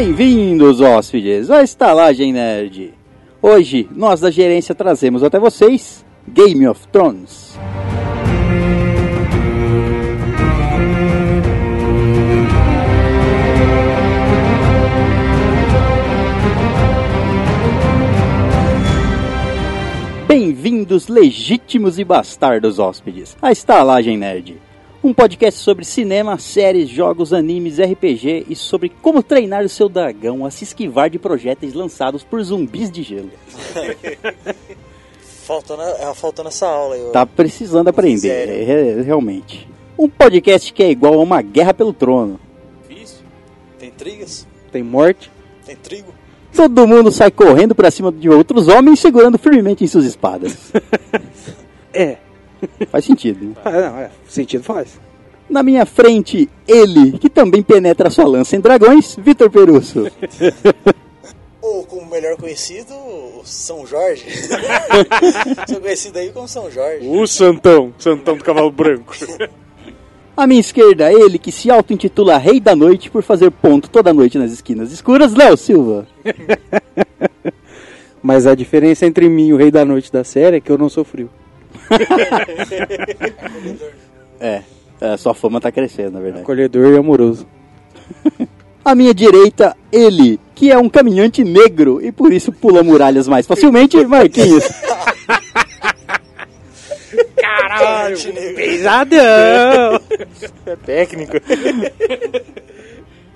Bem-vindos, hóspedes, à Estalagem Nerd. Hoje, nós da gerência trazemos até vocês Game of Thrones. Bem-vindos, legítimos e bastardos hóspedes, à Estalagem Nerd. Um podcast sobre cinema, séries, jogos, animes, RPG e sobre como treinar o seu dragão a se esquivar de projéteis lançados por zumbis de gelo. Faltou, na, é, faltou nessa aula. Eu... Tá precisando aprender, é, é, realmente. Um podcast que é igual a uma guerra pelo trono. Difícil. Tem trigas, Tem morte. tem trigo. Todo mundo sai correndo pra cima de outros homens segurando firmemente em suas espadas. É. Faz sentido, né? Ah, não, é. Sentido faz. Na minha frente, ele, que também penetra sua lança em dragões, Vitor Perusso. Ou como melhor conhecido, São Jorge. Sou conhecido aí como São Jorge. O Santão. Santão do Cavalo Branco. À minha esquerda, ele que se auto-intitula Rei da Noite por fazer ponto toda noite nas esquinas escuras, Léo Silva. Mas a diferença entre mim e o Rei da Noite da série é que eu não sou frio. É, a sua fama tá crescendo, na verdade. Acolhedor e amoroso. À minha direita, ele, que é um caminhante negro e por isso pula muralhas mais facilmente, Marquinhos. Caralho! Pesadão! É técnico.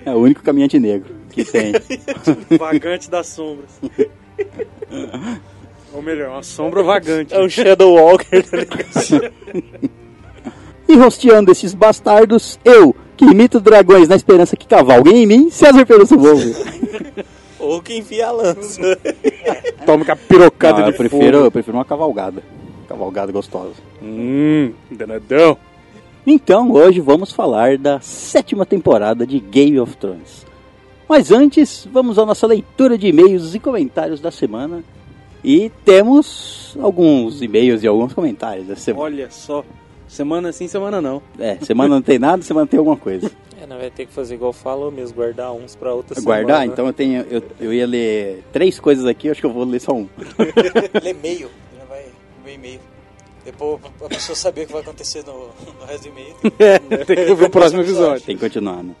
É o único caminhante negro que tem. Vagante das sombras. Ou melhor, uma sombra vagante. É o Shadow Walker, tá ligado? E rosteando esses bastardos, eu, que imito dragões na esperança que cavalguem em mim, César Perusso Volve. Ou que enfia a lança. Toma com a pirocada Não, de eu, prefiro, fogo. eu prefiro uma cavalgada. Cavalgada gostosa. Hum, danadão. Então, hoje vamos falar da sétima temporada de Game of Thrones. Mas antes, vamos à nossa leitura de e-mails e comentários da semana. E temos alguns e-mails e alguns comentários semana. Olha só. Semana sim, semana não. É, semana não tem nada, semana tem alguma coisa. É, não vai ter que fazer igual falou mesmo, guardar uns pra outra Guardar? semana. Então eu tenho. Eu, eu ia ler três coisas aqui, eu acho que eu vou ler só um. Lê e-mail. Já vai ver e-mail. Depois a pessoa saber o que vai acontecer no, no resto do e-mail. É, tem que ouvir o próximo episódio. Tem que continuar, né?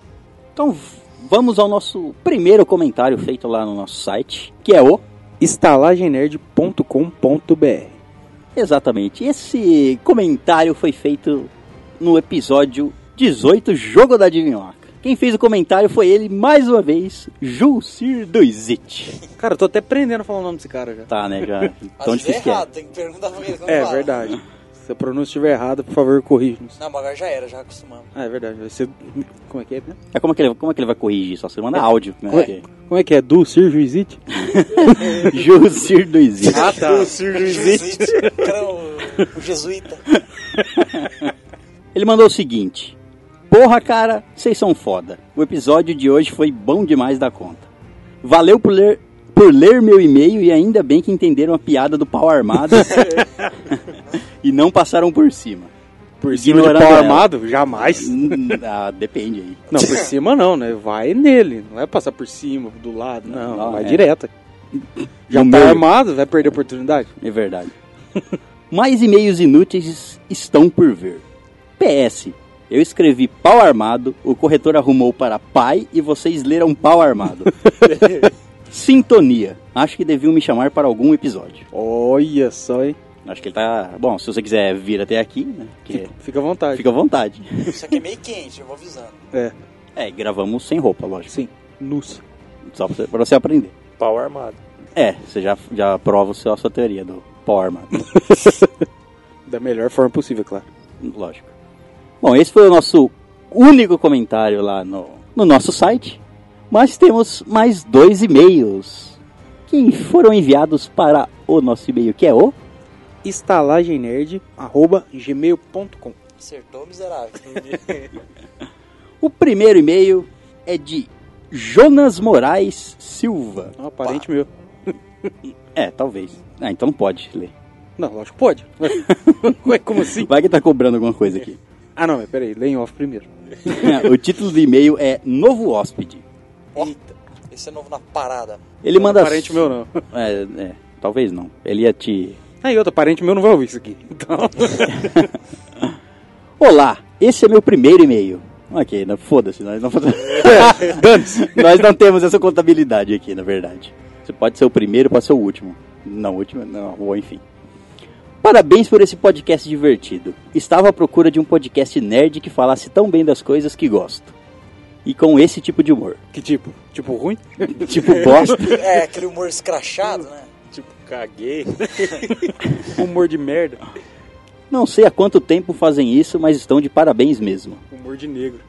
Então vamos ao nosso primeiro comentário feito lá no nosso site, que é o estalagemnerd.com.br Exatamente. Esse comentário foi feito no episódio 18, Jogo da Divinhoca. Quem fez o comentário foi ele, mais uma vez, Julcir Doizit. Cara, eu tô até aprendendo a falar o nome desse cara já. Tá, né? Já. Às Tão vezes é difícil que é. errado, tem que perguntar pra ele. É fala. verdade. Se a pronúncia estiver errada, por favor, corrija-nos. Não, mas agora já era, já acostumamos. Ah, é verdade. Vai ser... Como é que é? né? É como, é que ele, como é que ele vai corrigir? Só você manda áudio, né? Como é, como é que é? Du, Sir Juizite? Julcir Doizit. Ah, tá. Jesuíta. O cara é o, o jesuíta. Ele mandou o seguinte: Porra, cara, vocês são foda. O episódio de hoje foi bom demais da conta. Valeu por ler, por ler meu e-mail e ainda bem que entenderam a piada do pau armado e não passaram por cima. Por cima Ignorando pau ela. armado? Jamais. Hum, ah, depende aí. Não, por cima não, né? Vai nele. Não vai passar por cima, do lado. Não, Não, vai é. direto. Já No tá meio. armado, vai perder a oportunidade. É verdade. Mais e-mails inúteis estão por vir. PS. Eu escrevi pau armado, o corretor arrumou para pai e vocês leram pau armado. Sintonia. Acho que deviam me chamar para algum episódio. Olha só, hein? Acho que ele tá. Bom, se você quiser vir até aqui, né? Que Fica à vontade. fica à vontade. Isso aqui é meio quente, eu vou avisando. É, É, gravamos sem roupa, lógico. sim. Nus. Só pra você, pra você aprender. Pau armado. É, você já, já prova o seu, a sua teoria do pau armado. Da melhor forma possível, claro. Lógico. Bom, esse foi o nosso único comentário lá no, no nosso site. Mas temos mais dois e-mails que foram enviados para o nosso e-mail, que é o estalagemnerd.gmail.com Acertou, miserável. O primeiro e-mail é de Jonas Moraes Silva. É um parente meu. É, talvez. Ah, então não pode ler. Não, lógico que pode. Ué, como assim? Vai que tá cobrando alguma coisa aqui. Ah, não, mas peraí, lê em off primeiro. o título do e-mail é Novo Hóspede. Ó, Esse é novo na parada. Ele Não é manda. parente meu, não. É, é, talvez não. Ele ia te. Aí, outro parente meu não vai ouvir isso aqui. Então, Olá, esse é meu primeiro e-mail. Ok, foda-se, nós não fazemos. nós não temos essa contabilidade aqui, na verdade. Você pode ser o primeiro, pode ser o último. Não, o último, não, ou enfim. Parabéns por esse podcast divertido. Estava à procura de um podcast nerd que falasse tão bem das coisas que gosto. E com esse tipo de humor. Que tipo? Tipo ruim? Tipo bosta. É, aquele humor escrachado, né? Tipo, caguei. Humor de merda. Não sei há quanto tempo fazem isso, mas estão de parabéns mesmo. Humor de negro.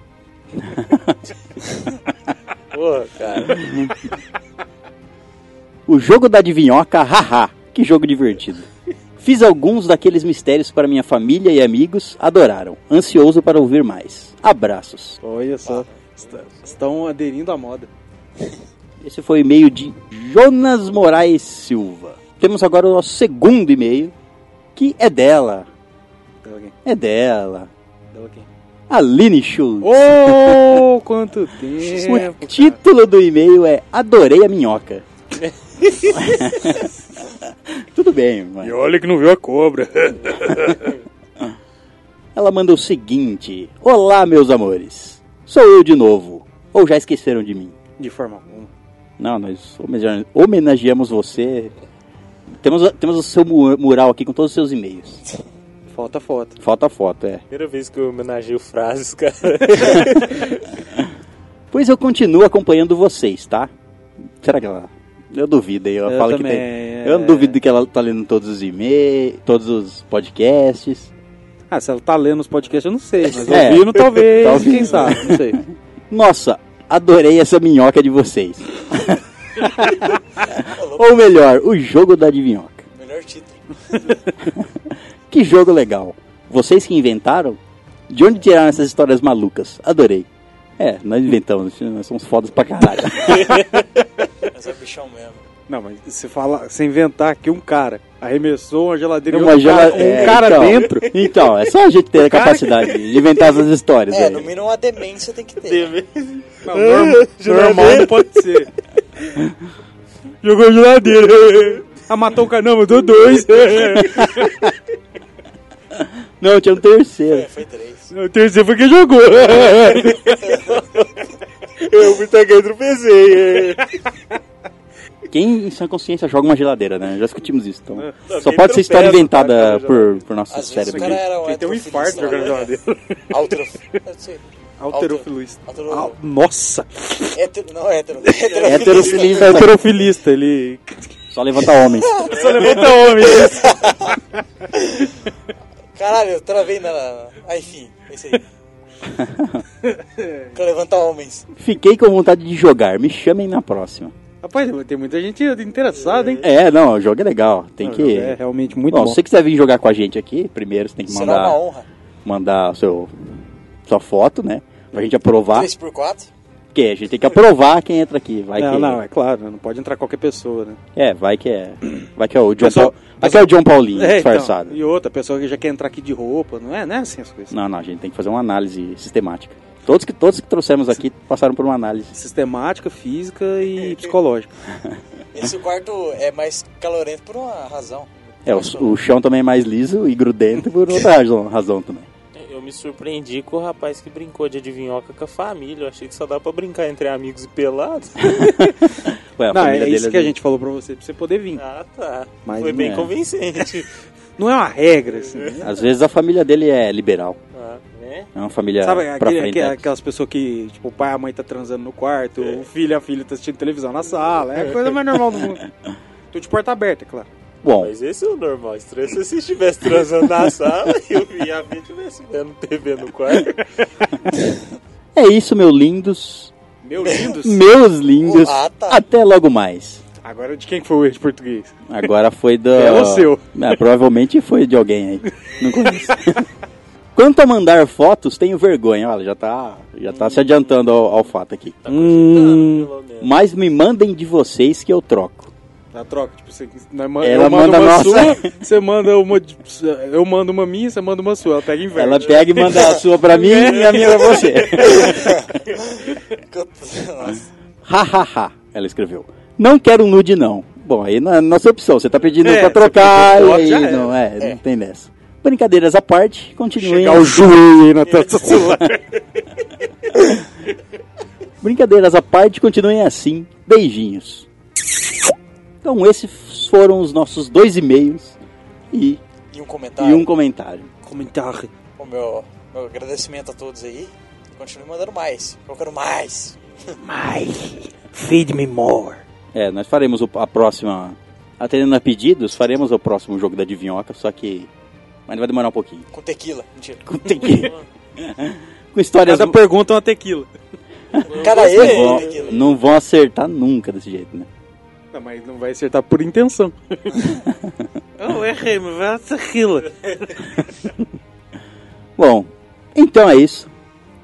Porra, cara. O jogo da adivinhoca, haha, que jogo divertido. Fiz alguns daqueles mistérios para minha família e amigos, adoraram. Ansioso para ouvir mais. Abraços. Olha só. Está- Estão aderindo à moda. Esse foi o e-mail de Jonas Moraes Silva. Temos agora o nosso segundo e-mail, que é dela. É dela. Dela quem? Aline Schultz. Oh, quanto tempo. o título do e-mail é Adorei a Minhoca. Tudo bem, mas... E olha que não viu a cobra. Ela manda o seguinte: Olá, meus amores. Sou eu de novo. Ou já esqueceram de mim? De forma alguma. Não, nós homenage- homenageamos você. Temos, temos o seu mu- mural aqui com todos os seus e-mails. Falta foto. Falta foto, é. Primeira vez que eu homenageio frases, cara. Pois eu continuo acompanhando vocês, tá? Será que ela. Eu duvido aí. Ela Eu fala também, que tem. é. Eu não duvido que ela tá lendo todos os e-mails, todos os podcasts. Ah, se ela tá lendo os podcasts, eu não sei. Mas É. ouvindo, talvez. Talvez. Quem sabe? Não sei. Nossa, adorei essa minhoca de vocês. Ou melhor, o jogo da adivinhoca. Melhor título. Que jogo legal. Vocês que inventaram? De onde tiraram essas histórias malucas? Adorei. É, nós inventamos, nós somos fodas pra caralho. Mas é bichão mesmo. Não, mas você fala, você inventar que um cara arremessou uma geladeira e Uma um gela- cara, um é, cara então. dentro. Então, é só a gente ter a capacidade de inventar essas histórias É, aí. no mínimo uma demência tem que ter. Não, normal, normal não pode ser. Jogou geladeira. Ah, matou o cara. Não, matou dois. Não, tinha um terceiro. É, foi três. O terceiro foi quem jogou. eu me taguei no PC. Quem em sua consciência joga uma geladeira, né? Já discutimos isso. Então, Não, só pode ser história inventada por, por nossos Às vezes o cara era um Quem tem um infarto jogando né? geladeira. Ser. Alterofilista. Altero- Ah, nossa. Hétero, não, hétero. Heterofilista. Heterofilista, ele Só levanta homens. só levanta homem. Caralho, eu travei na. Ah, enfim, é isso aí. Quero levantar homens. Fiquei com vontade de jogar. Me chamem na próxima. Rapaz, tem muita gente interessada, hein? É, não, o jogo é legal. Tem que. É realmente muito bom, bom. se você quiser vir jogar com a gente aqui, primeiro você tem que Será mandar, uma honra. mandar seu, sua foto, né? Pra gente aprovar. 3x4. Porque a gente tem que aprovar quem entra aqui. Vai não, que, não, é claro, não pode entrar qualquer pessoa, né? É, vai que é. Vai que é o John, Paul, vai que é o John Paulinho É, então, disfarçado. e outra, pessoa que já quer entrar aqui de roupa, não é, não é assim as coisas. Não, não, a gente tem que fazer uma análise sistemática. Todos que, todos que trouxemos aqui passaram por uma análise. Sistemática, física e psicológica. Esse quarto é mais calorento por uma razão. É, o, o chão também é mais liso e grudento por outra razão, razão também. Eu me surpreendi com o rapaz que brincou de adivinhoca com a família. Eu achei que só dá pra brincar entre amigos e pelados. Ué, a não, é isso que a gente falou pra você, pra você poder vir. Ah, tá. Mas Foi bem é. convincente. Não é uma regra, assim. né? Às vezes a família dele é liberal. Né? É uma família Sabe pra aquele- frente. né? aquelas pessoas que, tipo, o pai e a mãe tá transando no quarto, o filho e a filha tá assistindo televisão na sala. É a coisa mais normal do mundo. Tô de porta aberta, é claro. Bom, Mas esse é o normal. Estranho se você estivesse transando na sala e o e a filha estivesse vendo TV no quarto. é isso, meus lindos. Meu lindos. Meus lindos. Ah, tá. Até logo mais. Agora de quem que foi o erro de português? Agora foi do. É o seu. É, provavelmente foi de alguém aí. Não conheço. Quanto a mandar fotos, tenho vergonha. Olha, já tá, já tá se adiantando ao, ao fato aqui. Tá Hum. Mas me mandem de vocês que eu troco. Na troca, tipo, você, ma- Ela eu mando manda uma nossa. sua, você manda uma. Eu mando uma minha, você manda uma sua. Ela pega e inverte. Ela pega e manda a sua pra mim e a minha pra você. Hahaha. ela escreveu. Não quero nude, não. Bom, aí na nossa opção. Você tá pedindo É, pra trocar e aí era. não, é, É. não tem dessa. Brincadeiras à parte, continuem. Chegar o joelho aí na testa do celular. Brincadeiras à parte, continuem assim. Beijinhos. Então esses foram os nossos dois e-mails e, E um e comentário. um comentário. Comentário. O meu, meu agradecimento a todos aí. Continue mandando mais. Eu quero mais. Mais. Feed me more. É, nós faremos o- a próxima. Atendendo a pedidos, faremos o próximo jogo da Divinhoca, só que. Mas vai demorar um pouquinho. Com tequila. Mentira. Tem que- Com histórias. Cada pergunta é uma tequila. Cada não, ele vão, com tequila. não vão acertar nunca desse jeito, né? Não, mas não vai acertar por intenção. Eu errei, mas vai tequila. Bom, então é isso.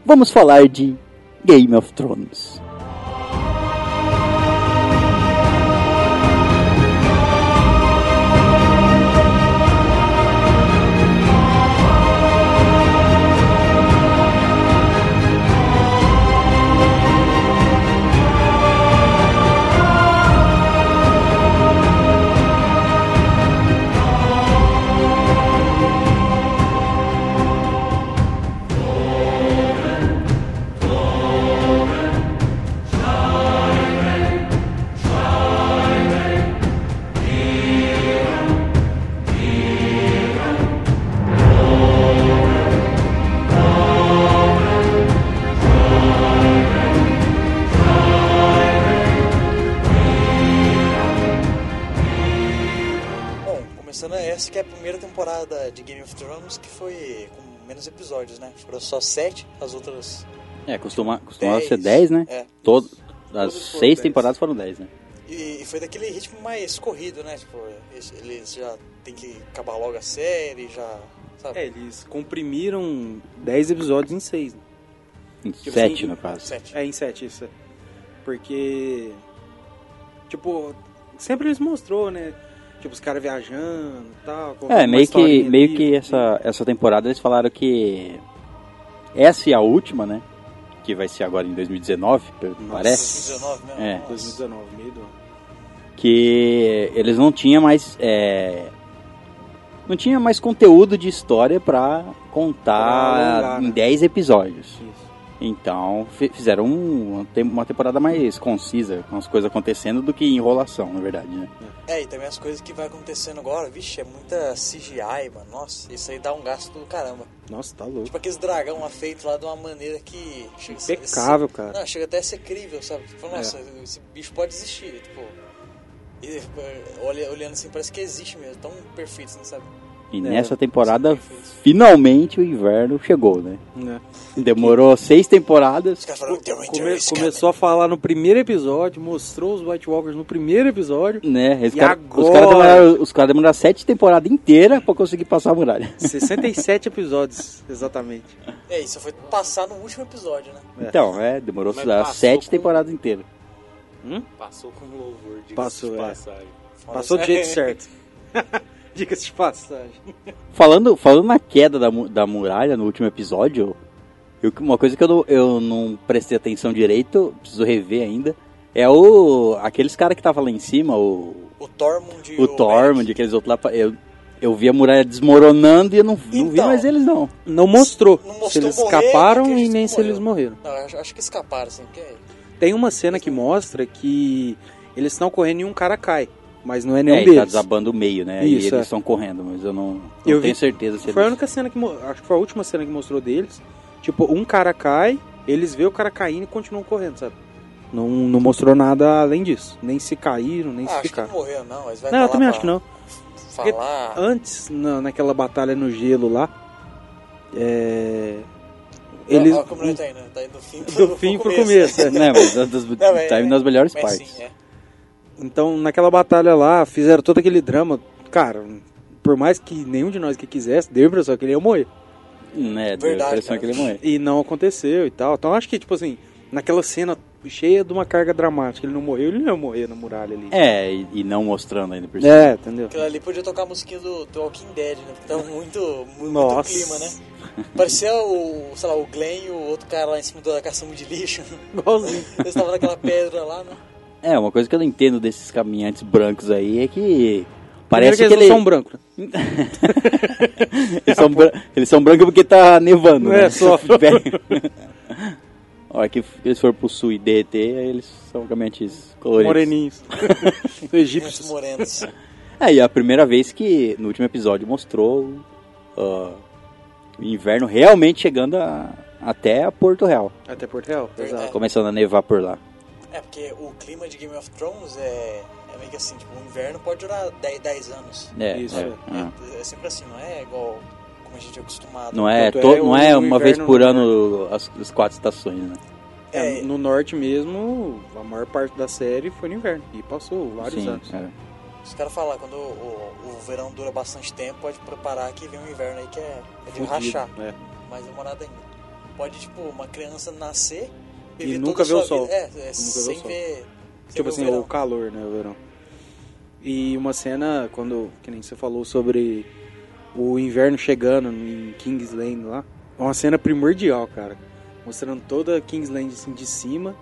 Vamos falar de Game of Thrones. Temporada de Game of Thrones que foi com menos episódios, né? Foram só sete, as outras. É, costuma, costumava Dez. ser 10, né? É. Todo, as seis 10. temporadas foram 10, né? E, e foi daquele ritmo mais corrido, né? Tipo, eles, já tem que acabar logo a série, já. Sabe? É, eles comprimiram 10 episódios em 6. Em Tipo 7 assim, no caso. Sete. É, em 7, isso. é. Porque. Tipo, sempre eles mostrou, né? Tipo, os caras viajando e tal. É, meio que, meio que essa, essa temporada eles falaram que essa é a última, né? Que vai ser agora em 2019, parece. 2019 mesmo? É. Nossa. 2019, meio do ano. Que eles não tinham mais. é, não tinha mais conteúdo de história pra Pra contar alongar, em né? 10 episódios. Isso. Então fi- fizeram um- uma tem- uma temporada mais concisa, com as coisas acontecendo, do que enrolação, na verdade, né? É, e também as coisas que vai acontecendo agora, vixe, é muita CGI, mano. Nossa, isso aí dá um gasto do caramba. Nossa, tá louco. Tipo aqueles dragão lá feito lá de uma maneira que chega a ser- Impecável, cara. Não, chega até a ser crível, sabe? Tipo, É. nossa, esse bicho pode existir, tipo. E, eh, olha, olhando assim, parece que existe mesmo, tão perfeito, assim, sabe? E É, nessa temporada, finalmente o inverno chegou, né? Né? Demorou seis temporadas. Os caras falaram, "The Winter Come- começou a falar no primeiro episódio, mostrou os White Walkers no primeiro episódio. Né? Os E caras agora? cara demoraram, os caras demoraram sete temporadas inteiras pra conseguir passar a muralha. 67 episódios, exatamente. coming." É, isso foi passar no último episódio, né? É. Então, é, demorou sete com- temporadas inteiras. Passou com louvor, diga-se Passou, de é. passagem. Passou do jeito certo. Diga-se de passagem. Falando, falando na queda da, da muralha no último episódio, eu- uma coisa que eu não, eu não prestei atenção direito, preciso rever ainda, é o aqueles caras que tava lá em cima, o, O Tormund e o Tormund, aqueles outros lá, eu, eu vi a muralha desmoronando e eu não, não vi Então. mais eles não. Não mostrou, Não mostrou se eles morrer, escaparam e nem que se eles morreram. Não, acho, que escaparam, assim, porque... Tem uma cena que mostra que eles estão correndo e um cara cai, mas não é nenhum É, tá deles. desabando o meio, né? Isso, e eles é. estão correndo, mas eu não, não Eu tenho vi- certeza se Foi a eles... única cena que mo- acho que foi a última cena que mostrou deles. Tipo, um cara cai, eles vê o cara caindo e continuam correndo, sabe? Não, não mostrou nada além disso. Nem se caíram, nem Ah, se acho que ficaram. não morreu, não. Eles vai Não, tá eu lá também pra acho que não. Porque Falar... Antes, na, naquela batalha no gelo lá, é... Eles... Como ele tá indo, tá indo do fim Do fim pro começo, é. né, mas das, das, Não, mas- tá indo nas melhores mas partes. sim, é. Então, naquela batalha lá, fizeram todo aquele drama. Cara, por mais que nenhum de nós que quisesse, deu a impressão que ele ia morrer. Né, deu a Verdade, impressão cara. que ele ia morrer. E não aconteceu e tal. Então, acho que, tipo assim, naquela cena cheia de uma carga dramática, ele não morreu, ele não ia morrer na muralha ali. É, e, e não mostrando ainda por cima. É, entendeu? Aquilo ali podia tocar a musiquinha do, do Walking Dead, né? Porque tava muito, muito Nossa. clima, né? Parecia o, sei lá, o Glenn e o outro cara lá em cima da caçamba de lixo. Igualzinho. Eles estavam naquela pedra lá, né? É, uma coisa que eu não entendo desses caminhantes brancos aí é que parece que que, eles ele- são brancos. né? eles, são bran- eles são brancos porque tá nevando, Não né? é só. A hora que eles for pro sul e derreter, aí eles são caminhantes coloridos. Moreninhos. Egípcios. morenos. É, e é a primeira vez que no último episódio mostrou ah, o inverno realmente chegando a- até a Porto Real. Até Porto Real, É. exato. Começando a nevar por lá. É, porque o clima de Game of Thrones é, é meio que assim, tipo, o inverno pode durar 10, 10 anos. É, Isso, é, é. é. É, é sempre assim, não é igual como a gente é acostumado. Não é, to- é, não é uma vez por ano as, as quatro estações, né? É, É. no norte mesmo, a maior parte da série foi no inverno. E passou vários Sim, anos. é. Os caras falam, quando o, o- o verão dura bastante tempo, pode preparar que vem um inverno aí que é, é de Fudido, rachar. é. Mais demorado ainda. Pode, tipo, uma criança nascer E viver nunca toda a ver o sol. vida- É, é Nunca sem sol. ver. sem Tipo ver assim, o verão. o calor, né, o verão. E uma cena, quando, que nem você falou sobre o inverno chegando em Kingsland lá, é uma cena primordial, cara. Mostrando toda Kingsland assim de cima,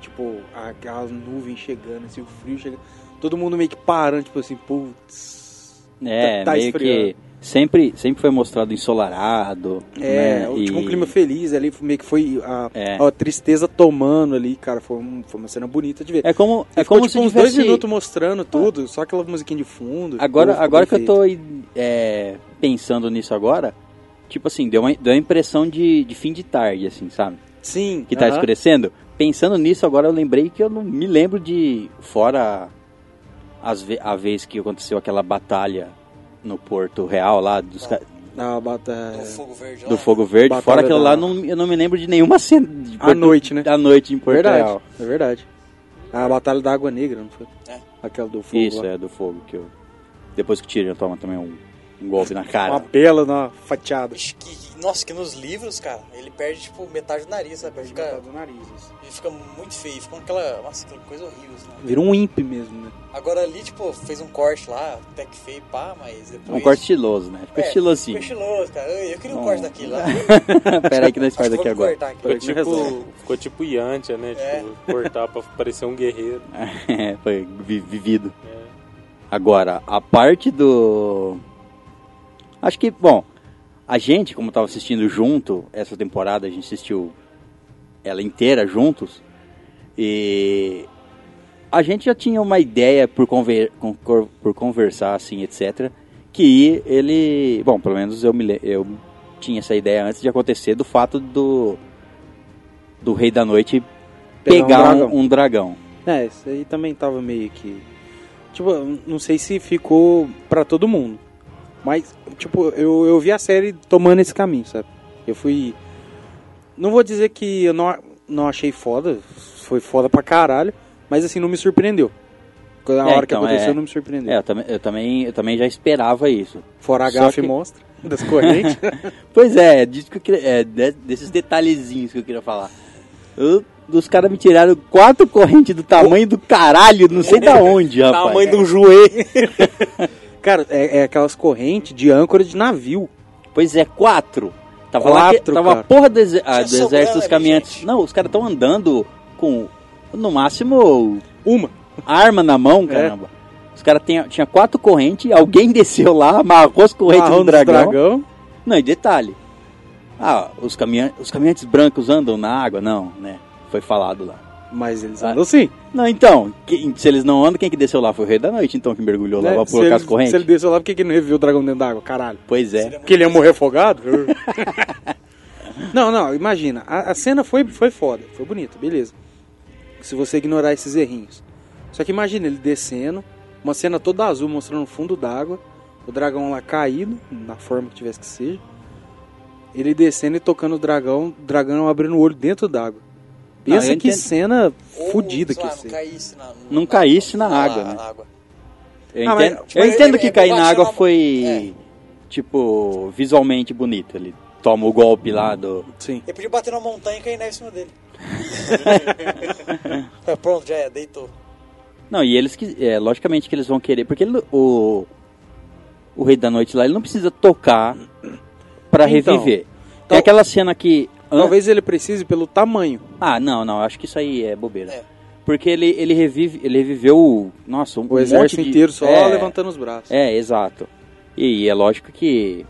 tipo, aquelas nuvens chegando, assim, o frio chegando. Todo mundo meio que parando, tipo assim, putz. É, Tá meio esfriando. que sempre, sempre foi mostrado ensolarado. É, né? o- tipo um E- clima feliz ali, meio que foi a, É. a tristeza tomando ali, cara. Foi, um- foi uma cena bonita de ver. É como, é Ficou, como tipo, se uns tivesse... dois minutos mostrando tudo, só aquela musiquinha de fundo. Agora, ficou- agora que ficou eu tô é, pensando nisso agora, tipo assim, deu uma, deu uma impressão de, de fim de tarde, assim, sabe? feito. Sim. Que tá aham. escurecendo. Pensando nisso, agora eu lembrei que eu não me lembro de. Fora as a vez que aconteceu aquela batalha no Porto Real lá, dos, Ah, bata... Do fogo verde lá. do Fogo Verde. Batalha Fora aquilo da- lá, não, eu não me lembro de nenhuma cena. De À noite, né? Da noite em Porto Verdade, Real. é verdade. A Batalha da Água Negra, não foi? É. Aquela do fogo Isso, lá. é, do fogo. que eu... Depois que Tyrion toma também um, um golpe na cara. Uma bela na fatiada. Nossa, que nos livros, cara, ele perde, tipo, metade do nariz, sabe? Ele fica, do nariz. isso. ele fica muito feio, fica com aquela. Nossa, aquela coisa horrível, assim. Virou um imp mesmo, né? Agora ali, tipo, fez um corte lá, até que feio, pá, mas depois. Um corte estiloso, né? Ficou É, estilosinho. Ficou estiloso, cara. Eu, eu queria um Bom. corte daquilo lá. Pera aí que nós faz aqui agora. aqui. Ficou tipo, ficou tipo Yantia, né? Tipo, É. cortar pra parecer um guerreiro. É, foi vi- vivido. É. Agora, a parte do. Acho que, bom, a gente, como tava assistindo junto, essa temporada a gente assistiu ela inteira juntos. E a gente já tinha uma ideia por, conver... por conversar, assim, etc. Que ele. Bom, pelo menos eu, me... eu tinha essa ideia antes de acontecer do fato do. Do Rei da Noite Pegar um pegar um dragão. um dragão. É, isso aí também tava meio que. Tipo, não sei se ficou pra todo mundo. Mas, tipo, eu, eu vi a série tomando esse caminho, sabe? Eu fui. Não vou dizer que eu não, não achei foda, foi foda pra caralho, mas assim, não me surpreendeu. A É, hora que então, aconteceu é. não me surpreendeu. É, eu também, eu também, eu também já esperava isso. Fora a gafe que- mostra das correntes. Pois é, disso que eu queria, é, de- desses detalhezinhos que eu queria falar. Eu- os caras me tiraram quatro correntes do tamanho do caralho, não sei da onde, rapaz. Tamanho um joelho. Cara, é, é aquelas correntes de âncora de navio. Pois é, quatro. Tava lá, que- Quatro, tava a cara. porra do, exer- ah, do exército dos caminhantes. gente. Não, os caras estão andando com, no máximo, Uma. arma na mão, caramba. Os caras tinham tinha quatro correntes, alguém desceu lá, amarrou as correntes Marrom do dos dragão. dragão. Não, e detalhe. Ah, os, caminha os caminhantes brancos andam na água? Não, né? Foi falado lá. Mas eles Ah. andam sim. Não, então, se eles não andam, quem que desceu lá? Foi o Rei da Noite, então, que mergulhou lá né? pra se, colocar ele, as correntes? se ele desceu lá, por que que ele não reviu o dragão dentro d'água? Caralho. Pois é. Porque ele ia morrer afogado? não, não, imagina. A, a cena foi, foi foda, foi bonita, beleza. Se você ignorar esses errinhos. Só que imagina ele descendo, uma cena toda azul mostrando o fundo d'água, o dragão lá caído, na forma que tivesse que seja. Ele descendo e tocando o dragão, o dragão abrindo o olho dentro d'água. Pensa que entendo. cena fodida que lá, ia não caísse na, Não caísse na água, né? na. Eu entendo, eu ele- entendo ele- que ele cair na água na- foi, tipo, visualmente bonito. Ele toma o golpe lá do... Sim. Ele podia bater na montanha e cair neve em cima dele. É, Pronto, já é, deitou. Não, e eles, que, é, logicamente que eles vão querer, porque ele- o, o Rei da Noite lá, ele não precisa tocar pra Então, reviver. tal- é aquela cena que... Talvez ele precise pelo tamanho. Ah, não, não, acho que isso aí é bobeira. É. porque ele, ele, revive, ele reviveu, nossa, um O exército monte de- inteiro só é, levantando os braços. É, exato. E é lógico que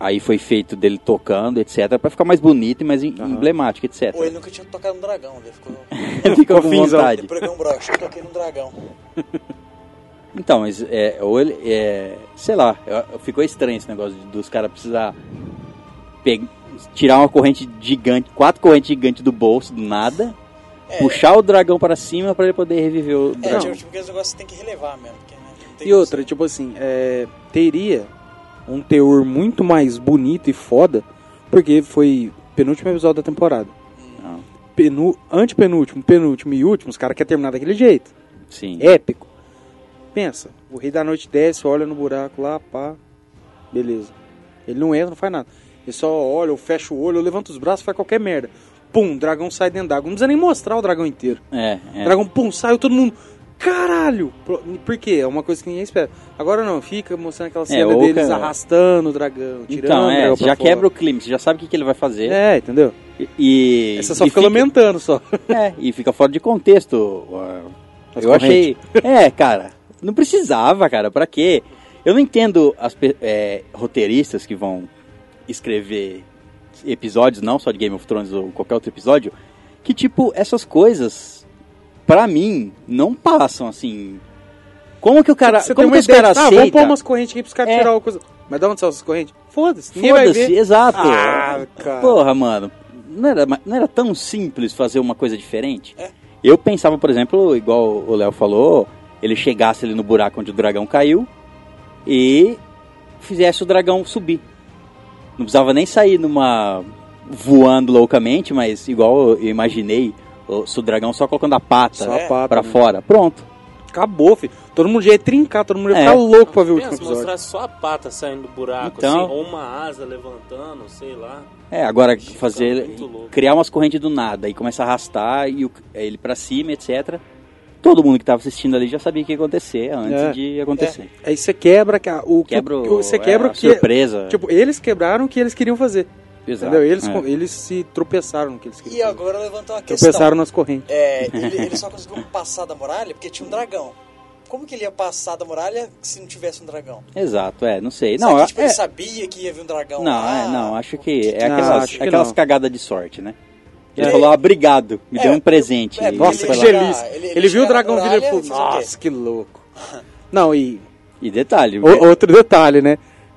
aí foi feito dele tocando, etc, pra ficar mais bonito e mais Aham. emblemático, etc. Ou ele nunca tinha tocado no dragão, ele ficou. Ele ficou com vontade. Depois um broche, eu toquei no dragão. Então, mas é, ou ele, é, sei lá, ficou estranho esse negócio dos caras precisar pe- tirar uma corrente gigante, quatro correntes gigantes do bolso, do nada, É, puxar o dragão para cima para ele poder reviver o é dragão. tipo, tipo negócios que você tem que relevar mesmo. Porque, né, E outra, tipo assim, é, teria um teor muito mais bonito e foda, porque foi penúltimo episódio da temporada. Não, Penu, antepenúltimo, penúltimo e último, os caras querem terminar daquele jeito. sim. Épico. Pensa, o Rei da Noite desce, olha no buraco lá, pá, beleza. Ele não entra, não faz nada. Ele só olha, ou fecha o olho, ou levanta os braços, faz qualquer merda. Pum, o dragão sai dentro d'água. Não precisa nem mostrar o dragão inteiro. É, é. O dragão, pum, saiu todo mundo. Caralho! Por quê? É uma coisa que ninguém espera. Agora não, fica mostrando aquela cena ou deles que- arrastando o dragão, tirando Então, o é, dragão você pra já fora. quebra o clima, você já sabe o que, que ele vai fazer. É, entendeu? E, e, Essa só e fica lamentando só. É, e fica fora de contexto. As Eu achei. É, cara, não precisava, cara, pra quê? Eu não entendo as é, roteiristas que vão escrever episódios, não só de Game of Thrones ou qualquer outro episódio, que tipo, essas coisas, pra mim, não passam assim. Como que o cara. Você como que os caras ah, vamos pôr umas correntes aqui pros caras É. tirar o coisa. Mas de onde são essas correntes? Foda-se, Foda-se, exato. Ah, cara. Porra, mano. Não era, não era tão simples fazer uma coisa diferente? É. Eu pensava, por exemplo, igual o Léo falou, ele chegasse ali no buraco onde o dragão caiu e fizesse o dragão subir. Não precisava nem sair numa voando loucamente, mas igual eu imaginei, o, se o dragão só colocando a pata Só a pata, pra né? fora. Pronto. Acabou, filho. Todo mundo já ia trincar, todo mundo ia É. ficar louco pra ver o último episódio. mostrar só a pata saindo do buraco, Então. assim, ou uma asa levantando, sei lá. É, agora fazer criar umas correntes do nada e começa a arrastar e o- ele pra cima, etc. Todo mundo que tava assistindo ali já sabia o que ia acontecer antes É. de acontecer. Aí você quebra que a- o que Quebra o- você quebra é, o a que surpresa. tipo eles quebraram o que eles queriam fazer, Exato, entendeu? Eles é. eles se tropeçaram no que eles queriam. E fazer. agora levantou uma questão. Tropeçaram nas correntes. É, ele, ele só conseguiu passar da muralha porque tinha um dragão. Como que ele ia passar da muralha se não tivesse um dragão? Exato, é, não sei. Não, que, tipo, é, ele sabia que ia vir um dragão não, lá? é, não, acho que é Não, aquelas, que aquelas não. cagadas de sorte, né? Ele É. falou, ah, obrigado, me É, deu um presente. é, Nossa, ele que delícia. ele- Ele, ele viu o dragão vindo e falou? Nossa, que louco. Não, e E detalhe, o- outro detalhe, né?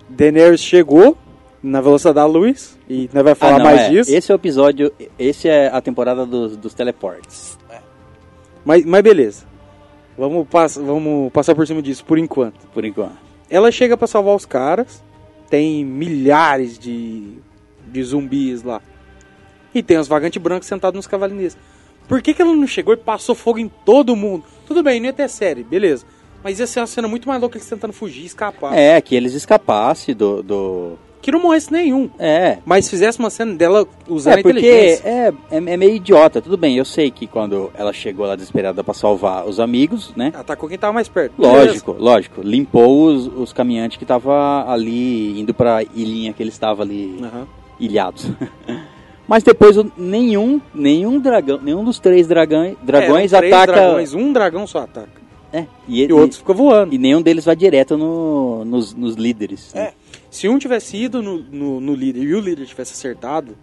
Daenerys chegou na velocidade da luz e nós vai ah, falar não, mais é, disso. esse é o episódio, esse é a temporada dos, dos teleportes. Mas, mas beleza. Vamos, pass vamos passar por cima disso por enquanto. Por enquanto. Ela chega pra salvar os caras. Tem milhares de, de zumbis lá. E tem os vagantes brancos sentados nos cavalinhos. Por que, que ela não chegou e passou fogo em todo mundo? Tudo bem, não ia ter série, beleza. Mas ia ser uma cena muito mais louca eles tentando fugir, escapar. É, que eles escapassem do, do... Que não morresse nenhum. É, Mas fizesse uma cena dela usando É a porque inteligência. é, é, é meio idiota, tudo bem, eu sei que quando ela chegou lá desesperada pra salvar os amigos, né? Atacou quem tava mais perto. Lógico, lógico, limpou os, os caminhantes que tava ali indo pra ilhinha que eles estavam ali Beleza. Aham. ilhados. Mas depois nenhum, nenhum dragão, nenhum dos três dragão, dragões Eram três ataca. dragões, um dragão só ataca. É, e, E o outro fica voando. e nenhum deles vai direto no- nos, nos líderes. né? É. Se um tivesse ido no, no, no líder e o líder tivesse acertado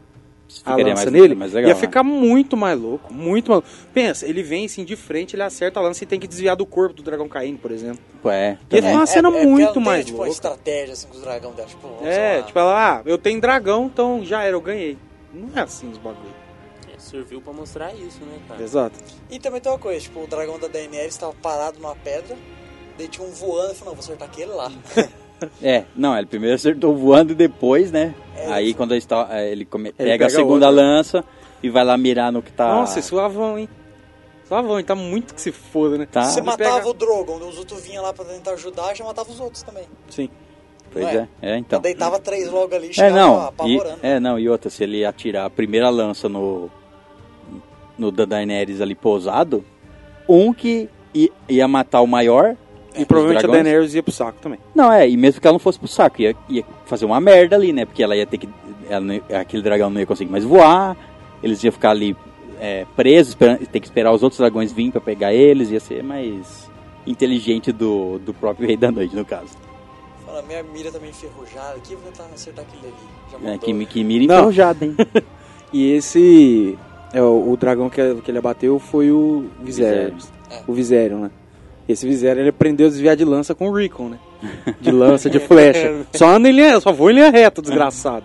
a lança mais- nele, mais legal, ia né? ficar muito mais louco. Muito mais Pensa, ele vem assim de frente, ele acerta a lança e tem que desviar do corpo do dragão caindo, por exemplo. É, Ia também. ficar uma cena porque muito ela não mais tem, tipo, uma louca. estratégia assim com os dragões dela. Tipo, É, lá. tipo, ela, ah, eu tenho dragão, então já era, eu ganhei. Não é assim os bagulho. É, serviu pra mostrar isso, né, cara? Exato. E também tem uma coisa, tipo, o dragão da Daenerys estava parado numa pedra, daí tinha um voando e falou, não, vou acertar aquele lá. É, não, ele primeiro acertou voando e depois, né? É. Aí quando ele, está, é, ele come- Ele pega a pega segunda outra. lança e vai lá mirar no que tá. Nossa, suavão, hein? Suavão, hein? Tá muito que se foda, né? Tá. Você Ele matava pega- o Drogon, os outros vinham lá pra tentar ajudar, já matava os outros também. Sim. Pois não é, é então. Deitava três logo ali e É, chegava não. E, apavorando. é, não, e outra, se ele atirar a primeira lança no. no da Daenerys ali pousado, um que ia matar o maior. E provavelmente a. Daenerys ia pro saco também. Não, é, e mesmo que ela não fosse pro saco, ia, ia fazer uma merda ali, né? Porque ela ia ter que. ela não aquele dragão não ia conseguir mais voar, eles iam ficar ali é, preso, espera- tem que esperar os outros dragões virem pra pegar eles, ia ser mais inteligente do, do próprio Rei da Noite, no caso. Fala, minha mira tá meio enferrujada aqui, vou tentar acertar aquele ali. Já É, que, que mira Não. enferrujada, hein? E esse. É, o, o dragão que, que ele abateu foi o Viserion. Viserion. É. O Viserion, né? Esse Viserion ele aprendeu a desviar de lança com o Recon, né? De lança, de flecha. Só anda em linha, só vou em linha reta, desgraçado.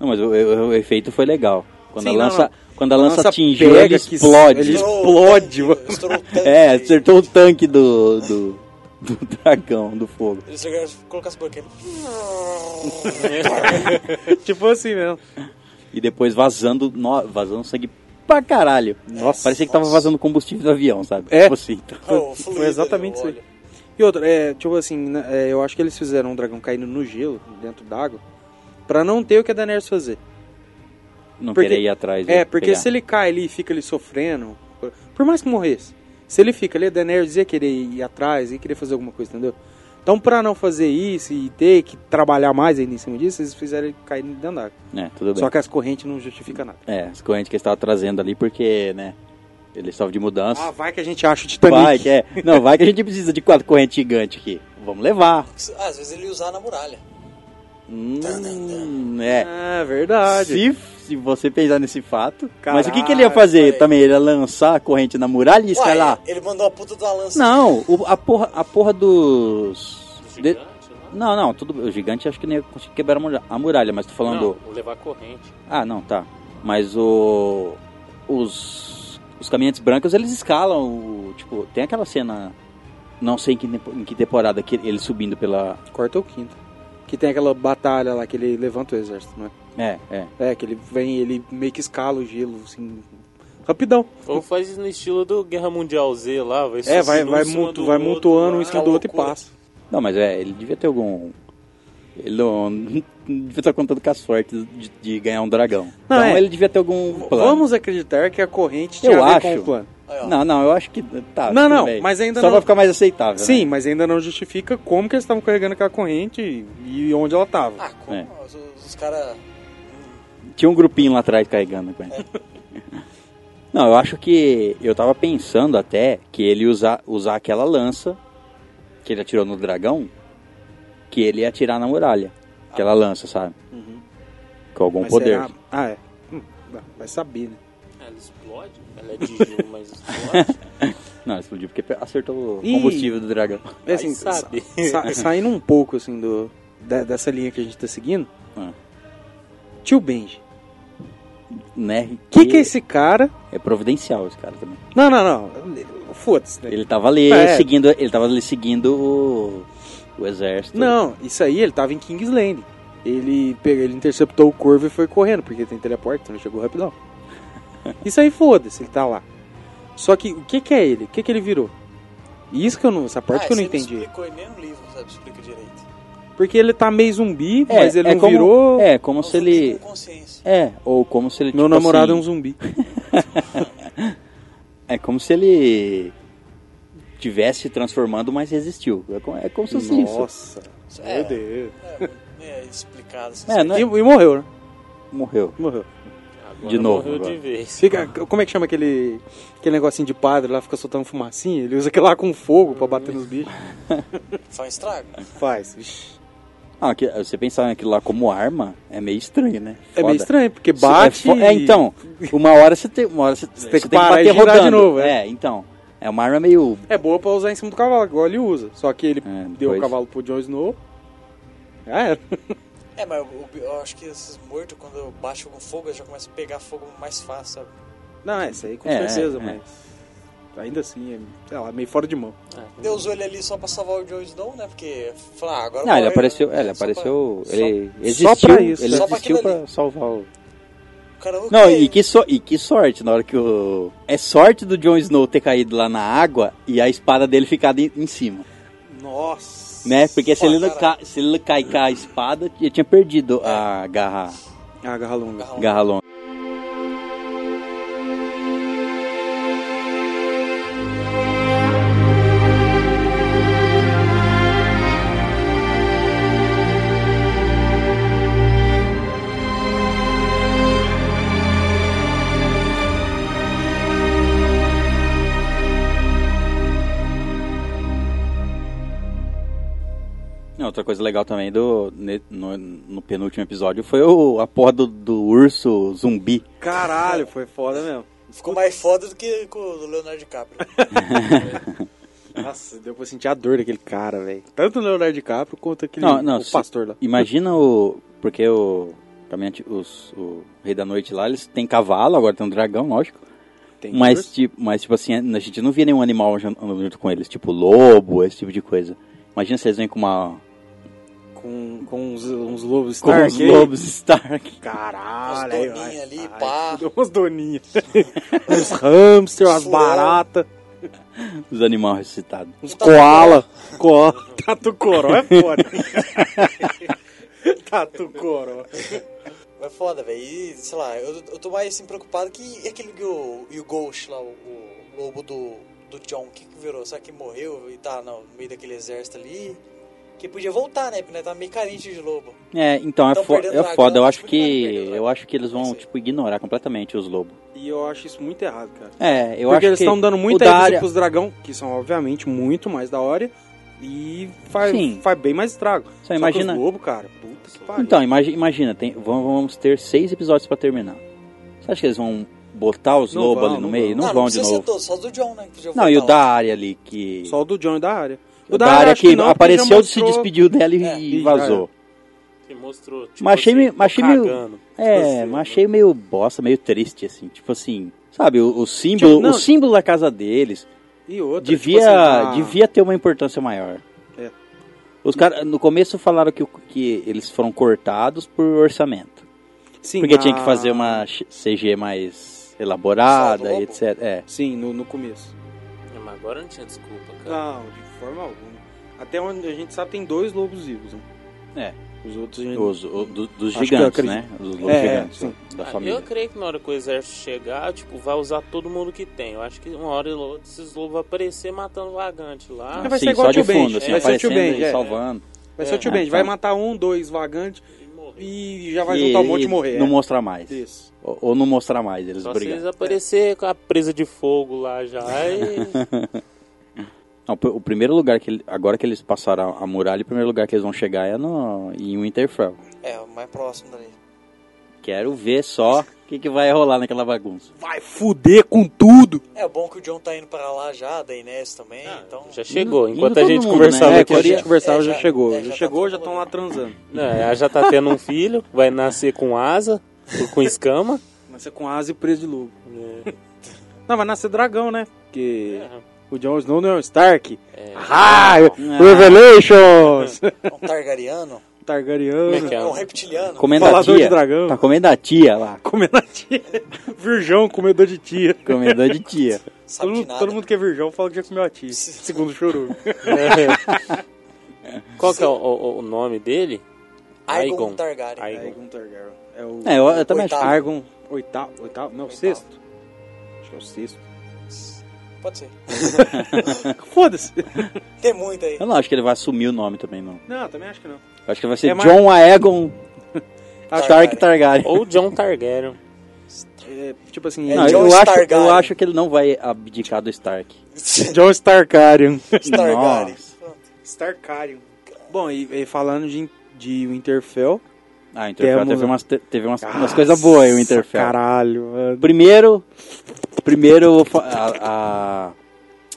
Não, mas o, o- o efeito foi legal. Quando Sim, a não, lança, não. Quando a lança, lança atingiu, pega ele que explode. ele- explode, o mano. tanque, estourou o tanque. É, acertou o tanque do, do, do dragão, do fogo. Ele chegou colocasse por aquele. tipo assim mesmo. E depois vazando, no, vazando sangue pra caralho. Nossa. Parecia que tava Nossa. vazando combustível do avião, sabe? É. Tipo assim. Oh, Foi exatamente isso aí. E outra, é, tipo assim, né, é, eu acho que eles fizeram um dragão caindo no gelo, dentro d'água, pra não ter o que a Daenerys fazer. Não Porque- querer ir atrás. É, e porque pegar. se ele cai ali e fica ali sofrendo, por, por mais que morresse, se ele fica ali, a Daenerys ia querer ir atrás, ia querer fazer alguma coisa, entendeu? Então, pra não fazer isso e ter que trabalhar mais ainda em cima disso, eles fizeram ele cair dentro d'água. É, tudo bem. Só que as correntes não justificam nada. É, as correntes que eles estavam trazendo ali, porque, né? Eles estavam de mudança. Ah, vai que a gente acha o Titanic. vai, que é. Não, vai que a gente precisa de quatro correntes gigantes aqui. Vamos levar. Ah, às vezes ele ia usar na muralha. Hum, é. É verdade. Se, se você pensar nesse fato. Mas o que, que ele ia fazer também? Ele ia lançar a corrente na muralha e escalar? Ele mandou a puta de uma lança. Não, o- a, porra, a porra dos. de- Gigante, não? Não, não, tudo, o gigante acho que nem ia conseguir quebrar a muralha, mas tô falando. Não, levar corrente. Ah, não, tá. Mas o. Os. Os caminhantes brancos eles escalam. O, tipo, tem aquela cena. Não sei em que, em que temporada que ele subindo pela. Quarta ou quinta. Que tem aquela batalha lá que ele levanta o exército, não é? É, é. É, que ele vem, ele meio que escala o gelo, assim, rapidão. Ou faz isso no estilo do Guerra Mundial Z lá, vai É, vai, vai, um cima mutu, vai outro mutuando um em cima do outro e passa. Não, mas é, ele devia ter algum. Ele não, não devia estar contando com a sorte de, de ganhar um dragão. Não, então é. ele devia ter algum plano. Vamos acreditar que a corrente tinha Eu acho. Não, não, eu acho que. Tá, Não, não, bem. mas ainda Só não- vai ficar mais aceitável. Sim, né? mas ainda não justifica como que eles estavam carregando aquela corrente e, onde ela tava. Ah, como? É. Os, os caras. Tinha um grupinho lá atrás carregando com ele. Não, eu acho que. Eu tava pensando até que ele usar, usar aquela lança que ele atirou no dragão, que ele ia atirar na muralha. Aquela lança, sabe? Com algum Mas poder. será? Ah, é. Hum, vai saber, né? Ela é de gelo, mas. Não, explodiu porque acertou o combustível do dragão. É assim, Vai saber. sa- sa- saindo um pouco assim do da- dessa linha que a gente tá seguindo. Ah. Tio Benji. Né? O que, que é esse cara? É providencial esse cara também. Não, não, não. Foda-se. né? Ele tava ali É. seguindo. Ele tava ali seguindo o, o exército. Não, isso aí ele tava em Kingsland. Ele, pegou, ele interceptou o corvo e foi correndo, porque tem teleporte, então ele chegou rapidão. Isso aí foda-se, ele tá lá. Só que o que que é ele? O que que ele virou? Isso que eu não, essa parte ah, que eu não entendi. explicou e nem no livro, sabe? Explica direito. Porque ele tá meio zumbi, É, mas ele é não como, virou. É, como Um se ele. É, ou como se ele. Meu tipo namorado assim, é um zumbi. É como se ele tivesse se transformando, mas resistiu. É como, é como se fosse isso. Nossa, É. meu Deus. É, é explicado. Assim, É, não é- E, e morreu, né? Morreu. Morreu. Agora De novo, morreu agora. de vez. Fica, como é que chama aquele, aquele negocinho de padre lá, fica soltando fumacinha? Ele usa aquilo lá com fogo pra bater nos bichos. Faz estrago. Faz. Ah, que- você pensar naquilo lá como arma é meio estranho, né? É meio Foda. estranho, porque Se- bate. É, fo- é, então, uma hora você tem, uma hora você, você tem que parar bater e girar rodando. de novo, é. É, então. É uma arma meio. É boa pra usar em cima do cavalo, igual ele usa. Só que ele É, deu o cavalo pro Jon Snow. Já era. É, mas eu, eu acho que esses mortos, quando bate com fogo, eles já começam a pegar fogo mais fácil, sabe? Não, é isso aí com É, certeza, é, mas. Ainda assim, é, sei lá, meio fora de mão. Deus usou ele ali só pra salvar o Jon Snow, né? Porque, falar, ah, agora Não, ele apareceu. né? É, ele Só apareceu. pra- ele só existiu. pra isso. Ele Só pra existiu aquilo pra salvar o. O cara, Não, e que, so, e que sorte, na hora que o. É sorte do Jon Snow ter caído lá na água e a espada dele ficar em, em cima. Nossa. Né? Porque se Pô, ele, ca, se ele cair com a espada, ele tinha perdido a garra, Ah, garra longa. Garra longa. Outra coisa legal também do, no, no penúltimo episódio foi o, a porra do, do urso zumbi. Caralho, foi foda mesmo. Ficou mais foda do que com o do Leonardo DiCaprio. Nossa, deu pra sentir a dor daquele cara, velho. Tanto o Leonardo DiCaprio quanto aquele Não, não, o se- pastor lá. Imagina o. Porque o. caminhante- os- o Rei da Noite lá, eles têm cavalo, agora tem um dragão, lógico. Tem Mas urso. tipo, mas, tipo assim, a gente não via nenhum animal andando junto com eles, tipo lobo, esse tipo de coisa. Imagina se eles vêm com uma. Com, com uns, uns lobos Com Stark os aí. lobos Stark. Caralho. Umas doninhas ali, Ai, pá. Umas doninhas. uns hamster, umas baratas, Os animais ressuscitados. uns koala. Koala. Tatu coró é foda. Tatu coró. Mas foda, velho. E, sei lá, eu, eu tô mais assim preocupado que aquele que o, e o Ghost lá, o, o lobo do, do John, o que, que virou? Será que morreu e tá no meio daquele exército ali? Que podia voltar, né? Porque né, tá meio carente de lobo. É, então é, fo é dragão, foda. Eu acho que. Eu acho que eles Não vão, tipo, ignorar completamente os lobos. E eu acho isso muito errado, cara. É, eu Porque acho eles que. estão dando muita ênfase área- pros dragão, que são obviamente muito mais da hora. E faz, Sim. faz bem mais estrago. Só imagina- que os lobos, cara, puta que pariu. Então, imagina, imagina tem, vamos, ter seis episódios pra terminar. Você acha que eles vão botar os Não lobos vão, ali no não meio? vão. Não, vão de novo. todos, só do John, né? Não, e o voltar da lá. área ali que. Só o do John e da área. O da área acho que, não, apareceu, já se mostrou- despediu dela e, É, e vazou. Que mostrou, tipo Mas achei assim, achei meio- cagando. É, Tipo assim, mas achei meio bosta, meio triste, assim. Tipo assim, sabe, o, o símbolo, Tipo, não- o símbolo da casa deles E outra, devia, tipo assim, a- devia ter uma importância maior. É. Os caras, no começo falaram que, que eles foram cortados por orçamento. Sim, Porque tinha a- que fazer uma CG mais elaborada e etc. É. Sim, no, no começo. É, Mas agora não tinha desculpa, cara. Não, forma alguma. Até onde a gente sabe tem dois lobos vivos. Né? É. Os outros gente... Os, o- do- dos Acho gigantes, acredito. né? Os lobos É, gigantes sim. da Ah, família. eu creio que na hora que o exército chegar, tipo, vai usar todo mundo que tem. Eu acho que uma hora ou outra esses lobos vão aparecer matando vagante lá. Mas vai Sim, ser igual só o Tio de fundo, Benji, assim, vai ser o Tio Benji, e é. salvando. Vai ser o tio É, Benji. Vai matar um, dois vagantes E e já vai E- juntar um monte de e morrer. Não é. mostrar mais. Isso. Ou, ou não mostrar mais, eles Só se brigam. eles aparecer com a presa de fogo lá já. E... Não, o primeiro lugar que ele- agora que eles passaram a, muralha, o primeiro lugar que eles vão chegar é no em Winterfell. É, o mais próximo dali. Quero ver só o que, que vai rolar naquela bagunça. Vai fuder com tudo. É bom que o John tá indo pra lá já, da Inés também, então... Já chegou. Enquanto a gente mundo, conversava né? É, aqui, quando a já, gente conversava É, já, já- chegou. é, já já chegou, tá já estão lá transando. Não, ela já tá tendo um filho, vai nascer com asa, com escama. Nascer com asa e preso de lobo. É. Não, vai nascer dragão, né? Porque É. o Jon Snow não é o Stark. É. Ah, Ah. Revelations! Um Targaryen, Targaryen. É é é? um reptiliano. Comendo a Falador tia. de dragão. Tá comendo a tia lá. Comendo a tia. Virgão, comedor de tia. Comedor de tia. Todo mundo, nada. todo mundo que é virgão fala que já comeu a tia. Segundo o chorume. Qual que é o, o- o nome dele? Aegon Aegon. Targaryen. Aegon. Aegon Targaryen. É o É, eu, eu também acho. Oitavo. Argon oitavo, oitavo, não, Oitavo. sexto. Acho que é o sexto. Pode ser. Foda-se. Tem muito aí. Eu não acho que ele vai assumir o nome também, não. Não, também acho que não. Eu acho que vai ser É mais- John Aegon Stark Targaryen. Ou John Targaryen. É, tipo assim, É Não, Jon eu, acho, Stargaryen. eu acho que ele não vai abdicar do Stark. John Starkarian. Targaryen. Nossa. Pronto. Starkarian. Bom, e, e falando de, de Winterfell. Ah, o Winterfell Temos- teve umas, te- teve umas, umas coisas boas aí, o Winterfell. Caralho, mano. Primeiro, primeiro a, a,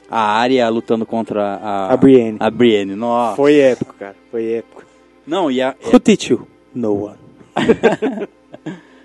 a Arya lutando contra a, A Brienne. A Brienne, nossa. Foi épico, cara. Foi épico. Não, e, a, Who teach you? No one.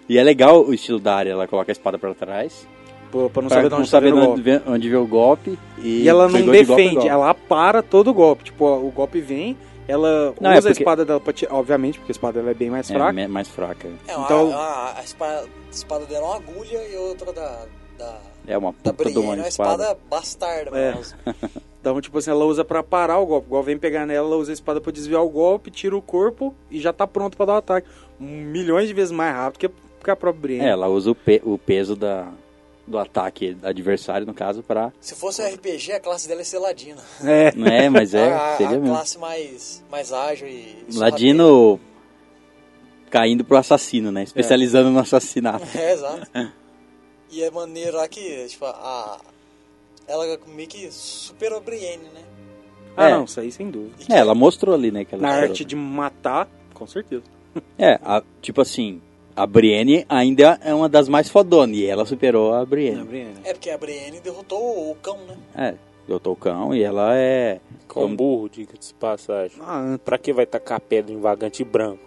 e é legal o estilo da Arya, ela coloca a espada pra trás. Pô, pra não pra saber de não onde saber onde, onde vê o golpe. E, E ela não de golpe defende, golpe. ela para todo o golpe. Tipo, ó, o golpe vem, ela Não, é usa porque- a espada dela pra tirar. Obviamente, porque a espada dela é bem mais É, fraca. me- mais fraca. É, uma, Então- uma- a espada, a espada dela é uma agulha e outra da, da, É uma da puta de uma é uma espada. espada bastarda. É. Então, tipo assim, ela usa pra parar o golpe. Igual vem pegar nela, ela usa a espada pra desviar o golpe, tira o corpo e já tá pronto pra dar o ataque. Milhões de vezes mais rápido que, a própria Brienne. É, ela usa o, pe- o peso da, do ataque do adversário, no caso, pra... Se fosse um RPG, a classe dela é ser ladino. É. Não é, mas é, a, a seria mesmo. classe mais, mais ágil e... Ladino caindo pro assassino, né? Especializando no assassinato. É, exato. E é maneiro lá que, tipo, a... Ela meio que superou a Brienne, né? Ah, É. não, isso aí sem dúvida. E que- É, ela mostrou ali, né? Que ela Na superou. arte de matar, com certeza. É, a- tipo assim, a Brienne ainda é uma das mais fodonas e ela superou a Brienne. Brienne. É porque a Brienne derrotou o cão, né? É, derrotou o cão e ela é. Com burro, diga-se de passagem. Ah, Pra que vai tacar pedra em vagante branco?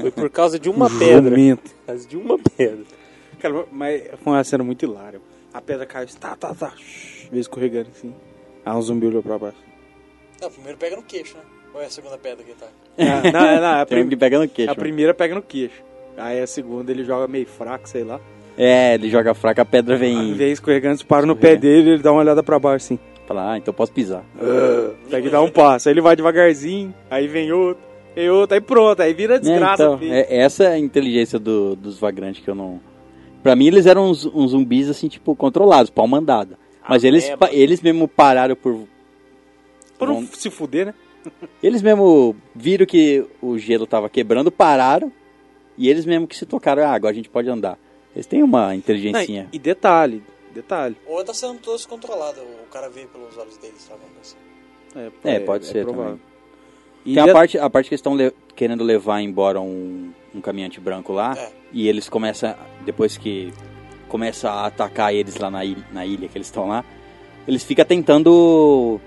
Foi por causa de uma pedra. Por causa de uma pedra. Cara, mas foi uma cena muito hilária. A pedra caiu, tá, tá, tá, veio escorregando assim. Aí um zumbi olhou pra baixo. Não, primeiro pega no queixo, né? Qual é a segunda pedra que tá? Ah, não, é, não, a, Tem um prim- que pega no queixo. a primeira pega no queixo. Aí a segunda ele joga meio fraco, sei lá. É, ele joga fraco, a pedra Aí vem. vem escorregando, para no pé dele, ele dá uma olhada pra baixo assim. Fala, ah, então posso pisar. Tem que dar um passo. Aí ele vai devagarzinho, aí vem outro, vem outro, aí pronto, aí vira É, desgraça. então, filho. é, essa é a inteligência do- dos vagrantes que eu não. Pra mim, eles eram uns, uns zumbis assim, tipo, controlados, pau mandado. Mas eles, Ameba. pa- eles mesmo pararam por. Pra não se fuder, né? Eles mesmo viram que o gelo tava quebrando, pararam. E eles mesmo que se tocaram, ah, agora a gente pode andar. Eles têm uma Não, inteligencinha. e detalhe, detalhe. Ou tá sendo todos controlado, o cara vê pelos olhos deles, sabe? Assim. É, pode ser provável. também. E Tem a parte, a parte que eles estão le- querendo levar embora um, um caminhante branco lá. É. E eles começam, depois que começa a atacar eles lá na ilha, na ilha que eles estão lá, eles ficam tentando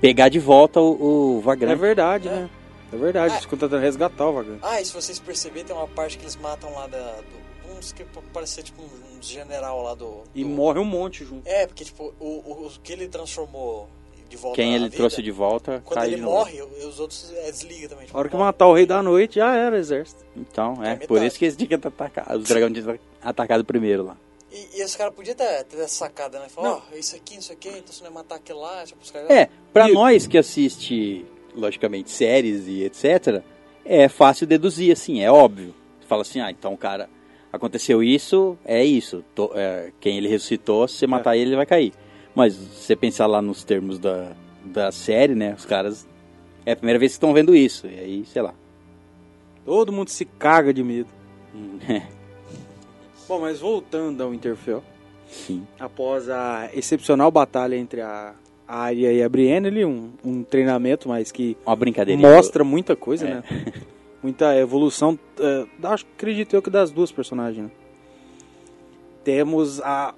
pegar de volta o, o É Vagrant. verdade, É. né? É verdade, Ah. eles ficam tentando resgatar o vagante. Ah, e se vocês perceberem, tem uma parte que eles matam lá da. Do, uns que parece ser tipo um, general lá do. E do- morre um monte junto. É, porque tipo, o, o, o que ele transformou de volta Quem ele vida, trouxe de volta Quando cai ele de novo. morre, os outros é, desliga também. tipo, A hora que matar o rei da noite, já era o exército. Então, É é, por isso que eles tinham que atacar. Os dragões tinham atacado primeiro lá. E, e esse cara podia ter, ter essa sacada, né? Falar, ó, isso aqui, isso aqui, então você não vai matar aquele lá, tipo, os caras. É, pra E- nós que assiste, logicamente, séries e etc., é fácil deduzir, assim, é óbvio. Você fala assim, ah, então o cara, aconteceu isso, é isso. To- é, quem ele ressuscitou, se você matar ele, ele vai cair. Mas se você pensar lá nos termos da, da série, né, os caras, é a primeira vez que estão vendo isso. E aí, sei lá. Todo mundo se caga de medo. Bom, mas voltando ao Winterfell, Sim. após a excepcional batalha entre a Arya e a Brienne, ali, um, um treinamento, mas que Uma brincadeirinha. mostra muita coisa, É. né? Muita evolução, eh, acho, acredito eu que das duas personagens, né? Temos a...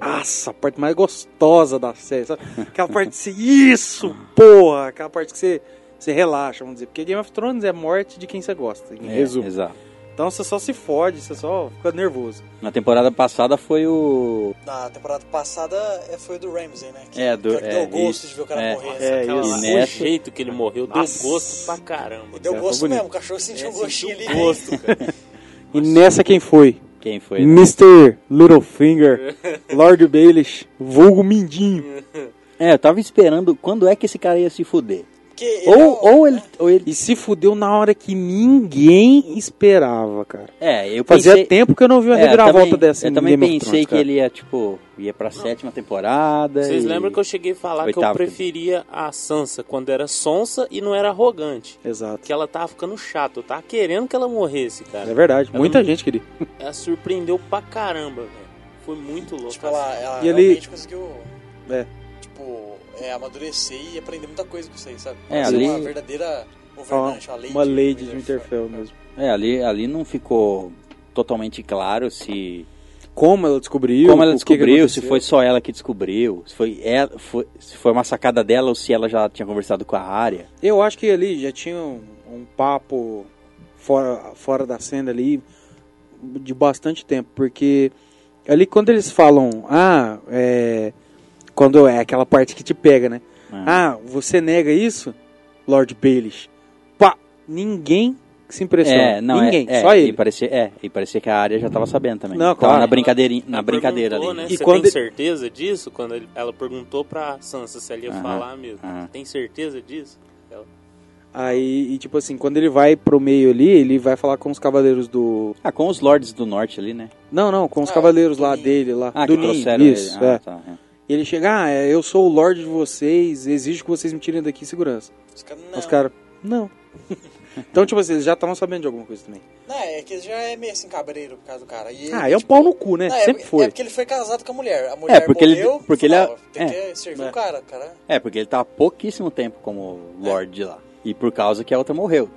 Nossa, a parte mais gostosa da série, sabe? Aquela parte de ser isso, porra! Aquela parte que você, você relaxa, vamos dizer. Porque Game of Thrones é morte de quem você gosta, em É, resumo. exato. Então você só se fode, você só fica nervoso. Na temporada passada foi o. Na temporada passada é, foi do Ramsey, né? Que, É, do- que é, deu gosto isso. de ver o cara É. morrer. É, aquela isso. O jeito que ele morreu deu Nossa. gosto pra caramba. E deu É, gosto mesmo, o cachorro sentiu É, um gostinho sentiu ali. gosto, cara. E nessa quem foi? Quem foi? né? Mr. Littlefinger, Lord Baelish, vulgo Mindinho. É, eu tava esperando quando é que esse cara ia se fuder. Porque Ou, o- ou ele. Ou ele E se fudeu na hora que ninguém esperava, cara. é, eu Fazia pensei. tempo que eu não vi uma É, reviravolta também, dessa Eu em também Game of pensei Thrones, que cara. ele ia, tipo, ia pra sétima temporada. Vocês e- lembram que eu cheguei a falar que eu preferia a Sansa quando era sonsa e não era arrogante. Exato. Que ela tava ficando chata, eu tava querendo que ela morresse, cara. É verdade, Ela muita não- gente queria. Ela surpreendeu pra caramba, velho. Foi muito louco. Tipo, ela, ela E ele- realmente conseguiu, É. é, amadurecer e aprender muita coisa com isso aí, sabe? É, ali- uma verdadeira governante, uma lady, Uma lady de Winterfell mesmo. É, ali, ali não ficou totalmente claro se. Como ela descobriu. como ela descobriu, se foi só ela que descobriu, se foi, ela, foi, se foi uma sacada dela ou se ela já tinha conversado com a área. Eu acho que ali já tinha um, um papo fora, fora da cena ali de bastante tempo, porque ali quando eles falam, ah, é, quando é aquela parte que te pega, né? Ah, você nega isso, Lord Baelish? Pá, ninguém se impressiona. É, não, é- ninguém, é, só E ele. parecia, é, e parecia que a área já tava sabendo também. Não, Tava claro. na brincadeirinha, na brincadeira ali. Né, E você quando tem ele- certeza disso? Quando ele- ela perguntou pra Sansa se ela ia falar mesmo. aham. Tem certeza disso? Ela- Aí, e, tipo assim, quando ele vai pro meio ali, ele vai falar com os cavaleiros do... Ah, com os lords do norte ali, né? Não, não, com os Ah, cavaleiros lá Ninho. dele, lá. Ah, do que Ninho, trouxeram isso, ele. é. Ah, tá, é. E ele chega, ah, é, eu sou o Lorde de vocês, exijo que vocês me tirem daqui em segurança. Os caras, não. Os caras, não. Então, tipo assim, eles já estavam sabendo de alguma coisa também. Não, é que já é meio assim cabreiro por causa do cara. E Ah, ele, é um tipo, pau no cu, né? não, é- Sempre é, foi. porque ele foi casado com a mulher. A mulher porque ele- morreu, porque ele falou, é- "Ó, tem é. que servir É. o cara, cara. É, porque ele tá há pouquíssimo tempo como Lorde de lá. E por causa que a outra morreu.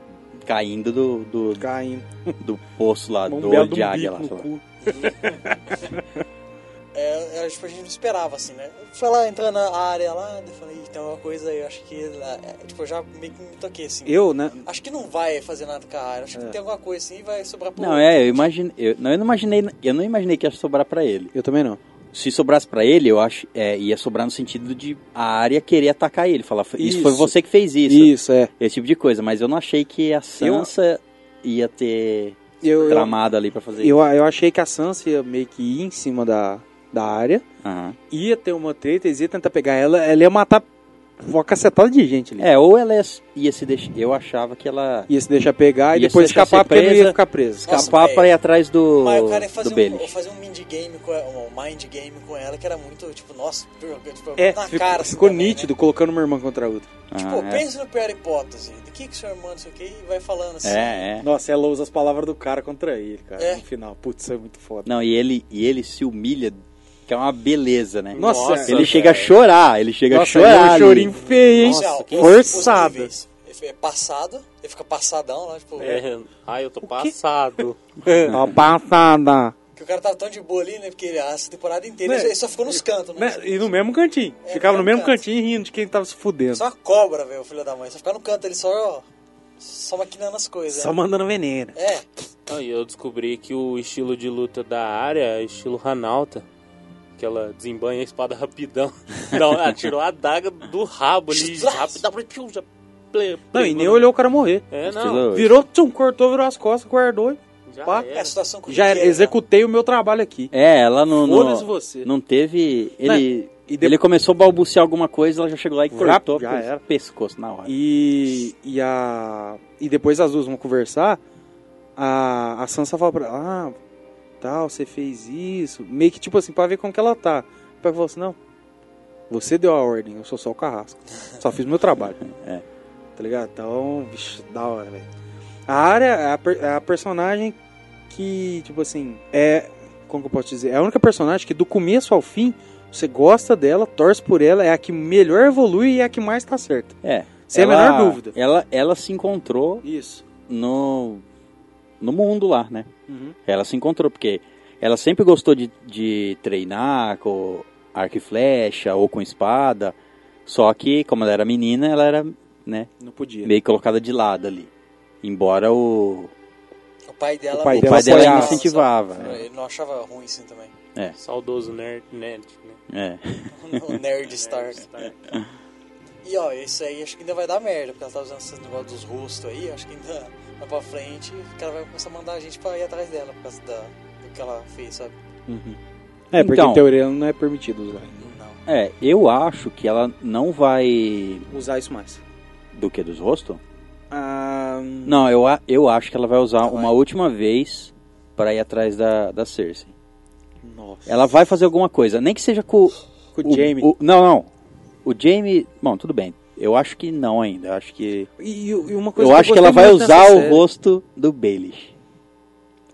Caindo do, do, Caindo. do poço lá, do olho de águia lá. É, é, tipo, a gente não esperava, assim, né? Foi lá entrando na área lá, eu falei, "Ih, tem uma coisa aí, eu acho que. lá", é, tipo, eu já meio que me toquei, assim. Eu, né? Acho que não vai fazer nada com a área, acho que É. tem alguma coisa assim e vai sobrar pro Não, outro. é, eu imaginei. Eu, não, eu não imaginei. Eu não imaginei que ia sobrar pra ele. Eu também não. Se sobrasse pra ele, eu acho. É, ia sobrar no sentido de a área querer atacar ele. Falar, isso, Isso. foi você que fez isso. Isso, é. Esse tipo de coisa. Mas eu não achei que a Sansa ia ter Eu, eu, tramado ali pra fazer eu, eu achei que a Sansa ia meio que ir em cima da, da área. Aham. Ia ter uma treta, eles iam tentar pegar ela. Ela ia matar uma cacetada de gente ali. É, ou ela ia, ia se deixar. Eu achava que ela Ia se deixar pegar e depois escapar porque não ia presa. ficar presa. Nossa, escapar velho. pra ir atrás do, Mas o cara ia do fazer um, fazer um mind game com ela, um mind game com ela que era muito, tipo, nossa, tipo, É, na ficou, cara. assim, ficou também, nítido, Né? colocando uma irmã contra a outra. Tipo, Ah, é. pensa no pior hipótese. Do que que o seu irmão, não sei o que, e vai falando assim. É, é. Nossa, ela usa as palavras do cara contra ele, cara, É. no final. Putz, isso é muito foda. Não, e ele, e ele se humilha, que é uma beleza, né? Nossa, Nossa, ele velho. chega a chorar, ele chega Nossa, a chorar. é um ali. chorinho feio, hein? Os- forçado. Ele é passado, ele fica passadão lá, tipo. É, ai, eu tô passado. Ó, passada. Que o cara tava tão de boa ali, né? Porque ele, essa temporada inteira Né? ele só ficou nos cantos, né? Né? E no mesmo cantinho. É, Ficava no no mesmo canto. cantinho rindo de quem tava se fudendo. Só uma cobra, velho, o filho da mãe. Só ficar no canto ali, só, ó, só maquinando as coisas. Só né? mandando veneno. É, Aí eu descobri que o estilo de luta da área é estilo Ranalta. Que ela desembanha a espada rapidão. Não, ela tirou a daga do rabo ali, ple- Não, e nem no- olhou o cara morrer. É, não. Virou, tchum, cortou, virou as costas, guardou. e Já Pá. é era. a situação Já era, né? executei o meu trabalho aqui. É, ela não, Foda-se não, você. não teve. Ele, E, de- ele começou a balbuciar alguma coisa, ela já chegou lá e Já- cortou já era. pescoço na hora. e, e a e depois as duas vão conversar. A, a Sansa fala pra ela, ah, tal, você fez isso. Meio que tipo assim, pra ver como que ela tá. O Peco falou assim, não, você deu a ordem, eu sou só o carrasco. Só fiz meu trabalho. É. Tá ligado? Então, bicho, da hora, velho. A área é a, per- a personagem que, tipo assim, é. Como que eu posso dizer? É a única personagem que do começo ao fim você gosta dela, torce por ela, é a que melhor evolui e é a que mais tá certa. É. Sem a menor dúvida. Ela, ela se encontrou Isso. no, no mundo lá, né? Uhum. Ela se encontrou, porque ela sempre gostou de, de treinar com arco e flecha ou com espada. Só que, como ela era menina, ela era né, Não podia. meio colocada de lado ali. Embora o, O pai dela, O pai o dela pai dela apoiava. incentivava. né? Ele não achava ruim assim também. Saudoso nerd, nerd né? É. o Nerd Stark. E ó, isso aí acho que ainda vai dar merda, porque ela tá usando esse negócio dos rostos aí, acho que ainda mais pra frente que ela vai começar a mandar a gente pra ir atrás dela por causa da, do que ela fez, sabe? Uhum. É, porque Então- em teoria não é permitido usar. Não. É, eu acho que ela não vai. Usar isso mais. Do que? Dos rostos? Ah, Não, eu, a- eu acho que ela vai usar Ela uma vai. última vez pra ir atrás da, da Cersei. Nossa. Ela vai fazer alguma coisa, nem que seja com Com o Jamie. o- não, não. O Jamie. Bom, tudo bem. Eu acho que não ainda. Eu acho que. E, e uma coisa Eu acho que ela vai usar o série- rosto do Baelish.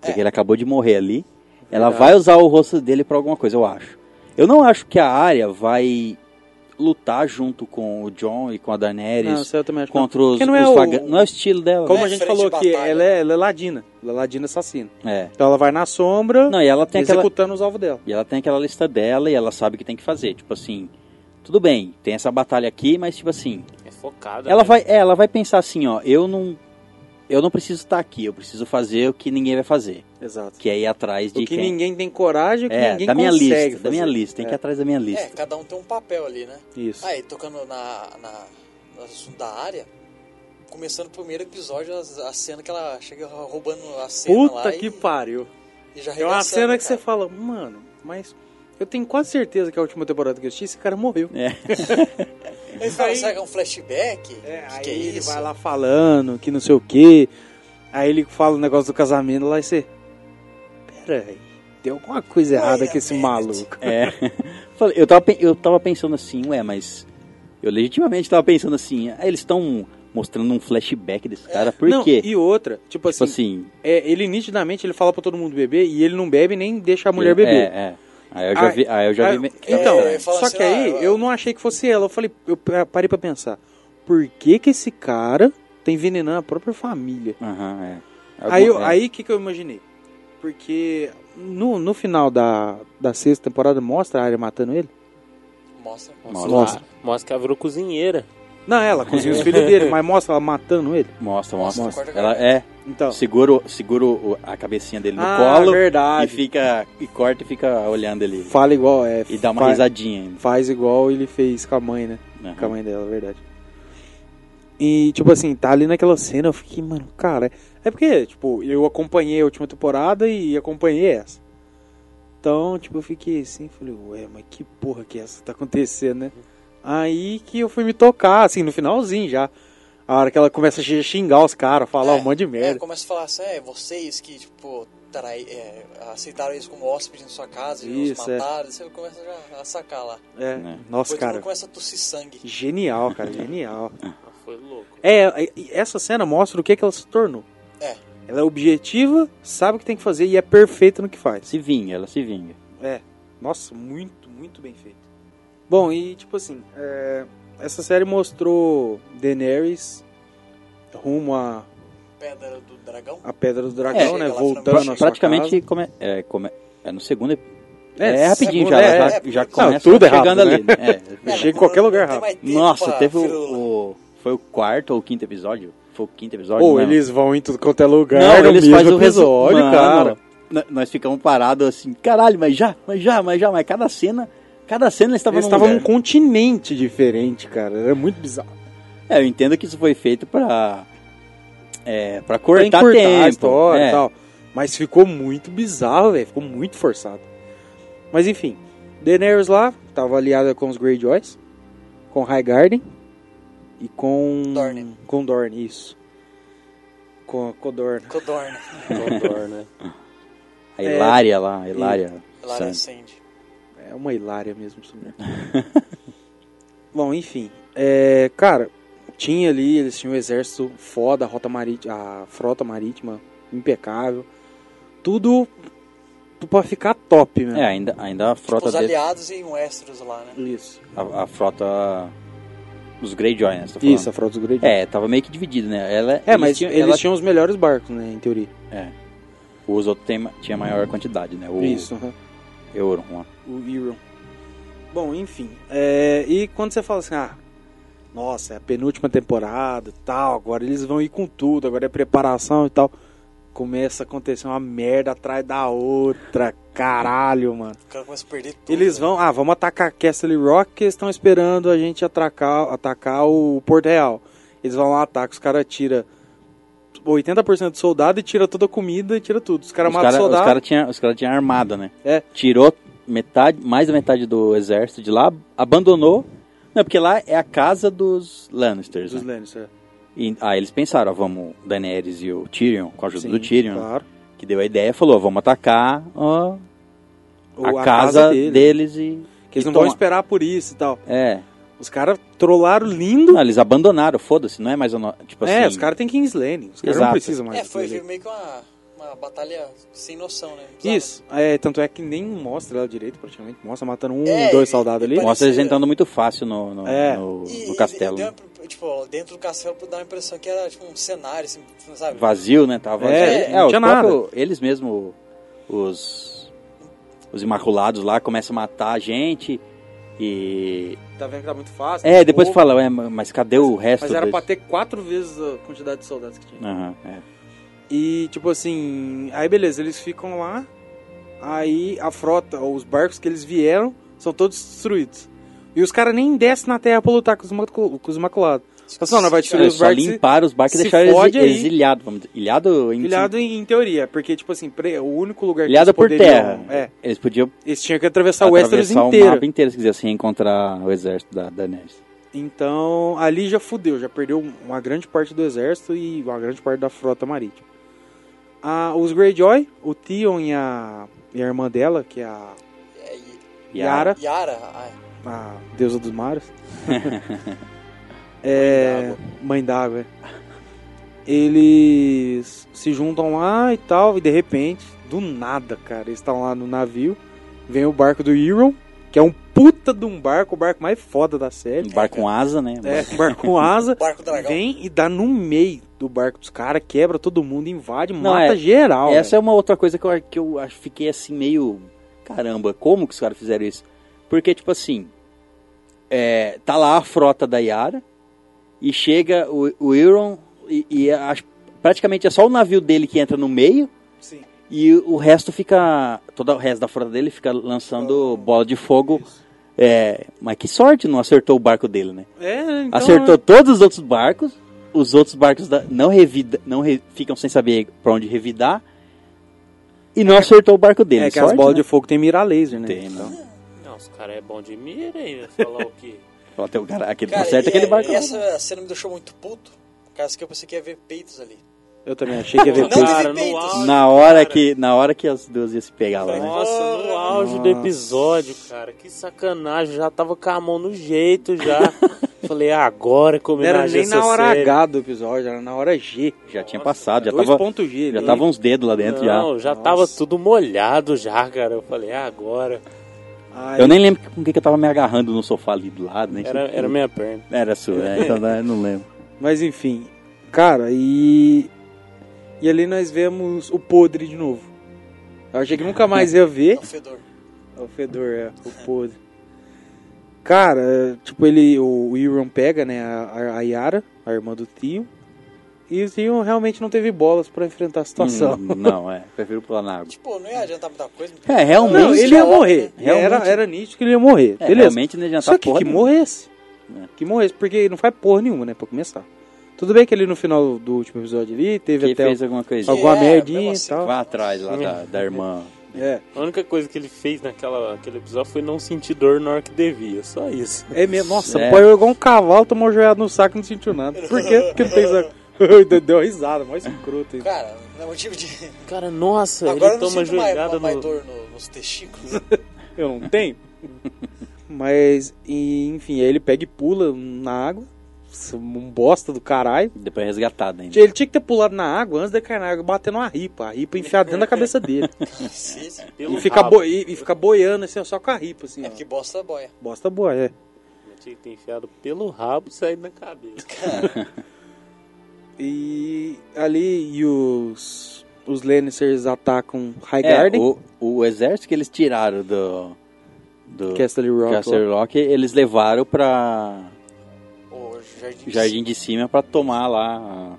Porque É. ele acabou de morrer ali. Ela Verdade. vai usar o rosto dele pra alguma coisa, eu acho. Eu não acho que a Arya vai lutar junto com o John e com a Daenerys Não, isso eu também acho que não. contra os, não é os o- Não é o estilo dela. Como Não a é gente falou batalha. ela é, ela é ladina. Ela é ladina assassina. É. Então ela vai na sombra, Não, e ela tem aquela. executando os alvos dela. E ela tem aquela lista dela e ela sabe o que tem que fazer. Tipo assim, tudo bem, tem essa batalha aqui, mas tipo assim, É focada. ela né? vai, é, ela vai pensar assim, ó, eu não eu não preciso estar aqui, eu preciso fazer o que ninguém vai fazer, Exato. que é ir atrás de O que quem ninguém tem coragem, o que é, ninguém da minha consegue lista, da minha fazer. lista, tem que ir É, atrás da minha É, lista. cada um tem um papel ali, né? Isso. Aí, tocando na, na, no assunto da área, começando o primeiro episódio, a, cena que ela chega roubando a cena lá Puta que e, pariu. e já É uma cena que você cara. fala, mano, mas eu tenho quase certeza que a última temporada que eu assisti, esse cara morreu. É. Ele fala, Aí- será que é um flashback? É, Acho aí que é ele isso. vai lá falando que não sei o que. Aí ele fala o negócio do casamento lá e você. Pera aí, tem alguma coisa errada a com esse maluco. É. Eu tava eu tava pensando assim, ué, mas eu legitimamente tava pensando assim, ah, eles estão mostrando um flashback desse cara. Por não, quê? E outra, tipo Tipo assim, assim. é, ele nitidamente ele fala pra todo mundo beber e ele não bebe nem deixa a mulher é, beber. É, Aí eu já vi. Aí eu já Ah, vi. então, É, só assim, que aí ah, eu não achei que fosse ela. Eu falei, eu parei pra pensar, por que que esse cara tá envenenando a própria família? Aham, é. Aí o Algum- é. aí que, que eu imaginei? Porque no, no final da, da sexta temporada mostra a área matando ele? Mostra. Mostra. Mostra. Mostra que ela virou cozinheira. Não, ela cozinha os filhos dele, mas mostra ela matando ele. Mostra, mostra. Mostra, Ela é. Então. Segura, segura a cabecinha dele no ah, colo e verdade. fica. E corta e fica olhando ele. Fala igual, é. E dá uma fa- risadinha ainda. Faz igual ele fez com a mãe, né? Aham. Com a mãe dela, verdade. E, tipo assim, tá ali naquela cena, eu fiquei, mano, cara. É porque, tipo, eu acompanhei a última temporada e acompanhei essa. Então, tipo, eu fiquei assim, falei, ué, mas que porra que é essa que tá acontecendo, né? Aí que eu fui me tocar, assim, no finalzinho já. A hora que ela começa a xingar os caras, falar É, um monte de É, merda. começa a falar assim, é, vocês que, tipo, trai, é, aceitaram eles como hóspedes na sua casa e Isso, os é. mataram, você começa já a sacar lá. É, né? nossa, Depois cara. começa a tossir sangue. Genial, cara, genial. Ela Foi louco. É, e essa cena mostra o que, que ela se tornou. É. Ela é objetiva, sabe o que tem que fazer e é perfeita no que faz. Se vinga, ela se vinga. É. Nossa, muito, muito bem feito. Bom, e tipo assim, é, essa série mostrou Daenerys rumo à, Pedra do dragão. à Pedra do Dragão, É, né? lá, Voltando sua Praticamente casa. come, é, come- é no segundo. É, É, rapidinho já, é, ela é, já, já não, começa tudo é chegando rápido, ali. né? né? É. Chega em qualquer lugar rápido. tempo Nossa, pra teve o, o- Foi o quarto ou o quinto episódio? Foi o quinto episódio? Ou lembro. eles vão em tudo quanto é lugar Não, no eles mesmo fazem o episódio, Mano, cara. Nós ficamos parados assim, caralho, mas já, mas já, mas já, mas cada cena, cada cena eles estavam Eles num estavam num lugar. continente diferente, cara. Era muito bizarro. É, eu entendo que isso foi feito pra, é, pra Pra cortar encurtar tempo. a história é. e tal. Mas ficou muito bizarro, velho. Ficou muito forçado. Mas enfim, Daenerys lá tava aliada com os Greyjoys, com Highgarden e com Dorne. com Dorne, isso. Com com Dorne. Codorna. Condor, né? A Hilária lá, a Hilária. Santos. acende. É uma hilária mesmo isso mesmo. Bom, enfim, é, cara, tinha ali, eles tinham um exército foda, a rota marítima, a frota marítima impecável. Tudo pra ficar top, mesmo. É, ainda, ainda a Tipo, frota os dele, aliados e um Westeros lá, né? Isso. a, a frota dos Greyjoy, né? você tá? Isso, a frota dos Greyjoy. É, tava meio que dividido, né? Ela, É, mas tinham- eles ela- tinham os melhores barcos, né, em teoria. É. Os outros tem, tinha maior quantidade, né? O Isso, aham. Euron lá. o Euron. Bom, enfim. é, e quando você fala assim, ah, nossa, é a penúltima temporada e tal, agora eles vão ir com tudo, agora é preparação e tal. Começa a acontecer uma merda atrás da outra, caralho, mano. O cara começa a perder tudo. Eles né? vão, ah, vamos atacar Castle Rock, que eles estão esperando a gente atacar, atacar o Porto Real. Eles vão lá, atacam, os caras tiram 80% do soldado e tira toda a comida e tira tudo. Os caras Os matam o caras soldado. cara tinham os cara tinha armada, né? É. Tirou metade, mais da metade do exército de lá, abandonou. Não, porque lá é a casa dos Lannisters. Dos né? Lannister. E, aí eles pensaram, ó, vamos, Daenerys e o Tyrion, com a ajuda Sim, do Tyrion, Claro. que deu a ideia, falou, vamos atacar ó, Ou a, casa, dele. deles e... Que eles e não vão toma. esperar por isso e tal. É, Os caras trollaram lindo. não, eles abandonaram, foda-se, não é mais, o no- tipo é, assim... os caras têm King's Landing. Os caras não precisam mais. É, foi, meio que uma, uma batalha sem noção, né? Precisava- Isso. É, tanto é que nem mostra ela direito, praticamente. Mostra matando um, É, dois e- soldados e ali. Mostra eles entrando muito fácil no, no, É. no- E- no e- castelo. e deu né? tipo, dentro do castelo dá uma impressão que era tipo um cenário, assim, sabe? Vazio, né? Tava vazio. É, É, não tinha próprios- Eles mesmo, os, os imaculados lá, começam a matar a gente e... Tá vendo que tá muito fácil. É, depois pouco. fala, ué, mas cadê o resto? Mas era desse- pra ter quatro vezes a quantidade de soldados que tinha. Aham, é. E, tipo assim, aí beleza, eles ficam lá, aí a frota, ou os barcos que eles vieram, são todos destruídos. E os caras nem descem na terra pra lutar com os, com os maculados. Assim, não, nós vai destruir Eles os só barcos e- limparam os barcos e se deixaram eles exiliados. Vamos dizer. Ilhado em Ilhado em, em teoria, porque, tipo assim, pre- o único lugar que Ilhado eles por poderiam... terra. É, Eles podiam eles tinham que atravessar o Westeros atravessar o inteiro. mapa inteiro se quisessem encontrar o exército da Daenerys. Então, ali já fudeu, já perdeu uma grande parte do exército e uma grande parte da frota marítima. Ah, os Greyjoy, o Theon e a, e a irmã dela, que é a, É, e- Yara, Yara, ai, a deusa dos mares. É. Mãe d'água, é. Eles se juntam lá e tal, e de repente, do nada, cara, eles estão lá no navio. Vem o barco do Euron, que é um puta de um barco, o barco mais foda da série. Um barco com asa, né? É, um barco com asa. Barco dragão. Vem e dá no meio do barco dos caras, quebra todo mundo, invade, Não, mata é- geral. Essa é uma outra coisa que eu, que eu acho- fiquei assim meio. Caramba, como que os caras fizeram isso? Porque, tipo assim. é, tá lá a frota da Yara. E chega o, o Euron. E, e acho- praticamente é só o navio dele que entra no meio. Sim. E o resto fica. Todo o resto da frota dele fica lançando bola de fogo. É, mas que sorte, não acertou o barco dele, né? É, então, Acertou todos os outros barcos. Os outros barcos da- não, revida, não re- ficam sem saber pra onde revidar. E não acertou o barco dele. É que as Sorte, bolas né? de fogo tem mira laser, né? Tem, Então, não. Não, os caras é bom de mira aí, né? Falar o quê? Tem o cara, aquele, Cara, acerta e aquele é- barco. lá. Essa cena me deixou muito puto. Caso que eu pensei que ia ver peitos ali. Eu também achei que ia ver cara, peitos. auge, Na hora, cara. que, na hora que as duas iam se pegar lá, né? Nossa, no auge do Nossa. episódio, cara. Que sacanagem. Já tava com a mão no jeito já. Falei, ah, agora que Não era nem na hora série. H do episódio, era na hora G. Já tinha passado, já tava, 2.G. já ali. tava uns dedos lá dentro já. Não, já Nossa. tava tudo molhado já, cara. Eu falei, ah, agora. Aí, Eu nem lembro com o que que eu tava me agarrando no sofá ali do lado. Nem Era, sei- era minha perna. Era sua, é, então eu não lembro. Mas enfim, cara, e. E ali nós vemos o podre de novo. Eu achei que nunca mais ia ver. É o fedor. o fedor, é, o podre. Cara, tipo, ele. O Euron pega, né, a, a Yara, a irmã do Tio. E o realmente não teve bolas pra enfrentar a situação. Hum, Não, é, prefiro pular na água. Tipo, não ia adiantar muita coisa. É, realmente. Não, ele ia óbvio, morrer. né? Era, Realmente. era nítido que ele ia morrer. É, Beleza. realmente não adianta Só que porra que nenhuma. morresse. É. Que morresse, porque não faz porra nenhuma, né, pra começar. Tudo bem que ali no final do último episódio ali, teve Que até fez alguma coisa. alguma É, merdinha e tal. Vá atrás lá da, da irmã. É. A única coisa que ele fez naquela aquele episódio foi não sentir dor na hora que devia. Só isso. É mesmo. Nossa, É. apoiou igual um cavalo, tomou joelhado no saco e não sentiu nada. Por quê? Porque não tem saco. Deu- risada, mais escroto. hein? Cara, não é motivo de. Cara, nossa, Agora eu ele não toma joelhada no... dor no- nos testículos. Eu não tenho. Mas, enfim, aí ele pega e pula na água. Um bosta do caralho. Depois resgatada ainda. Ele tinha que ter pulado na água antes de cair na água, batendo uma ripa. A ripa enfiada dentro da cabeça dele. E boi- e, ficar boiando assim, só com a ripa, assim, É ó. porque bosta é boia. Bosta boa, é. Tinha que ter enfiado pelo rabo e saído na cabeça. E ali e os, os Lannisters atacam É, Highgarden, o, o exército que eles tiraram do, do Castle Rock. Castle Rock, eles levaram pra O jardim. de Jardim de Cima pra tomar lá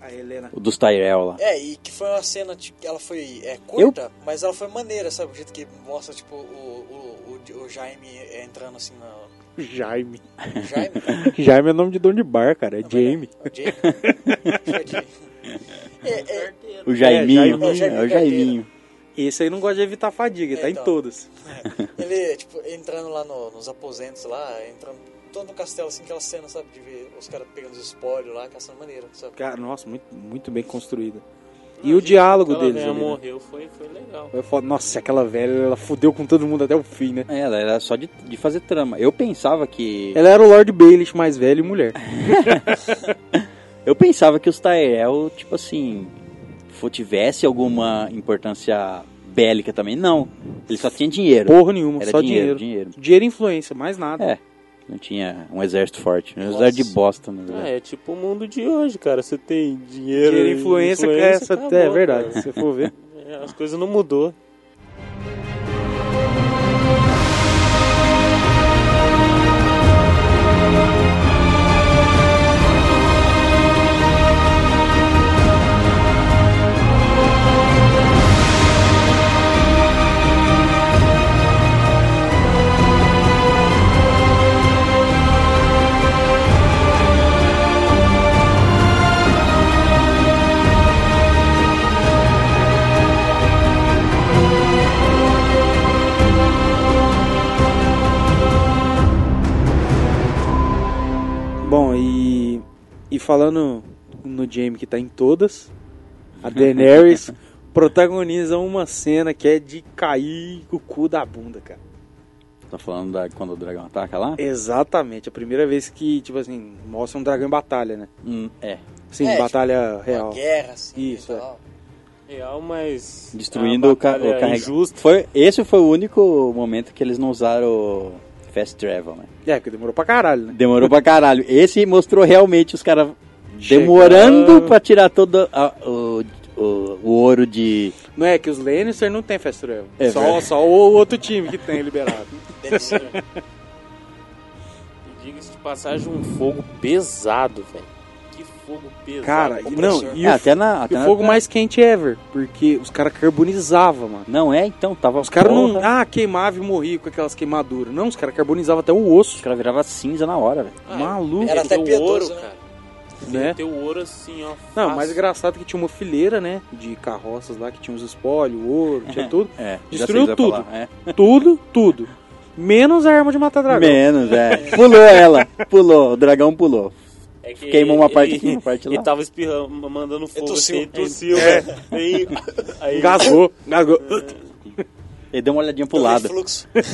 A Helena. a- o dos Tyrell lá. É, e que foi uma cena, tipo, ela foi é, curta, mas ela foi maneira, sabe? O jeito que mostra, tipo, o, o, o, o Jaime entrando assim na. Jaime. o Jaime? Jaime é nome de dono de bar, cara. É Jamie. É o Jaime? Jardim. É, é, O Jaiminho. Jaiminho. É, o Jaiminho. Esse aí não gosta de evitar fadiga, ele tá em Então. todas. ele, tipo, entrando lá no- nos aposentos lá, entrando todo no castelo, assim, aquela cena, sabe? De ver os caras pegando os espólios lá, aquela cena maneira, sabe? Cara, nossa, muito, muito bem construída. E o diálogo deles ali, né? morreu, foi, foi legal. Foi foda. Nossa, aquela velha, ela fudeu com todo mundo até o fim, né? É, Ela era só de, de fazer trama. Eu pensava que. Ela era o Lord Baelish mais velho e mulher. Eu pensava que os Tyrell, tipo assim, tivesse alguma importância bélica também. Não. Ele só tinha dinheiro. Porra nenhuma, Era só dinheiro, dinheiro. dinheiro. Dinheiro e influência, mais nada. É. Não tinha um exército forte. Um Nossa. exército de bosta, na Ah, é tipo o mundo de hoje, cara. Você tem dinheiro, Dinheiro e influência, essa acabou, é verdade, cara. se for ver. É, as coisas não mudou. Falando no Jamie que tá em todas, a Daenerys protagoniza uma cena que é de cair o cu da bunda, cara. Tá falando da, quando o dragão ataca lá? Exatamente, a primeira vez que, tipo assim, mostra um dragão em batalha, né? Hum, é. Sim, É, batalha Uma real. guerra, assim. Isso, e tal. Real, mas. Destruindo é o, ca o carregamento. Foi, esse foi o único momento que eles não usaram Fast Travel, né? É, porque demorou pra caralho, né? Demorou pra caralho. Esse mostrou realmente os caras demorando pra tirar todo a- o, o, o ouro de. Não é que os Lannister não tem fast travel. É só, verdade. só o outro time que tem liberado. E diga-se de passagem, um fogo pesado, velho. Fogo pesado. Cara, e não, e É, o, até na. e Até o na- fogo mais quente ever, porque os caras carbonizavam, mano. Não é, então, tava. Os caras não. Ah, queimava e morria com aquelas queimaduras. Não, os caras carbonizavam até o osso. Os caras viravam cinza na hora, velho. Ah, Maluco, Era até piedoso, ouro, né? cara. né? Meteu ouro assim, ó. Não, fácil. mais engraçado é que tinha uma fileira, né? De carroças lá que tinha os espólios, ouro, tinha tudo. É, Destruiu o tudo. falar, é. Tudo, tudo. Menos a arma de matar dragão. Menos, é. Pulou ela. Pulou. O dragão pulou. É que Queimou uma ele- parte aqui, uma parte lá. Ele tava espirrando, mandando fogo tossiu. assim, tossiu. É. velho. Aí, aí, Engasgou, engasgou. Ele deu uma olhadinha pro Do lado.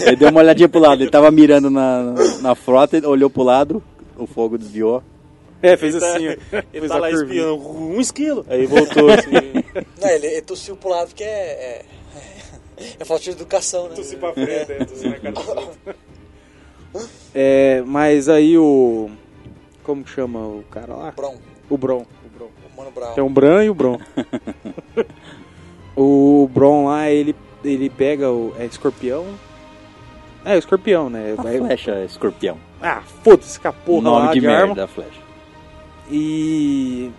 Ele deu uma olhadinha pro lado. Ele tava mirando na, na frota, ele olhou pro lado, o fogo desviou. É, fez tá- assim, ó. ele Fez tá lá espiando um esquilo. Aí voltou assim. Não, ele, ele tossiu pro lado porque é. É, é falta de educação, né? Tossi pra frente, é, tossi na cara. É, mas aí o. Como que chama o cara lá? Bron, O Bron. O Bron. o Mano Brown. Tem um Bran e o Bron. o Bron lá, ele, ele pega o. É escorpião? É, o escorpião, né? A Vai- flecha escorpião. Ah, foda-se porra Nome lá de, de, merda arma. da flecha. E.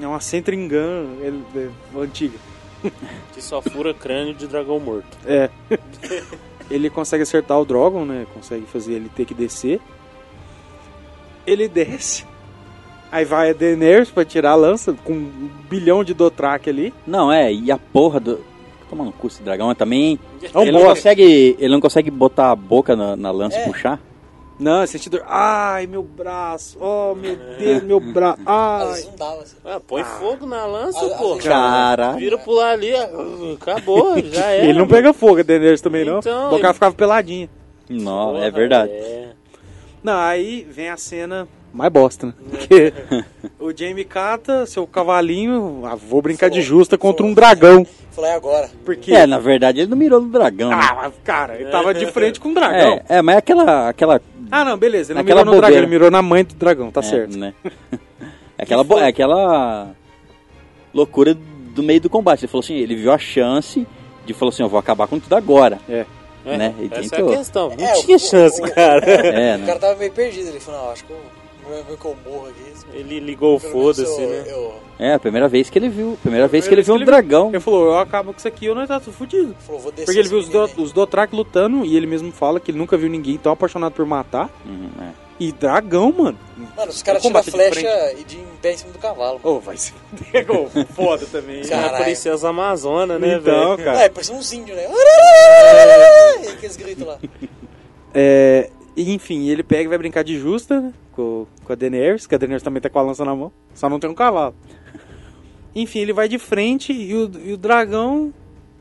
É uma Sentry Gun ele- é, antiga. Que só fura crânio de dragão morto. É. ele consegue acertar o Drogon, né? Consegue fazer ele ter que descer. Ele desce. Aí vai a Daenerys pra tirar a lança com um bilhão de Dothraki ali. Não, é, e a porra do. Tomando cu esse dragão, mas também. É um ele, não consegue, ele não consegue botar a boca na, na lança É. e puxar? Não, é sentido. Ai, meu braço. Oh, meu Deus, meu braço. Ai. não dava assim. Ah, põe fogo na lança, Ah, pô. ah, Caralho. Vira lá ali, acabou, já era. Ele não pega fogo, a Daenerys também não. Então, o cara ele- ficava peladinha. Não, é verdade. é. Não, aí vem a cena mais bosta, né? Porque o Jamie cata seu cavalinho, ah, vou brincar de justa contra um dragão. Falei "É agora. Porque. É, na verdade ele não mirou no dragão, né? Ah, mas, cara, ele tava de frente com um dragão. É, é, mas aquela. aquela Ah, não, beleza. Ele não Aquela mirou no dragão, bobeira. ele mirou na mãe do dragão, tá é, certo. Né? É aquela, bo- é aquela loucura do meio do combate. Ele falou assim, ele viu a chance de falou assim, eu vou acabar com tudo agora. É. É, Né? E Essa tentou. é a questão. Não É, tinha o- chance, o- cara. É, O né? cara tava meio perdido. Ele falou, não, acho que eu, meu, que eu morro aqui. Ele ligou o foda-se, né? Eu, É, a primeira vez que ele viu. Primeira vez que ele Primeira viu um ele dragão. Ele falou, eu acabo com isso aqui, eu não tá tudo fudido. falou, vou descer Porque ele viu os, do, os Dothraki lutando e ele mesmo fala que ele nunca viu ninguém tão apaixonado por matar. Uhum, é. E dragão, mano. Mano, os caras tiram a bater de flecha e de em pé em cima do cavalo. Ô, vai se fuder, ô, foda também. É Caralho. a princesa Amazona, né, Então, velho? Cara. é, parecia uns índios, né? E aqueles gritos lá. É, e, enfim, ele pega e vai brincar de justa né, com, com a Daenerys, que a Daenerys também tá com a lança na mão, só não tem um cavalo. Enfim, ele vai de frente e o, e o dragão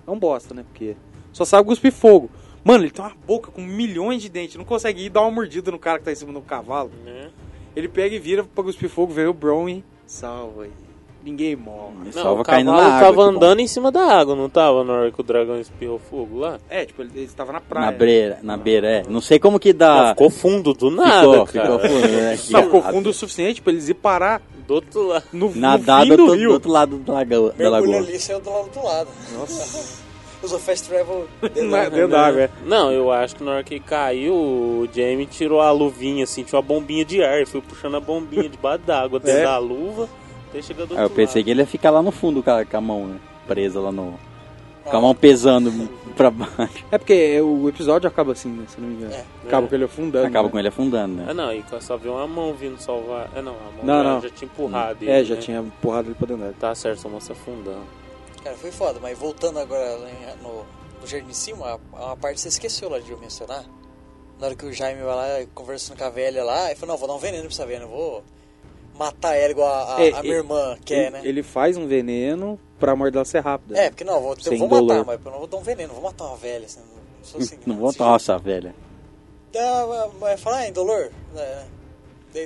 é um bosta, né? Porque só sabe cuspir fogo. Mano, ele tem uma boca com milhões de dentes, não consegue ir dar uma mordida no cara que tá em cima do cavalo. Né? Ele pega e vira pra cuspir fogo, vem o Bron e salva. E ninguém morre. Não, só o caindo cavalo na água. tava que bom. andando em cima da água, não tava na hora que o dragão espirrou fogo lá? É, tipo, ele, ele estava na praia. Na beira, na beira, é. Não sei como que Não, dá. ficou fundo do nada, ficou, cara. ficou fundo, né? Não, ficou fundo o suficiente pra eles ir parar Do outro lado. no, no Nadar fim do, do outro- do outro lado da lagoa. Da Mergulho lagoa. ali e saiu do lado do lado. Nossa. Usou fast travel dentro da- dentro água, é. Não, eu acho que na hora que caiu, o Jamie tirou a luvinha, assim, tinha uma bombinha de ar, e foi puxando a bombinha debaixo d'água dentro É. da luva, até chegar do Aí eu pensei lado. que ele ia ficar lá no fundo com a, com a mão, né? Presa lá no. Com a mão pesando pra baixo. É porque o episódio acaba assim, né, se não me engano. É. Acaba É. com ele afundando. Acaba né? com ele afundando, né? Ah, não, e só viu uma mão vindo salvar. É, não, a mão Não, já, não. já tinha empurrado ele, É, já né? tinha empurrado ele pra dentro. Tá certo, só mão se afundando. Cara, foi foda, mas voltando agora em- no, no Jardim de Cima, a- uma parte que você esqueceu lá de eu mencionar. Na hora que o Jaime vai lá conversando com a velha lá, ele falou, não, vou dar um veneno pra essa velha, não vou matar ela igual a, a- É, a ele- minha irmã quer, ele, né? ele faz um veneno pra morder ser rápida. É, porque não, vou, eu vou dolor. matar, mas eu não vou dar um veneno, vou matar uma velha, assim, não sou assim. Não vou jeito. nossa, velha. Ah, mas fala, ah, indolor. É,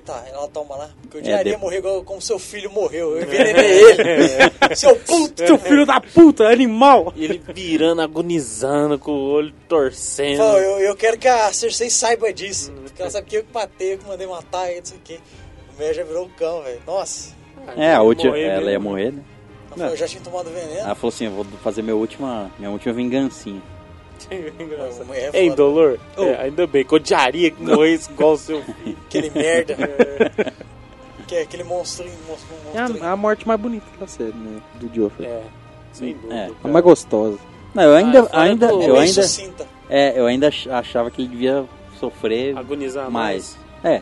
Tá, ela toma lá. Porque eu É, odiaria de- morrer igual como seu filho morreu. Eu envenenei ele. Seu puto! Seu filho da puta, animal! E ele virando, agonizando, com o olho torcendo. Fala, eu, eu quero que a Cersei saiba disso. Porque ela sabe que eu que matei, eu que mandei matar e não sei o que. O meu já virou um cão, velho. Nossa. É, a última, Morrer ela mesmo. ia morrer, né? Ela falou, eu já tinha tomado veneno. Ela falou assim, eu vou fazer minha última, minha última vingancinha. Mulher é É foda. indolor? Oh. É, ainda bem, que eu odiaria que morresse igual o seu filho. Aquele merda. que é aquele monstrinho. monstro- É monstrinho. a, a morte mais bonita da série, né? Do Joffrey. É, sem dúvida. É. A mais gostosa. Não, eu ainda, Ah, ainda, É eu bem ainda, sucinta. é, eu ainda ach- achava que ele devia sofrer Agonizar mais. mais. É.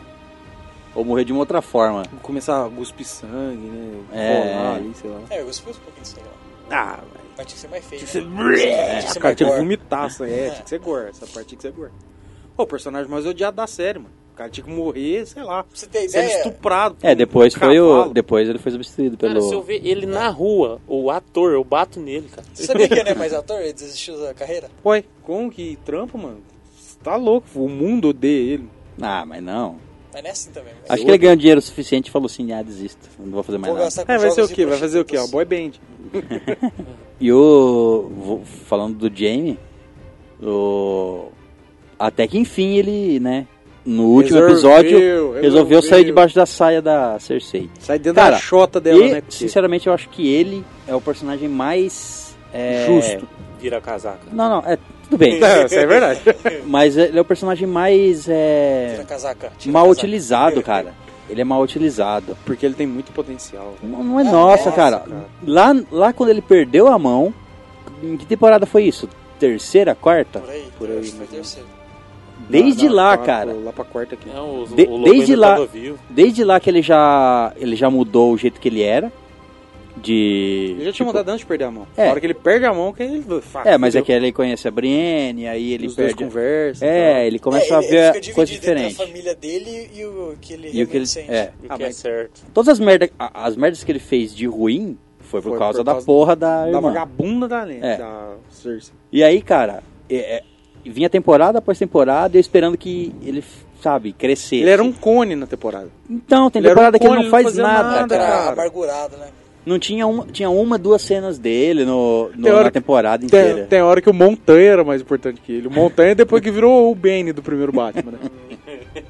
Ou morrer de uma outra forma. Começar a cuspir sangue, né? É. Rolar ali, sei lá. É, eu gostei um pouquinho disso aí, ó. Ah, Mas tinha que ser mais feio. Tinha que ser- né? Tinha que ser cara, tinha que vomitar, sangue. É, tinha que ser gore. Essa parte tinha que ser gore. Pô, o personagem mais odiado da série, mano. O cara tinha que morrer, sei lá. Você Sendo ideia, estuprado. por É, um depois foi o, depois ele foi substituído Cara, pelo se eu ver ele na rua, o ator, eu bato nele, cara. você sabia que ele não é mais ator? Ele desistiu da carreira? Ué, como que trampa, mano? Você tá louco, o mundo odeia ele. Ah, mas não. Mas não é assim também. Acho que ele ganhou dinheiro suficiente e falou assim, ah, desisto, não vou fazer mais Vou nada. É, vai ser o quê? Vai fazer o quê? Ó, boy band. E o falando do Jamie, o até que enfim ele, né, no último Resolveu, episódio resolveu. resolveu sair debaixo da saia da Cersei. Sai dentro Cara, da chota dela, e, né? Porque- sinceramente, eu acho que ele é o personagem mais é, Justo. Vira casaca. Não, não, é tudo bem. Não, isso é verdade. mas ele é o personagem mais Tira é, a casaca. tira mal casaca. utilizado, cara. Ele é mal utilizado. Porque ele tem muito potencial. Não, não é Ah, nossa, nossa, cara. cara. Lá, lá quando ele perdeu a mão, em que temporada foi isso? Terceira, quarta? Por aí, Por aí, terceiro. Desde lá, dá- cara. Lá pra quarta aqui. É, o, De- o desde lá- vivo. Desde lá que ele já ele já mudou o jeito que ele era. De. Ele já tinha tipo, mudado antes de perder a mão. É. Na hora que ele perde a mão, que ele. Fá, É, mas é fudeu. que ele conhece a Brienne, aí ele Os dois perde. conversam. e É, tal. ele começa É, a ele- ver ele fica coisa dividido entre diferente. a família dele e o que ele E o que ele. sente. É. E Ah, que é mas certo. todas as merdas. a- As merdas que ele fez de ruim foi por Foi causa por da causa porra da Da irmã. vagabunda da, Len- É. da Cersei. E aí, cara, é- é, vinha temporada após temporada, eu esperando que ele, sabe, crescesse. Ele era um cone na temporada. Então, tem ele era temporada um que ele não ele faz nada. nada. Era cara. amargurado, né? Não tinha uma, tinha uma, duas cenas dele no, no- hora na temporada inteira. Tem, tem hora que o Montanha era mais importante que ele. O Montanha depois que virou o Bane do primeiro Batman, né?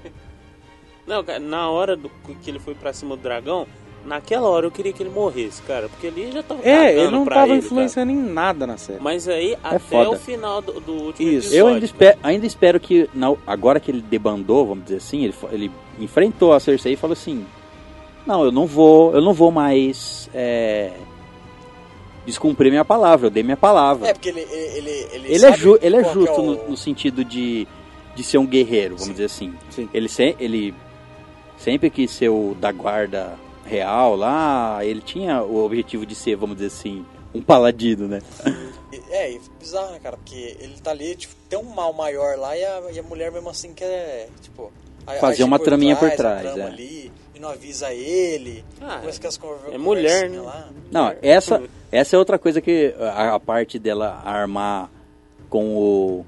Não, cara, na hora do, que ele foi pra cima do dragão, naquela hora eu queria que ele morresse, cara. Porque ele já tava É, ele não tava ele, influenciando em nada na série. cara. Mas aí, até foda. o final do, do último Isso. episódio. Eu ainda espero, ainda espero que, na- agora que ele debandou, vamos dizer assim, ele, ele enfrentou a Cersei e falou assim: Não, eu não vou, eu não vou mais é, descumprir minha palavra, eu dei minha palavra. É, porque ele. Ele, ele, ele é ju- ele é que justo o- no, no sentido de, de ser um guerreiro, vamos Sim. dizer assim. Sim. Ele, se, ele sempre quis ser o da guarda real lá, ele tinha o objetivo de ser, vamos dizer assim, um paladino, né? É, e bizarro, né, cara? Porque ele tá ali, tipo, tem um mal maior lá e a, e a mulher mesmo assim quer, tipo... a- Fazer uma traminha por trás, trama é. ali, e não avisa ele. Ah, começa com as conver- é mulher, né? lá. Não, essa, essa é outra coisa que a, a parte dela armar com o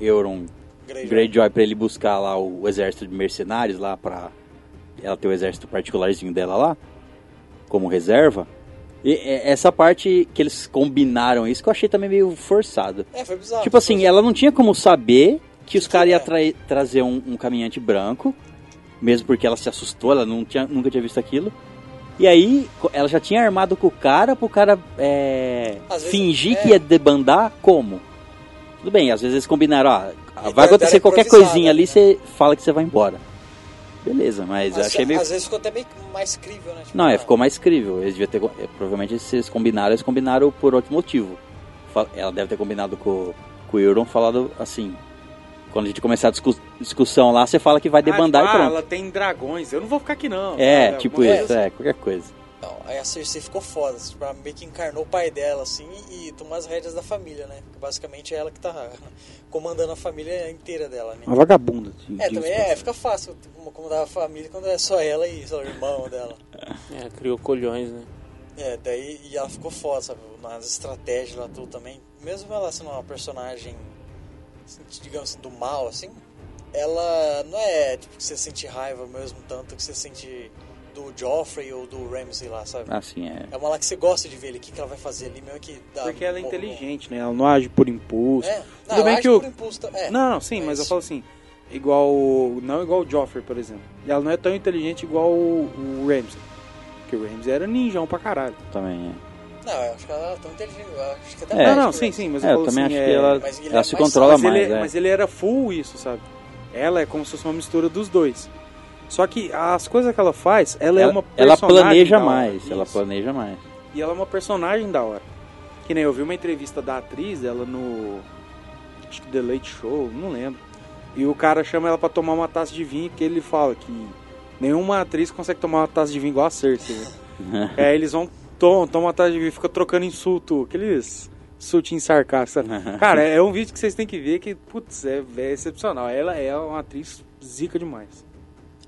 Euron Greyjoy. Greyjoy pra ele buscar lá o, o exército de mercenários lá pra ela ter o exército particularzinho dela lá como reserva. E é, essa parte que eles combinaram isso que eu achei também meio forçado. É, foi bizarro. Tipo assim, ela não tinha como saber que os Que caras é. iam tra- trazer um, um caminhante branco, mesmo porque ela se assustou, ela não tinha, nunca tinha visto aquilo. E aí, ela já tinha armado com o cara pro cara é, vezes, fingir é. que ia debandar como? Tudo bem, às vezes eles combinaram, ó, E vai deram acontecer qualquer coisinha ali, né? você fala que você vai embora. Beleza, mas, eu Mas, achei meio... Às vezes ficou até meio mais crível, né? Tipo, Não, é, ah, ficou mais crível. Eles deviam ter. é, provavelmente se eles combinaram, eles combinaram por outro motivo. Ela deve ter combinado com, com o Euron falado assim. Quando a gente começar a discu- discussão lá, você fala que vai debandar ah, e tipo, ah, pronto. ela tem dragões, eu não vou ficar aqui não. É, Ah, tipo isso, coisa é, qualquer coisa. Não, aí a Cersei ficou foda, tipo, ela meio que encarnou o pai dela, assim, e tomou as rédeas da família, né? Porque basicamente é ela que tá comandando a família inteira dela, né? Uma vagabunda. É, diga-se também é, fica fácil como- comandar a família quando é só ela e lá, o irmão dela. É, criou colhões, né? É, daí e ela ficou foda, sabe? Nas estratégias lá tudo também. Mesmo ela sendo uma personagem, assim, digamos assim, do mal, assim, ela não é tipo que você sente raiva mesmo tanto que você sente do Joffrey ou do Ramsay lá, sabe? Assim, é. É uma lá que você gosta de ver ali, o que, que ela vai fazer ali, mesmo que dá. Porque ela é inteligente, né? Ela não age por impulso. É, não, Tudo ela bem age que impulso, tá- é. Não, não, sim, mas eu falo assim, igual. Não igual o Joffrey, por exemplo. Ela não é tão inteligente igual o, o Ramsay. Porque o Ramsay era ninjão pra caralho. Também é. Não, eu acho que ela é tão inteligente. Eu acho que até É. mais não, sim, sim, mas É, eu também assim, acho é- que ela, ele ela é se controla mas, mais, ele, é. mas ele era full isso, sabe? Ela é como se fosse uma mistura dos dois. Só que as coisas que ela faz, ela, é ela, uma ela personagem planeja da hora. mais, ela Isso. planeja mais. E ela é uma personagem da hora. Que nem eu vi uma entrevista da atriz, ela no. Acho que The Late Show, não lembro. E o cara chama ela pra tomar uma taça de vinho, que ele fala que nenhuma atriz consegue tomar uma taça de vinho igual a Cersei. Né? Aí eles vão, tomam uma taça de vinho, fica trocando insulto, aqueles insultinhos sarcásticos. sabe? Cara, é um vídeo que vocês têm que ver que, putz, é, é excepcional. Ela é uma atriz zica demais.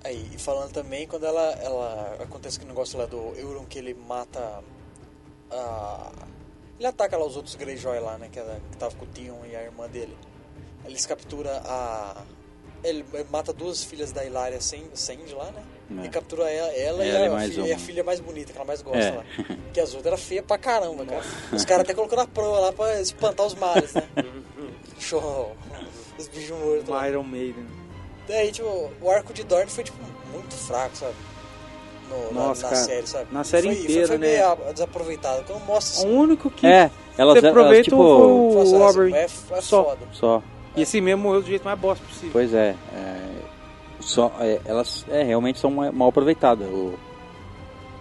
Aí, e falando também, quando ela, ela acontece aquele negócio lá do Euron que ele mata a... Ele ataca lá os outros Greyjoy lá, né, que, era, que tava com o Theon e a irmã dele. Eles capturam a... Ele mata duas filhas da Hilária Sand Sand lá, né? É. E captura ela, ela, e, Ela e a mais filha, e a filha mais bonita, que ela mais gosta É. lá. Que as outras eram feias pra caramba, cara. Os caras até colocando a proa lá pra espantar os males, né? Show. Os bichos mortos. Uma Iron Maiden. Daí, tipo, o arco de Dorne foi, tipo, muito fraco, sabe? No, na- Nossa, na, cara. série, sabe? Na série foi, foi, inteira, foi né? meio a- desaproveitado. Quando mostra O assim, único que É, elas, você elas aproveita tipo. o, assim, o ah, Aubrey. é, é Só. foda. Só. E esse mesmo morreu do jeito mais bosta possível. Pois é. é, só, é, elas é, realmente são ma- mal aproveitadas. O,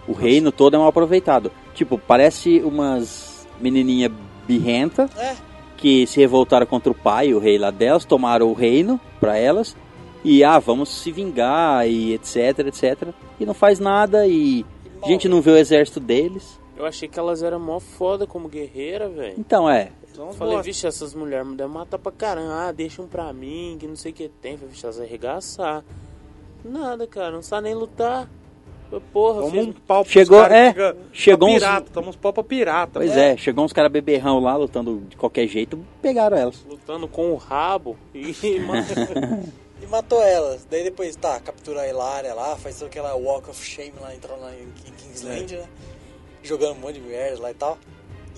o reino todo é mal aproveitado. Tipo, parece umas menininha birrenta É, que se revoltaram contra o pai, o rei lá delas, tomaram o reino pra elas e ah, vamos se vingar e etc, etc. E não faz nada e a gente não vê o exército deles. Eu achei que elas eram mó foda como guerreira, velho. Então é, São os Falei, bosta. vixe, essas mulheres me devem matar pra caramba. Ah, deixa um pra mim, que não sei o que tem. Falei, vixe, elas arregaçar. Nada, cara, não sabe nem lutar. Porra, Toma um pau Chegou- é, fica- chegou uns- pirata, toma uns pau pra pirata. pois mano. é, chegou uns caras beberrão lá lutando de qualquer jeito, pegaram elas. lutando com o rabo e e matou elas. Daí depois, tá, captura a Hilária lá, faz aquela Walk of Shame lá, entrando lá em, em Kingsland, É. né? Jogando um monte de merda lá e tal.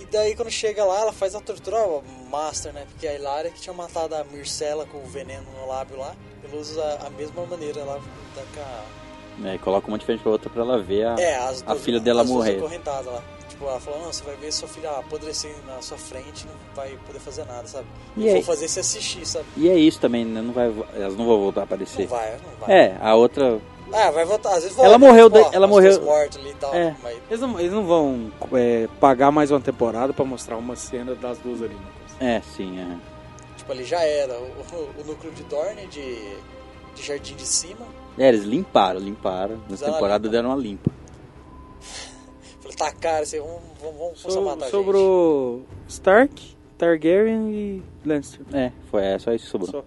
E daí quando chega lá, ela faz a tortura ó, master, né? Porque a Hilária que tinha matado a Myrcella com o veneno no lábio lá, ela usa a mesma maneira lá, tá com a... É, coloca uma de frente pra outra pra ela ver a, É, as a duas, filha dela as duas morrer. acorrentadas lá. Tipo, ela falou, não, você vai ver sua filha apodrecer na sua frente, não vai poder fazer nada, sabe? E aí? vou fazer você assistir, sabe? E é isso também, né? Não vai, elas não vão voltar a aparecer. Não vai, não vai. É, a outra. Ah, vai voltar, às vezes Ela volta, morreu tipo, da- ó, ela morreu- ali e tal, É. mas Eles não, eles não vão é, pagar mais uma temporada pra mostrar uma cena das duas ali. né? É, sim, é. tipo, ali já era. O, o- núcleo de Dorne, de, de Jardim de Cima. É, eles limparam, limparam. Na temporada limpa. deram uma limpa. Falei, tá cara, você, vamos, vamos, vamos começar a So, matar a gente. sobrou Stark, Targaryen e Lannister. É, foi é, só isso que sobrou. Só.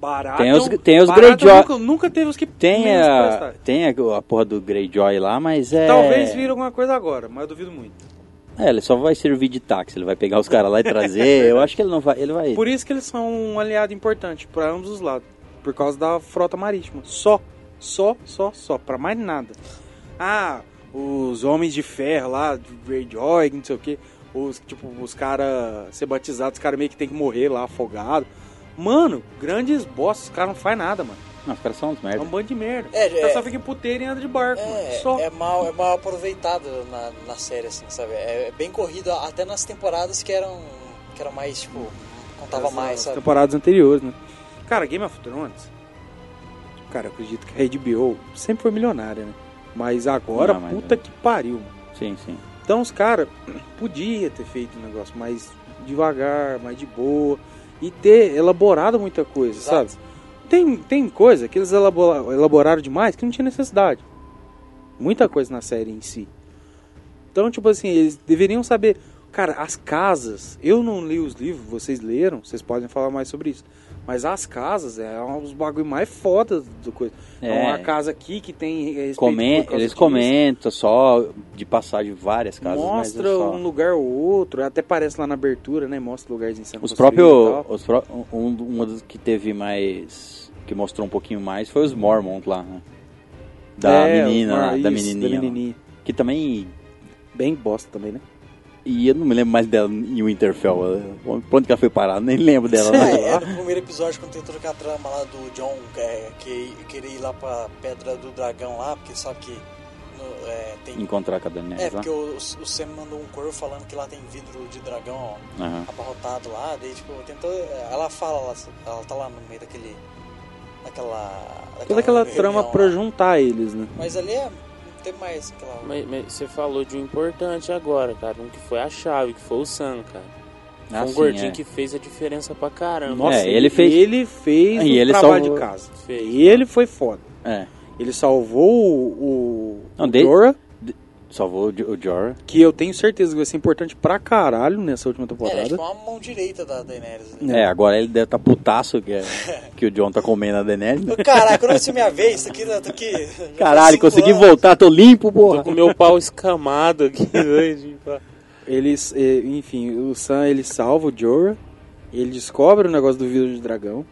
Barato. Tem os- tem os Greyjoy- Nunca, nunca teve os que Tem a, tem a, a porra do Greyjoy lá, mas é. Talvez vire alguma coisa agora, mas eu duvido muito. É, ele só vai servir de táxi. Ele vai pegar os caras lá e trazer. Eu acho que ele não vai. Ele vai. Por isso que eles são um aliado importante pra ambos os lados. Por causa da frota marítima. Só. Só, só, só. Pra mais nada. Ah, os homens de ferro lá, Greyjoy, não sei o que. Os, tipo, os caras ser batizados, os caras meio que tem que morrer lá, afogado. Mano, grandes bosses, os caras não fazem nada, mano. Não, os caras são uns É um merda. bando de merda. É, é- só ficam em puteiro e andam de barco. É, Só. é, mal, é mal aproveitado na, na série, assim, sabe? É, é bem corrido, até nas temporadas que eram, que eram mais, tipo, contava As- mais, sabe? temporadas anteriores, né? Cara, Game of Thrones. Cara, eu acredito que a HBO sempre foi milionária, né? Mas agora, Não, mas puta é. que pariu, mano. Sim, sim. Então os caras podia ter feito um negócio mais devagar, mais de boa e ter elaborado muita coisa, Exato. sabe? Tem, tem coisa que eles elabora- elaboraram demais que não tinha necessidade. Muita coisa na série em si. Então, tipo assim, eles deveriam saber Cara, as casas, eu não li os livros, vocês leram, vocês podem falar mais sobre isso. Mas as casas é um dos bagulho mais foda do coisa. É, É. uma casa aqui que tem respeito Comen- por causa eles disso. comentam só de passagem várias casas, mas Mostra é só... um lugar ou outro, até parece lá na abertura, né? Mostra lugarzinho sendo Os construído próprios. Os pró- um, uma dos que teve mais. que mostrou um pouquinho mais foi os Mormont lá, né? Da É, menina, lá, da isso, menininha. Da lá. menininha. Que também. Bem bosta também, né? E eu não me lembro mais dela em Winterfell. ela- Pra onde que ela foi parar? Nem lembro dela. lá. É, é no primeiro episódio, quando tem toda aquela trama lá do John, que, é, que querer ir lá pra Pedra do Dragão lá, porque sabe que no- é, tem... Encontrar com a Daenerys É, porque o, o Sam mandou um corvo falando que lá tem vidro de dragão ó, Aham. abarrotado lá, daí tipo, tentou... Ela fala lá, ela tá lá no meio daquele... daquela... Toda aquela trama lá. pra juntar eles, né? Mas ali é... tem mais aquela... Mas, mas você falou de um importante agora, cara. Um que foi a chave, que foi o Sam, cara. Foi Ah, um gordinho é. que fez a diferença pra caramba. Nossa, É, ele fez- Ele fez E o ele trabalho salvou- de casa. Fez. E ele foi foda. É. Ele salvou o, o, Não, de- Salvou o Jo- o Jorah. que eu tenho certeza que vai ser importante pra caralho nessa última ele é temporada. tipo uma mão direita da Daenerys. Né? É, agora ele deve estar tá putaço que, é- que o John tá comendo a Daenerys. Ô, Caraca, quando vai ser minha vez, isso aqui, tô aqui... Caralho, consegui anos. voltar, tô limpo, Tô porra. com meu pau escamado aqui hoje. pá. Eles, enfim, o Sam ele salva o Jorah, ele descobre o negócio do vidro de dragão,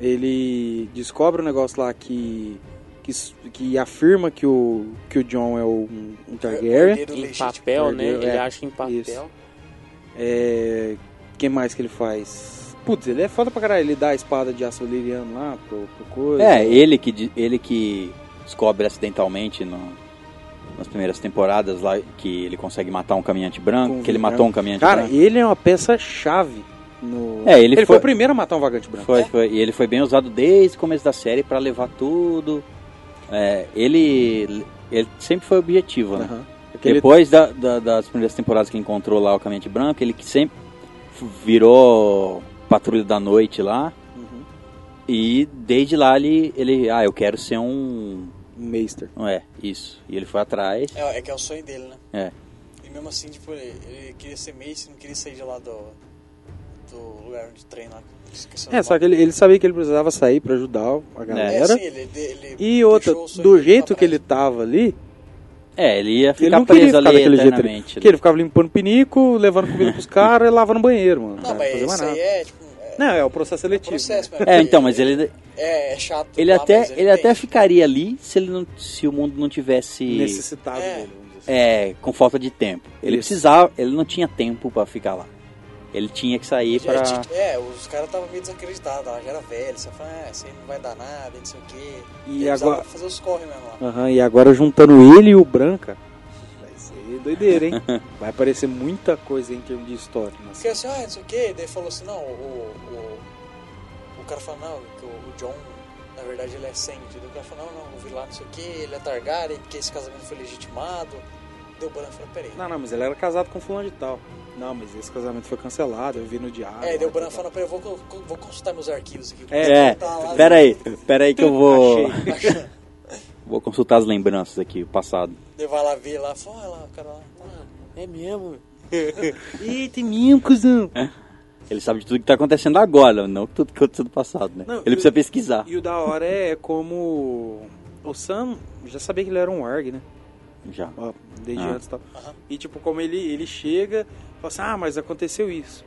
ele descobre o negócio lá que que, que afirma que o que o John é o, um, um Targaryen. Em papel, né? perdeu, Ele é. acha em papel. Isso. É, que mais que ele faz? Putz, ele é foda pra caralho. Ele dá a espada de aço liriano lá pro, pro coisa. É, ele que, ele que descobre acidentalmente no- nas primeiras temporadas lá que ele consegue matar um caminhante branco, Com que ele branco. matou um caminhante Cara, branco. ele é uma peça-chave no. É, ele foi... foi- o primeiro a matar um vagante branco. Foi, foi. E ele foi bem usado desde o começo da série pra levar tudo. É, ele, ele sempre foi objetivo, né? Aquele- Depois da- da- das primeiras temporadas que ele encontrou lá o caminhante branco, ele que sempre virou patrulha da noite lá. Uhum. E desde lá ele, ele ah, eu quero ser um. Um Meister. Não é, isso. E ele foi atrás. É, é que é o sonho dele, né? É. E mesmo assim, tipo, ele, ele queria ser Mace, não queria sair de lá do, do lugar onde treina lá. É, só que ele, ele sabia que ele precisava sair pra ajudar a É, galera. sim, ele, ele E outra, do jeito que ele tava ali, É, ele ia ele ficar não queria preso ficar ali daquele jeito ali. eternamente. Porque ele ficava limpando pinico, levando comida pros caras e lavando banheiro, mano. Não, Não, mas isso nada. aí é, tipo, é, Não, é o processo seletivo. processo né? É, então, mas ele, É, é chato. ele lá, até, mas ele até ficaria ali se, ele não, se o mundo não tivesse Necessitado É. dele, assim. é, com falta de tempo. Ele Isso. precisava, ele não tinha tempo pra ficar lá. Ele tinha que sair pra. tipo, É, os caras estavam meio desacreditados, ela já era velho, você fala, ah, isso aí não vai dar nada, não sei o quê. E precisava agora- fazer os corre mesmo lá. Aham, e agora juntando ele e o Branca, vai ser doideira, hein? vai aparecer muita coisa em termos de história. Nossa. Porque assim, ah, não sei o quê, daí falou assim, não, o, o, o cara falou, não, que o, o John, na verdade, ele é Saint. Daí o cara falou, não, não, o vilão não sei o quê, ele é Targaryen, porque esse casamento foi legitimado. Deu o Bran falou, peraí. Não, não, mas ele era casado com fulano de tal. Não, mas esse casamento foi cancelado, eu vi no diário. É, deu o lá, Bran tal, falou, peraí, eu vou, vou consultar meus arquivos aqui. É, Tá lá, pera aí, pera aí que eu vou. Achei. Vou consultar as lembranças aqui, o passado. Daí vai lá ver lá, fala, olha lá, o cara lá. Mano, é mesmo. Eita, mesmo, cuzão. Ele sabe de tudo que tá acontecendo agora, não tudo que aconteceu no passado, né? Não, ele precisa eu- pesquisar. E o da hora é como o Sam já sabia que ele era um Warg, né? Já. Ó, desde Ah. antes e tal. Aham. E tipo, como ele, ele chega, fala assim, ah, mas aconteceu isso.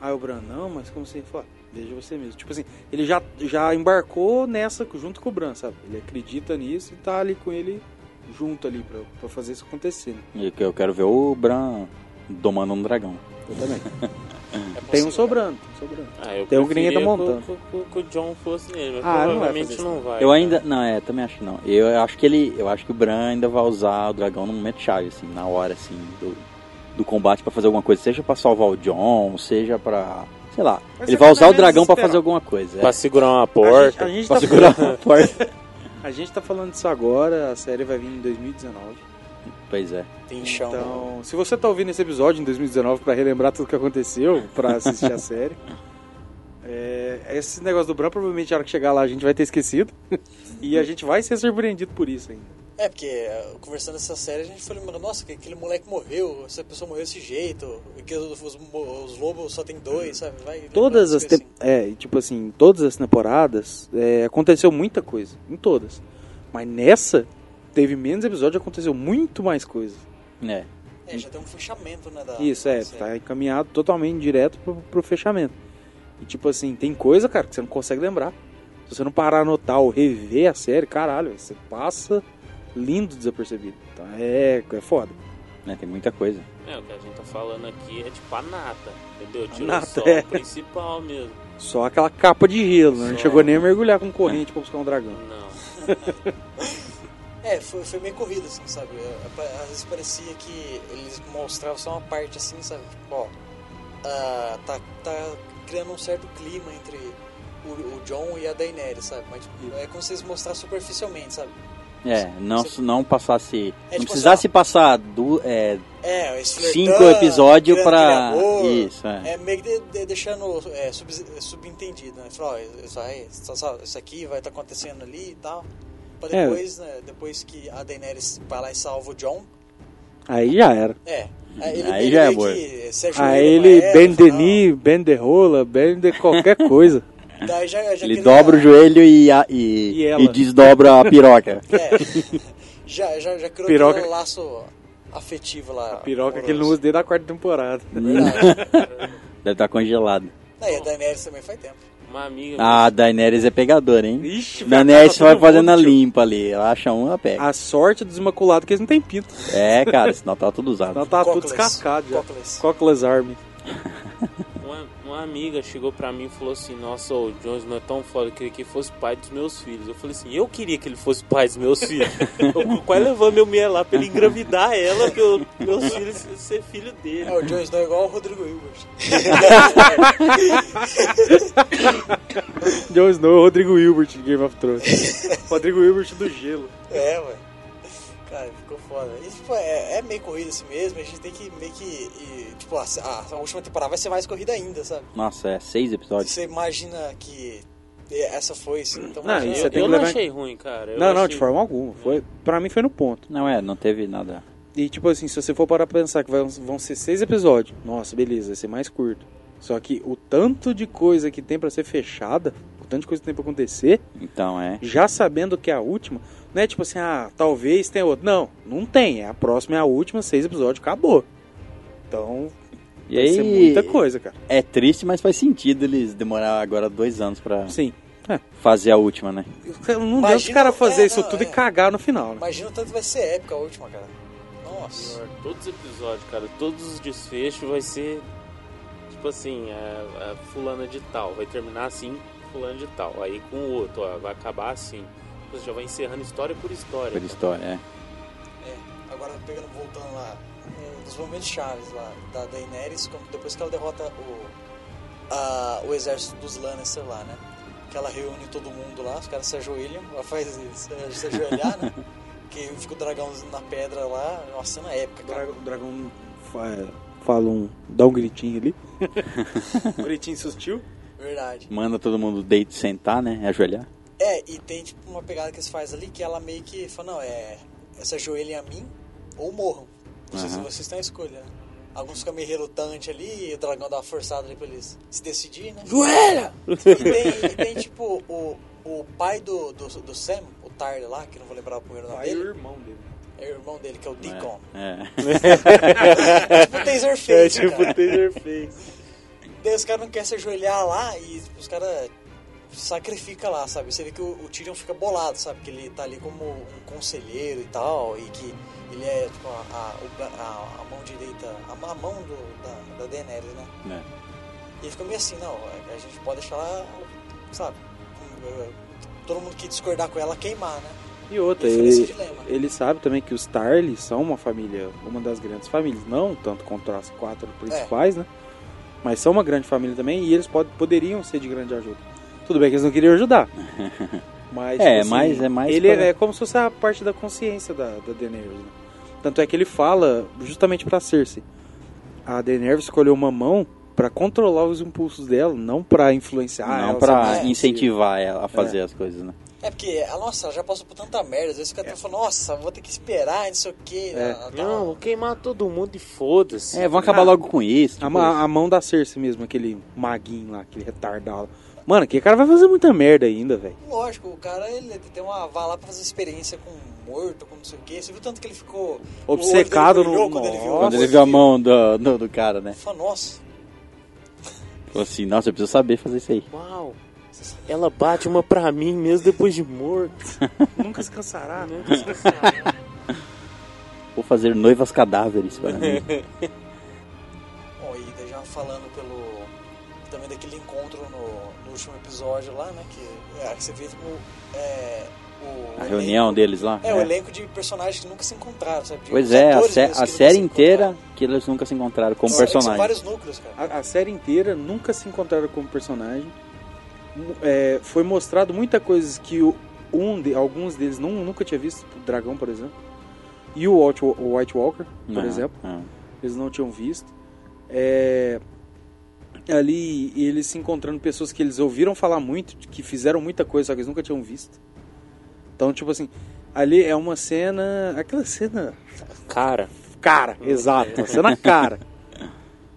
Aí o Bran, não, mas como assim? Fala, veja você mesmo. Tipo assim, ele já, já embarcou nessa junto com o Bran, sabe? Ele acredita nisso e tá ali com ele junto ali pra, pra fazer isso acontecer. Né? E que Eu quero ver o Bran domando um dragão. Eu também. É Tem um sobrando, tem um sobrando. Ah, eu Tem um que ninguém tá montando. Que, o- que o John fosse nele, mas Ah, não vai provavelmente não isso. vai. Eu cara. ainda. Não, é, também acho que não. Eu acho que ele. Eu acho que o Bran ainda vai usar o dragão no momento chave, assim, na hora, assim, do, do combate pra fazer alguma coisa. Seja pra salvar o John, seja pra. Sei lá. Mas ele é vai que usar não o é dragão pra desesperado. fazer alguma coisa. Pra É. segurar uma A porta. gente, a, gente Pra tá segurar falando, uma porta. a gente tá falando disso agora, a série vai vir em 2019. Pois é. Tem chão. Então, se você tá ouvindo esse episódio em 2019 pra relembrar tudo que aconteceu, pra assistir a série, é, esse negócio do Bran, provavelmente na hora que chegar lá a gente vai ter esquecido. e a gente vai ser surpreendido por isso ainda. É, porque eh, conversando essa série a gente foi lembrando, nossa, que aquele moleque morreu, essa pessoa morreu desse jeito, que os, os, os lobos só tem dois, sabe? Vai Todas as te... é, tipo assim, todas as temporadas é, aconteceu muita coisa, em todas. Mas nessa teve menos episódio, aconteceu muito mais coisa. É. assim. É, já tem um fechamento, né? Da, Isso, é, tá encaminhado totalmente direto pro, pro fechamento. E tipo assim, tem coisa, cara, que você não consegue lembrar. Se você não parar a anotar ou rever a série, caralho, você passa lindo desapercebido. Então é, é foda. né, Tem muita coisa. É, o que a gente tá falando aqui é tipo a nata, entendeu? Tirou nata, só é. o principal mesmo. Só aquela capa de gelo, né? Não chegou nem a mergulhar com corrente pra buscar um dragão. Não. É, foi, foi meio corrido, assim, sabe? É, Às vezes parecia que eles mostravam só uma parte, assim, sabe? Tipo, ó, ah, tá, tá criando um certo clima entre o, o John e a Daenerys, sabe? Mas tipo, é como se eles mostrassem superficialmente, sabe? É, não, Você- não passasse. É, não tipo precisasse assim, passar du, é, É, cinco episódios pra. amor. Isso, é. É meio que de- de- deixando é, sub, subentendido, né? Falar, ó, isso, aí, isso aqui vai estar acontecendo ali e tal. Pra É. depois, né, depois que a Daenerys vai lá e salva o John, Aí já era. é. Aí ele já é ajoelha Aí ele ela, bem fala, de ni, bem de rola, bem de qualquer coisa. Daí já, já Ele dobra o joelho e, a- e, E e desdobra a piroca. É, já, já, já criou Piroca- aquele laço afetivo lá. A piroca que ele não amoroso. usa desde a quarta temporada. Verdade. Deve estar congelado. Não, e a Daenerys também faz tempo. Uma amiga. Ah, a Daenerys é pegadora, hein? Ixi, Daenerys vai fazendo a limpa ali. Ela acha um, ela pega. A sorte dos imaculados é que eles não têm pinto. É, cara, senão tá tudo usado. Senão tá tudo descascado já. Cockless. Cockless Army. Uma, amiga chegou pra mim e falou assim: Nossa, o Jones não é tão foda, eu queria que ele fosse pai dos meus filhos. Eu falei assim: Eu queria que ele fosse pai dos meus filhos. eu quase levando meu mulher lá pra ele engravidar ela, pra eu- meus filhos ser filho dele. É, o Jon Snow é igual o Rodrigo Hilbert. Jon Snow, Rodrigo Hilbert de Game of Thrones. Rodrigo Hilbert do gelo. É, ué. Foda. E, tipo, é, é meio corrida assim mesmo. A gente tem que meio que. e, tipo, a, a- a última temporada vai ser mais corrida ainda, sabe? Nossa, é seis episódios. Você imagina que essa foi, assim, então Não, imagina- eu que não levar achei ruim, cara. Eu não, não, achei- de forma alguma. Foi, pra mim foi no ponto. Não é, não teve nada. E tipo assim, se você for parar pra pensar que vai- vão ser seis episódios, nossa, beleza, vai ser mais curto. Só que o tanto de coisa que tem pra ser fechada, o tanto de coisa que tem pra acontecer, Então é. já sabendo que é a última, não é tipo assim, ah, talvez tenha outro. Não, não tem. É a próxima é a última, seis episódios, acabou. Então, E vai ser aí. muita coisa, cara. É triste, mas faz sentido eles demorar agora dois anos pra Sim. É. fazer a última, né? Não deu os Imagina- caras fazer é, isso não, tudo é. e cagar no final, né? Imagina o tanto vai ser épica a última, cara. Nossa. Pior, Todos os episódios, cara, todos os desfechos vai ser tipo assim, a, a fulana de tal, vai terminar assim, fulana de tal. Aí com o outro, ó, vai acabar assim. Você já vai encerrando história por história. Por cara. história, é. É, agora pegando, voltando lá, um dos momentos chaves lá da Daenerys, como depois que ela derrota o, a- o exército dos Lannister lá, né? Que ela reúne todo mundo lá, os caras se ajoelham, ela faz se, se ajoelhar, né? Que fica o dragão na pedra lá, uma cena épica, O cara. dragão, o dragão fa- fala um. dá um gritinho ali. um gritinho sutil. Verdade. Manda todo mundo deitar sentar, né? Ajoelhar. É, e tem tipo uma pegada que eles fazem ali que ela meio que fala, não, é. Se ajoelhem a mim ou morram. Vocês, Aham. vocês têm a escolha, né? Alguns ficam meio relutantes ali, e o dragão dá uma forçada ali pra eles se decidir, né? Joelha! E tem, e tem, tipo o, o pai do, do, do Sam, o Tarly lá, que não vou lembrar o primeiro nome Aí o dele, irmão dele. é o irmão dele, que é o Deacon. É. É tipo o Taserface, É tipo cara. Taserface. Daí os caras não querem se ajoelhar lá e os caras sacrificam lá, sabe? Você vê que o, o Tyrion fica bolado, sabe? Que ele tá ali como um conselheiro e tal, e que ele é tipo a, a, a- mão direita, a, a mão do, da, da Daenerys, né? É. E ele fica meio assim, não, a, a gente pode deixar ela, sabe? Todo mundo que discordar com ela queimar, né? E outra, Ele nesse ele, ele sabe também que os Tarly são uma família, uma das grandes famílias, não tanto contra as quatro principais, É. né? Mas são uma grande família também e eles pod- poderiam ser de grande ajuda. Tudo bem que eles não queriam ajudar. Mas, É, tipo mas é mais Ele pra- é como se fosse a parte da consciência da, da Daenerys. Né? Tanto é que ele fala justamente pra Cersei. A Daenerys escolheu uma mão pra controlar os impulsos dela, não pra influenciar não ela. pra sabe? é, incentivar ela a fazer as coisas, né? É porque, a nossa, ela já passou por tanta merda. Às vezes fica até falando, nossa, vou ter que esperar, não sei o quê. É. tá- Não, vou queimar todo mundo e foda-se. É, vamos acabar logo com isso. A, tipo, a mão da Cersei mesmo, aquele maguinho lá, aquele retardado. Mano, que cara vai fazer muita merda ainda, velho. Lógico, o cara, ele tem uma. Vai lá pra fazer experiência com morto, com não sei o quê. Você viu tanto que ele ficou. Obcecado no- Quando ele viu, Quando ele viu a mão do, do, do cara, né? Falou, nossa. Falou assim, nossa, eu preciso saber fazer isso aí. Uau, ela bate uma pra mim mesmo depois de morto. Nunca se cansará, né? Vou fazer noivas cadáveres para mim. Bom, e daí já falando episódio lá, né? Que, é, que você vê tipo, é, o. A elenco- reunião deles lá. É, o elenco de personagens que nunca se encontraram, sabe? De Pois é, a, sé- a série inteira que eles nunca se encontraram como é que São personagem. vários núcleos, cara. A, a série inteira nunca se encontraram como personagem. É, foi mostrado muita coisa que o- um de, alguns deles não, nunca tinha visto, o Dragão, por exemplo. E o White, o White Walker, por Ah, exemplo, ah. eles não tinham visto. É, ali eles se encontrando pessoas que eles ouviram falar muito, que fizeram muita coisa, só que eles nunca tinham visto. Então, tipo assim, ali é uma cena. Aquela cena Cara, cara, exato, uma cena cara.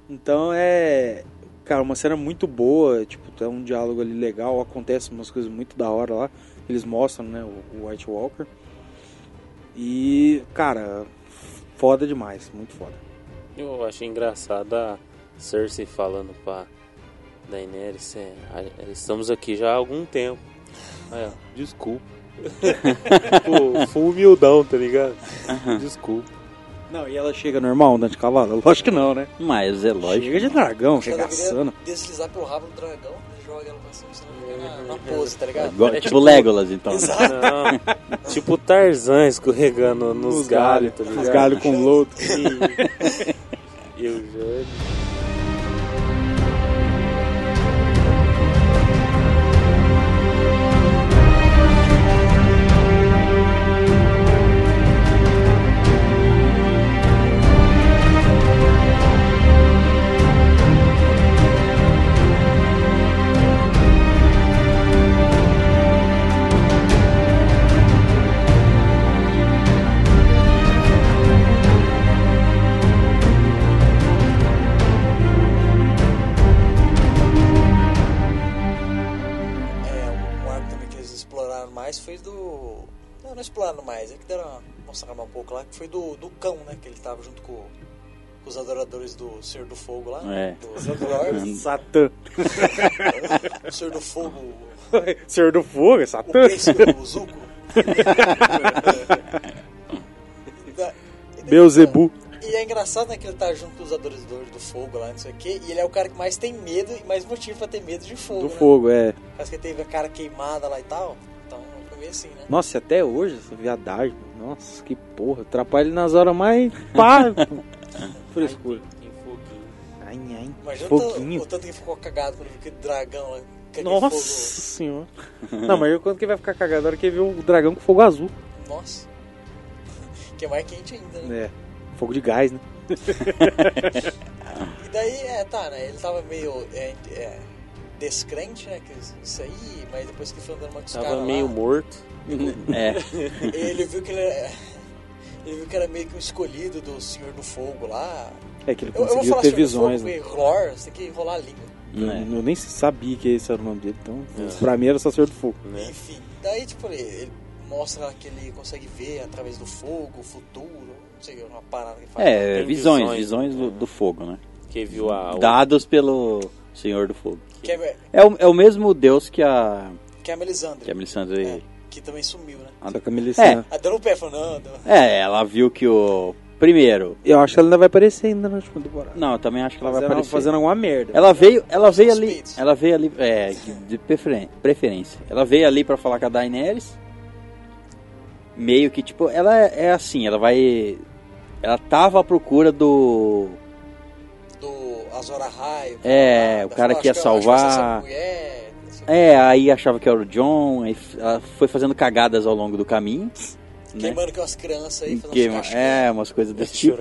Então é, cara, uma cena muito boa, tipo, é um diálogo ali legal, acontece umas coisas muito da hora lá, eles mostram, né, o, White Walker. E, cara, foda demais, muito foda. eu achei engraçado a Cersei falando pra Daenerys, é, a- estamos aqui já há algum tempo. Aí, ó, desculpa. Pô, full humildão, tá ligado? Desculpa. Não, e ela chega normal andando de cavalo? Lógico que não, né? Mas é lógico. Chega de dragão, deveria regaçando. deslizar pelo rabo do dragão e joga ela pra cima, na, na pose, tá ligado? Igual- É tipo tipo- Legolas, então. Exato. Não, tipo Tarzan escorregando nos, Nos galhos, galhos, tá ligado? os galhos com lodo. E já... É, mais foi do. Não, não mais, é que deram uma um pouco lá, que foi do, do cão, né? Que ele tava junto com, com os adoradores do Senhor do Fogo lá. É. Do Satã. o Senhor do Fogo, Senhor do Fogo, é o Satã. príncipe do Zuko. Beuzebu. E é engraçado, né, que ele tá junto com os adoradores do fogo lá, não sei o quê, e ele é o cara que mais tem medo e mais motivo pra ter medo de fogo, Do né? fogo, é. Parece que ele teve a cara queimada lá e tal, meio assim, né? Nossa, até hoje, essa viadagem. Nossa, que porra. Atrapalha ele nas horas mais. Pá! Frescura. Tem foguinho. Ai, ai. Imagina o tanto- Foguinho. o tanto que ficou cagado quando viu aquele dragão lá, com aquele Nossa senhora. Não, mas eu quando que vai ficar cagado? Na hora que ele vê o dragão com fogo azul. Nossa. Que é mais quente ainda, né? É. Fogo de gás, né? E daí, é, tá, né? Ele tava meio é, é, descrente, né? Que isso aí, mas depois que foi andando mais com os Tava meio lá, morto. É. ele viu que ele era, ele viu que era meio que um escolhido do Senhor do Fogo lá. É que ele Eu, eu vou conseguiu falar ter visões, Fogo, né? lore, você tem que enrolar a língua. Eu, É. eu nem sabia que esse era o nome dele, então É. pra mim era só Senhor do Fogo. Né? Enfim, daí, tipo, ele, ele mostra que ele consegue ver através do fogo, o futuro, não sei, uma parada que fala. É, visões, visões, visões do, né? do fogo, né? Que viu a... o- Dados pelo Senhor do Fogo. Que é, É o, é o mesmo deus que a, que é a Melisandre, que a Melisandre... é, que também sumiu, né? Só que a Melisandre. Dando o pé, falando, não, não. É, ela viu que o... Primeiro... Eu acho que ela ainda vai aparecer ainda na última temporada. Não, eu também acho que ela vai aparecer. fazendo alguma merda. Ela veio, ela veio ali, ela veio ali, é, de preferência. Ela veio ali pra falar com a Daenerys. Meio que tipo, ela é, é assim, ela vai, ela tava à procura do, do Azor Ahai. É, o cara que ia salvar. mulher, é, aí achava que era o John, aí ela foi fazendo cagadas ao longo do caminho, né? Queimando com as crianças aí, fazendo Queima- é, umas coisas desse tipo.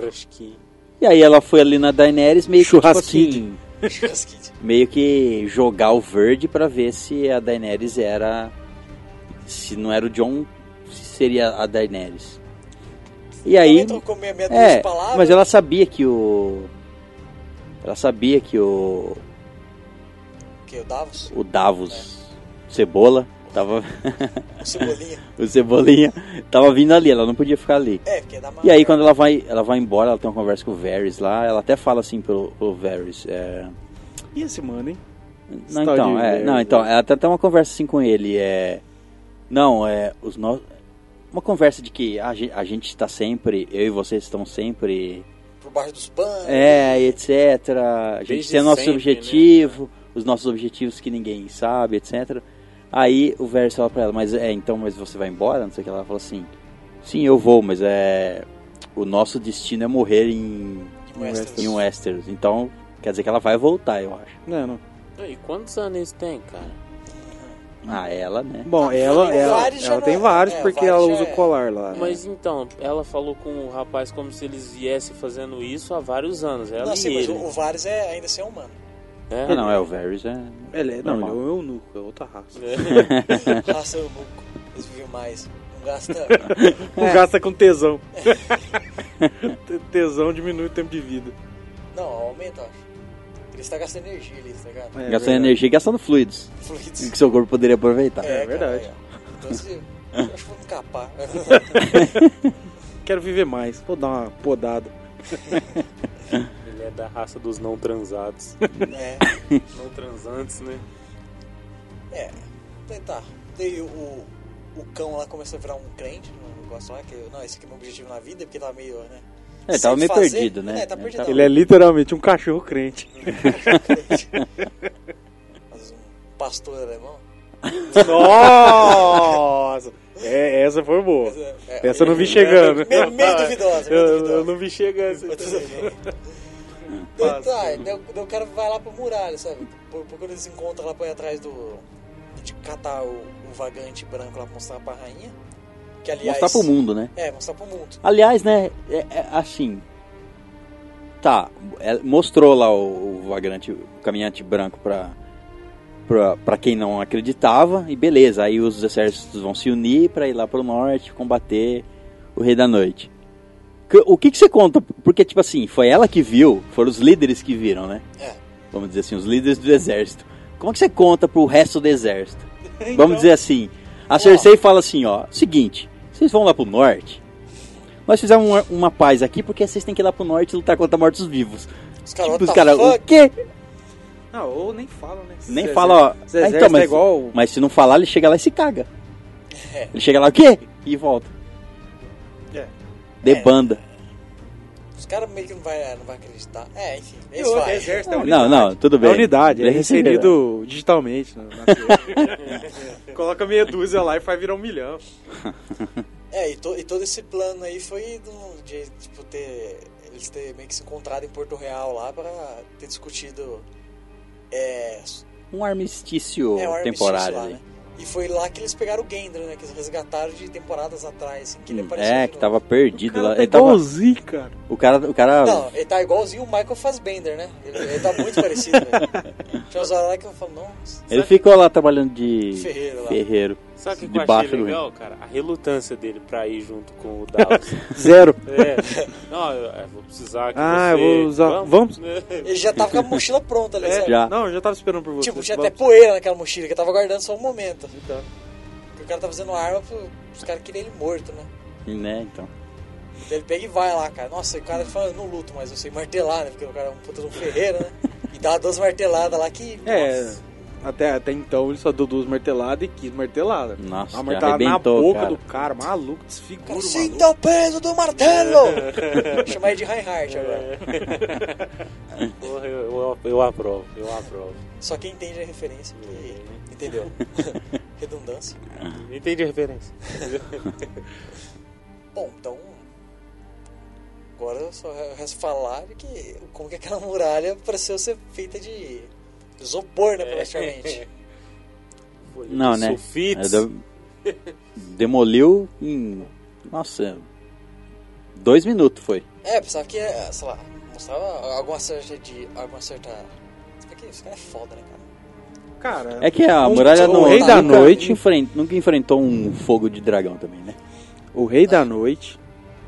E aí ela foi ali na Daenerys meio que tipo Churrasquinho. assim, meio que jogar o verde pra ver se a Daenerys era se não era o John, se seria a Daenerys. E aí. Meia dúzia É, mas ela sabia que o. Ela sabia que o. Que o Davos, O Davos Cebola tava. o Cebolinha. o Cebolinha tava vindo ali, ela não podia ficar ali. É, porque é da E aí quando ela vai, ela vai embora, ela tem uma conversa com o Varys lá, ela até fala assim pro, pro Varys, é... E esse mano, hein? Não, então, é, Varys, não, então, ela até tem uma conversa assim com ele, é... Não, é, os no... Uma conversa de que a gente, a gente está sempre, eu e vocês estão sempre, Por baixo dos panos. é, etc. A gente tem o nosso sempre, objetivo, os nossos objetivos que ninguém sabe, etc. Aí o Varys fala pra ela, mas é, então, mas você vai embora? Não sei o que ela fala assim, sim, eu vou, mas é... O nosso destino é morrer em, Em Westeros. em Westeros. Então, quer dizer que ela vai voltar, eu acho. Não, não. E quantos anos eles têm, cara? Ah, ela, né? Bom, ela, o ela, já ela não tem é- vários é, o porque Varys ela usa é- o colar lá. Mas então, ela falou com o rapaz como se eles viessem fazendo isso há vários anos. Ela Não, e sim, mas o, o Varys é, ainda assim é humano. É? Ah, não, é o Varys, é... Ele é, não, ele é um eunuco, é outra raça. Raça eunuco. Eles vivem mais. Não gasta. Não gasta com tesão. tesão diminui o tempo de vida. Não, aumenta, eu acho. Ele está gastando energia ali, tá ligado? É gastando verdade. energia e gastando fluidos. Fluidos. Que seu corpo poderia aproveitar. É verdade. cara. Então, se, eu acho que vou me capar. Quero viver mais. Vou dar uma podada. Ele é da raça dos não transados. é. não transantes, né? É. Tá. Daí o, o cão lá começou a virar um crente no negócio lá, que não, esse aqui é meu objetivo na vida, porque tava meio, né? É, tava meio fazer. perdido, né? É, tá perdido. Ele é literalmente um cachorro crente. Mas um pastor alemão. Nossa! É, essa foi boa. É, Essa eu não vi chegando. Meio, meio duvidosa, meio Eu, duvidosa. eu não vi chegando. Daí, tá, daí, o- daí o cara vai lá pro muralha, sabe? Por, por quando eles encontram lá pra ir atrás do. de catar o, o vagante branco lá pra mostrar pra rainha. Que aliás. Mostrar pro mundo, né? É, mostrar pro mundo. Aliás, né, é, é assim. Tá, é, mostrou lá o, o vagrante, o caminhante branco pra, pra, pra quem não acreditava, e beleza, aí os exércitos vão se unir pra ir lá pro norte combater o Rei da Noite. O que, que você conta? Porque, tipo assim, foi ela que viu, foram os líderes que viram, né? É. Vamos dizer assim, os líderes do exército. Como que você conta pro resto do exército? Então. Vamos dizer assim, a Cersei fala assim, ó, seguinte, vocês vão lá pro norte, nós fizemos uma, uma paz aqui porque vocês têm que ir lá pro norte e lutar contra mortos-vivos. Os caras, Tipo, os caras, o quê? Não, ou nem falam, né? Nem Esse fala, ó. exército- esse Ah, então, mas, é igual. mas se não falar, ele chega lá e se caga. É. Ele chega lá, o quê? E volta. É. Debanda. Os caras meio que não vai, não vai acreditar. É, enfim. Eles outro, vai. exército é Não, unidade. não, tudo bem. É unidade, é recebido digitalmente. na- na. Coloca meia dúzia lá e faz virar um milhão. É, e, to- e todo esse plano aí foi do- de, tipo, ter. Eles ter meio que se encontrado em Porto Real lá pra ter discutido. É, Um armistício é, armistício temporário lá, né? E foi lá que eles pegaram o Gendry, né? Que eles resgataram de temporadas atrás, assim, que ele apareceu. É, de que novo. tava perdido Cara, lá. tá Ele tava, igualzinho, cara. o cara, o cara Não, ele tá igualzinho o Michael Fassbender, né? Ele, ele tá muito parecido, velho. Tinha uns horas lá que eu falo, nossa, ele ficou lá trabalhando de Ferreiro lá. ferreiro. Sabe o que, que eu achei do legal, cara? A relutância dele pra ir junto com o Davos. Zero. é. Não, eu, eu vou precisar que Ah, você... eu vou usar- vamos? Ele já tava com a mochila pronta ali, É, sabe? Já. Não, eu já tava esperando por você. Tipo, tinha Vamos. até poeira naquela mochila, que eu tava guardando só um momento. Então. Porque o cara tá fazendo arma os caras queriam ele morto, né? Né, então. Daí ele pega e vai lá, cara. Nossa, o cara fala, eu não luto, mas eu sei martelar, né? Porque o cara é um puta de um ferreiro, né? E dá duas marteladas lá que. É, nossa. Até, até então ele só deu duas marteladas e quis martelada. Nossa, Uma que martelada na boca cara. do cara, maluco, O desfigura cara, o sinta o peso do martelo! Chama ele de Reinhardt agora. Porra, eu, eu, eu aprovo, eu aprovo. Só quem entende a referência, que entendeu? Redundância. Entendi a referência. Bom, então. Agora só resta falar que como que aquela muralha pareceu ser feita de isopor, né, praticamente. Não, de né? Sulfites. É, de- Demoliu em. Nossa. Dois minutos foi. É, pensava que, ia, sei lá, mostrava alguma certa de. alguma certa. Isso aqui, esse cara é foda, né, cara? Cara, É que a um- muralha o não, Rei da nunca, Noite, enfren- nunca enfrentou um fogo de dragão também, né? o Rei da Noite,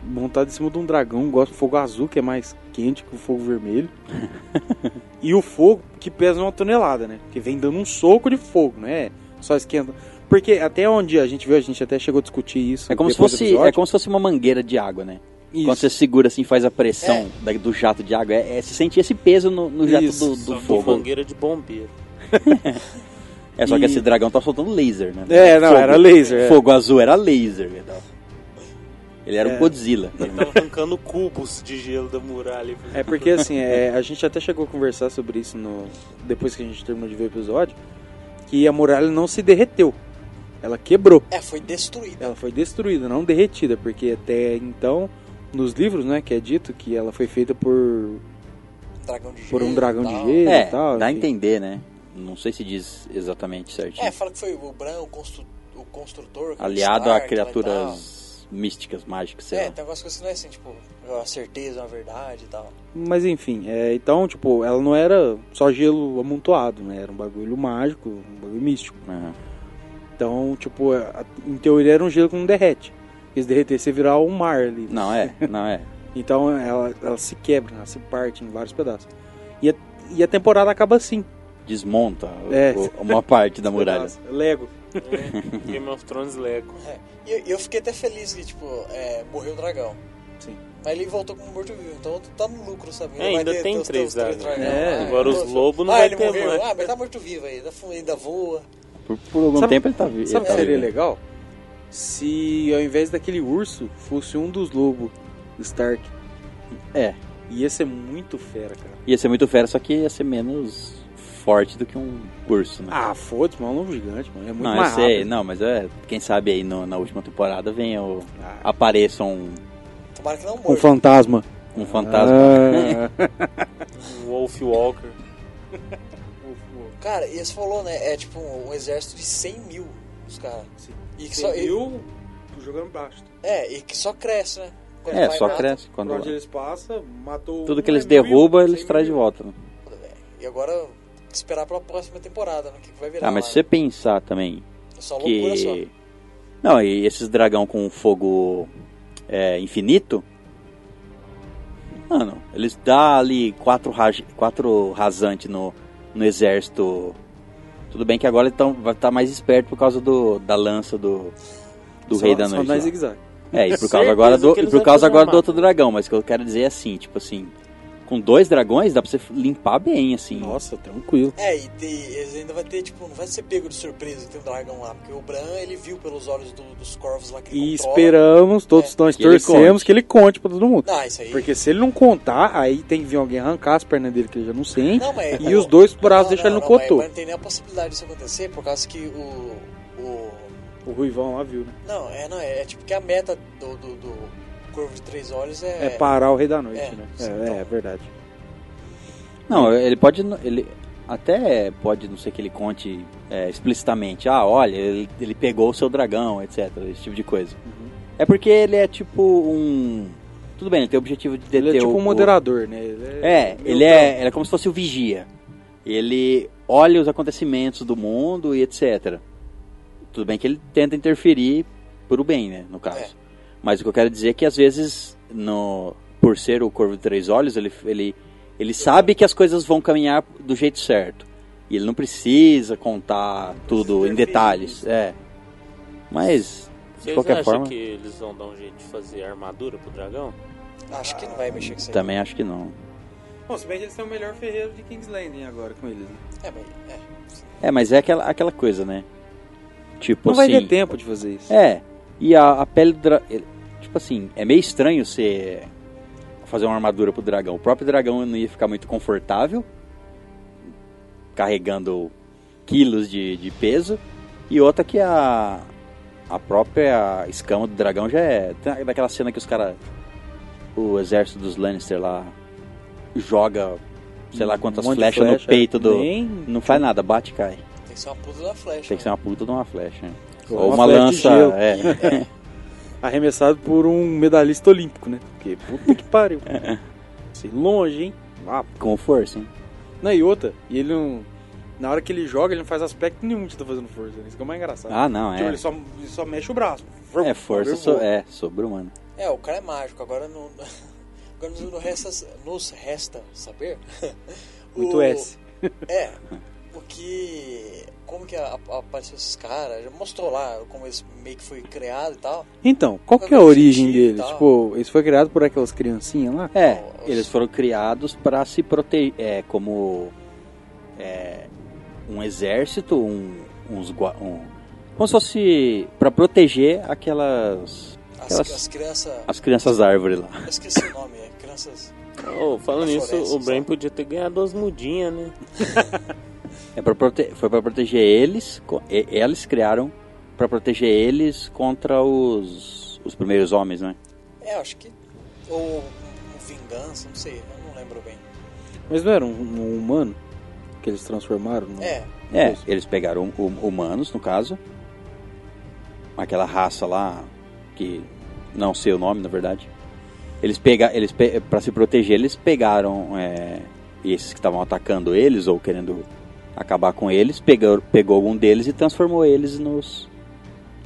montado em cima de um dragão, gosta do fogo azul, que é mais quente que o fogo vermelho. e o fogo que pesa uma tonelada, né? Que vem dando um soco de fogo, não é só esquenta. Porque até onde a gente viu, a gente até chegou a discutir isso. É como se fosse, é como se fosse uma mangueira de água, né? Isso. Quando você segura assim, faz a pressão da- do jato de água, é, é- você sente esse peso no, no jato Isso, do, Só do que fogo. mangueira de bombeiro. É só que E- esse dragão tá soltando laser, né? É, não, Fogo- era laser. é. Fogo azul era laser. e tal. Ele era É. um Godzilla. Ele tava arrancando cubos de gelo da muralha. É porque assim, é, a gente até chegou a conversar sobre isso no, depois que a gente terminou de ver o episódio, que a muralha não se derreteu. Ela quebrou. É, foi destruída. Ela foi destruída, não derretida, porque até então, nos livros, né, que é dito que ela foi feita por, Dragão de gelo. por um dragão e de tal. gelo É, e tal. dá a enfim. entender, né? Não sei se diz exatamente certinho. É, fala que foi o Bran, o, constru- o construtor. que o Aliado Stark, a criaturas místicas, mágicas, sei. É, lá. tem algumas coisas que não é assim, tipo, a certeza, a verdade e tal. Mas enfim, é, então, tipo, ela não era só gelo amontoado, né? Era um bagulho mágico, um bagulho místico. Então, tipo, a- em teoria era um gelo que não derrete. Porque se derretesse ia virar um mar ali. Não, é, não é. Então ela, ela se quebra, ela se parte em vários pedaços. E a, e a temporada acaba assim. Desmonta É. o- uma parte da muralha. Lego. É, Game of Thrones Lego. É. E eu, fiquei até feliz que, tipo, é, morreu o dragão. Sim. Mas ele voltou como morto-vivo, então tá no lucro, sabe? É, ainda tem os- três dragões É, lá. agora os Pô, lobos não ah, vai ele ter morreu. mais. Ah, mas tá morto-vivo ainda, ainda voa. Por, por algum Sabe- tempo ele tá vivo. Sabe o que tá seria legal? Se ao invés daquele urso fosse um dos lobos Stark. É, Ia ser muito fera, cara. ia ser muito fera, só que ia ser menos forte do que um urso, né? Ah, foda-se, mas é um lobo gigante, mano. É muito não, eu mais sei, rápido. não, mas é, quem sabe aí no- na última temporada venha o, Ah, apareça um, Tomara que não um morra. fantasma. um fantasma. Ah. Um Wolf Walker. Cara, e você falou, né? É tipo um, um exército de 100 mil, os caras. Sim. E que Você só, e- viu jogando baixo. é, e que só cresce, né? Quando É, só mata, cresce Por quando onde eles passam, matou tudo um, que eles é mil, derrubam, eles trazem de mil. volta. Né? E agora esperar pela próxima temporada, né? O que, que vai virar Ah, mas lá, se você pensar também né? É só loucura só. que não, e esses dragão com fogo é, infinito, mano, eles dão ali quatro, raj- quatro rasantes no, no exército. Tudo bem que agora então vai estar mais esperto por causa do, da lança do, do Só- rei da só noite. dá lá. zigue-zague. É, e por causa agora do, que por causa agora do outro dragão, mas o que eu quero dizer é assim, tipo assim, com dois dragões dá pra você limpar bem, assim. Nossa, tranquilo. É, e, te- eles ainda vai ter, tipo, não vai ser pego de surpresa ter um dragão lá, porque o Bran, ele viu pelos olhos do- dos corvos lá que ele E controla. esperamos, todos É. nós Que ele torcemos conte. que ele conte pra todo mundo. Não, isso aí... Porque se ele não contar, aí tem que vir alguém arrancar as pernas dele que ele já não sente. Não, mas- e os dois braços Não, deixar ele não, no não, mas- cotô. Mas não tem nem a possibilidade disso acontecer, por causa que o... o O Ruivão lá viu, né? não, é, não, é, é tipo que a meta do, do, do Corvo de Três Olhos é... É, parar o Rei da Noite, É, né? sim, É, então. é verdade. Não, ele pode. Ele até pode, não sei que ele conte é, explicitamente. Ah, olha, ele, ele pegou o seu dragão, etc. Esse tipo de coisa. Uhum. É porque ele é tipo um. Tudo bem, ele tem o objetivo de deter Ele é tipo o- um moderador, né? Ele o- É, ele é, ele é como se fosse o vigia. Ele olha os acontecimentos do mundo e etc. Tudo bem que ele tenta interferir por o bem, né? No caso. É. Mas o que eu quero dizer é que às vezes, no, por ser o Corvo de Três Olhos, ele, ele, ele sabe que as coisas vão caminhar do jeito certo. E ele não precisa contar tudo em detalhes. É. Mas, de Vocês qualquer acham forma, que eles vão dar um jeito de fazer armadura pro dragão? Acho que não vai mexer com isso aí. também acho que não. Bom, se bem que eles têm o melhor ferreiro de King's Landing agora com eles, né? É, mas... É. É, mas é aquela, aquela coisa, né? Tipo Não vai assim. ter tempo de fazer isso. É. E a, a pele do dragão. Tipo assim, é meio estranho você fazer uma armadura pro dragão. O próprio dragão não ia ficar muito confortável carregando quilos de, de peso. E outra que a, a própria escama do dragão já é. tem Daquela cena que os caras. O exército dos Lannister lá joga sei lá quantas Um flechas flecha, no peito do. nem- Não faz nada, bate e cai. Tem que ser uma puta da flecha. Tem que ser uma puta de uma flecha. né? Ou uma uma, flecha de lança. gelo. É. Arremessado por um medalhista olímpico, né? Porque puta que pariu. Sei longe, hein? Ah, Com força, hein? Não, e outra, e ele não, Na hora que ele joga, ele não faz aspecto nenhum de tá fazendo força. Isso que é o mais engraçado. Ah, não, Tipo, é. ele, só, ele só mexe o braço. É força, so, é, sobre-humano. É, o cara é mágico, agora não. Agora nos- resta, nos resta saber. Muito o- S. É, porque. Como que a- a- apareceu esses caras? Já mostrou lá como eles meio que foi criado e tal. Então, qual que é a origem deles? Tipo, isso foi criado por aquelas criancinhas lá? É, Os- eles foram criados para se proteger, é, como é, um exército, um, uns, gua- um, como se fosse para proteger aquelas, As, aquelas as crianças. as crianças árvore lá. Eu esqueci o nome, é crianças. Oh, falando nisso, o Brain só. podia ter ganhado as mudinhas, né? É pra prote... Foi para proteger eles, e- eles criaram para proteger eles contra os os primeiros homens, né? É, acho que. Ou um vingança, não sei, eu não lembro bem. Mas não era um, um humano que eles transformaram? No... É, É, eles pegaram hum- humanos, no caso. Aquela raça lá, que não sei o nome, na verdade. Eles pega, eles pe... para se proteger, eles pegaram é, esses que estavam atacando eles ou querendo acabar com eles, pegou, pegou algum deles e transformou eles nos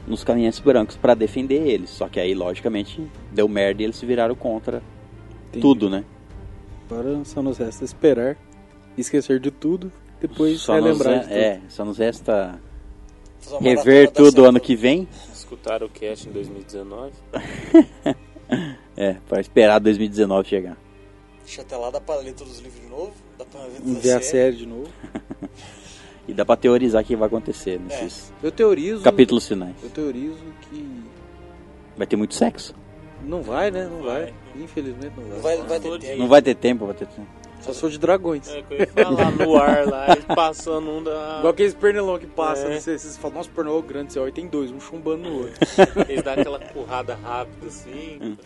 nos caminhantes brancos para defender eles. Só que aí, logicamente, deu merda e eles se viraram contra Entendi. tudo, né? Agora só nos resta esperar, esquecer de tudo, depois Só nos, relembrar de tudo. é, só nos resta rever da tudo ano que vem. Escutaram o cast em 2019. É, para esperar 2019 chegar. Deixa até lá, dá pra ler todos os livros de novo, dá pra ver a série de novo. E dá pra teorizar o que vai acontecer É. nesses Eu teorizo. capítulos finais. Eu teorizo que. Vai ter muito sexo. Não vai, né? Não vai. Vai. Infelizmente não vai. Não vai, vai ter tempo. Não vai ter tempo, vai ter tempo. Só sou de dragões. É, que eu ia falar no ar lá, ele passando um da. Igual aqueles pernilão que passa, É. né? Vocês vocês falam, nossa, pernilão grande, você olha, tem dois, um chumbando no outro. Eles dão aquela currada rápida assim.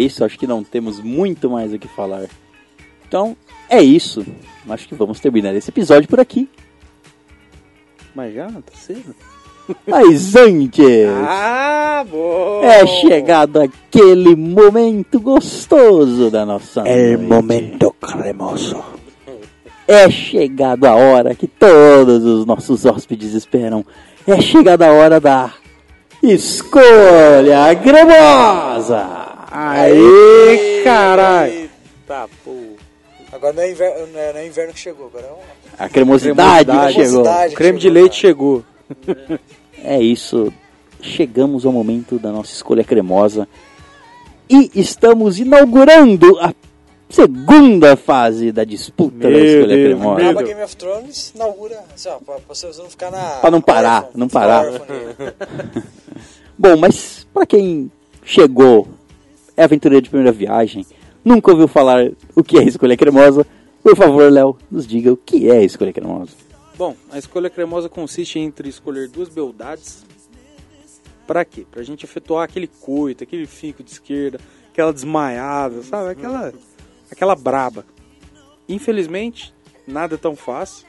Isso, acho que não temos muito mais o que falar. Então é isso. Acho que vamos terminar esse episódio por aqui. Mas já, tá cedo? Mas antes, Ah, bom! é chegado aquele momento gostoso da nossa noite. cremoso. É chegado a hora que todos os nossos hóspedes esperam. É chegada a hora da escolha cremosa. Aê, caralho! Eita, pô. Agora não é, inverno, não, é, não é inverno que chegou, agora é uma... A cremosidade, Cremosidade. chegou. Cremosidade. O creme de chegou, leite cara. chegou. É isso. Chegamos ao momento da nossa escolha cremosa. E estamos inaugurando a segunda fase da disputa da Meu escolha Deus, cremosa. Acaba Deus. Game of Thrones, inaugura, assim, ó, pra, pra você não ficar na... Pra não parar, não parar. Bom, mas para quem chegou, é aventureiro de primeira viagem, nunca ouviu falar o que é escolha cremosa, por favor, Léo, nos diga o que é escolha cremosa. Bom, a escolha cremosa consiste entre escolher duas beldades. Pra quê? Pra gente efetuar aquele coito, aquele fico de esquerda, aquela desmaiada, sabe? Aquela, aquela braba. Infelizmente, nada é tão fácil.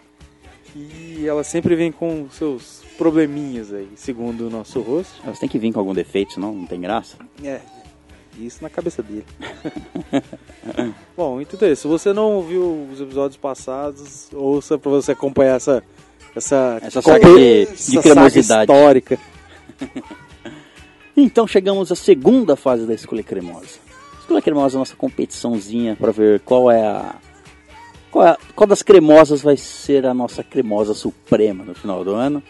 E ela sempre vem com seus probleminhas aí, segundo o nosso rosto. Você tem que vir com algum defeito, senão não tem graça. É, isso na cabeça dele. Bom, então é isso. Se você não ouviu os episódios passados, ouça pra você acompanhar essa essa, Essa saga de, de essa cremosidade. histórica. Então chegamos à segunda fase da escolha cremosa. Escolha cremosa é a nossa competiçãozinha para ver qual é a qual, é a- qual das cremosas vai ser a nossa cremosa suprema no final do ano.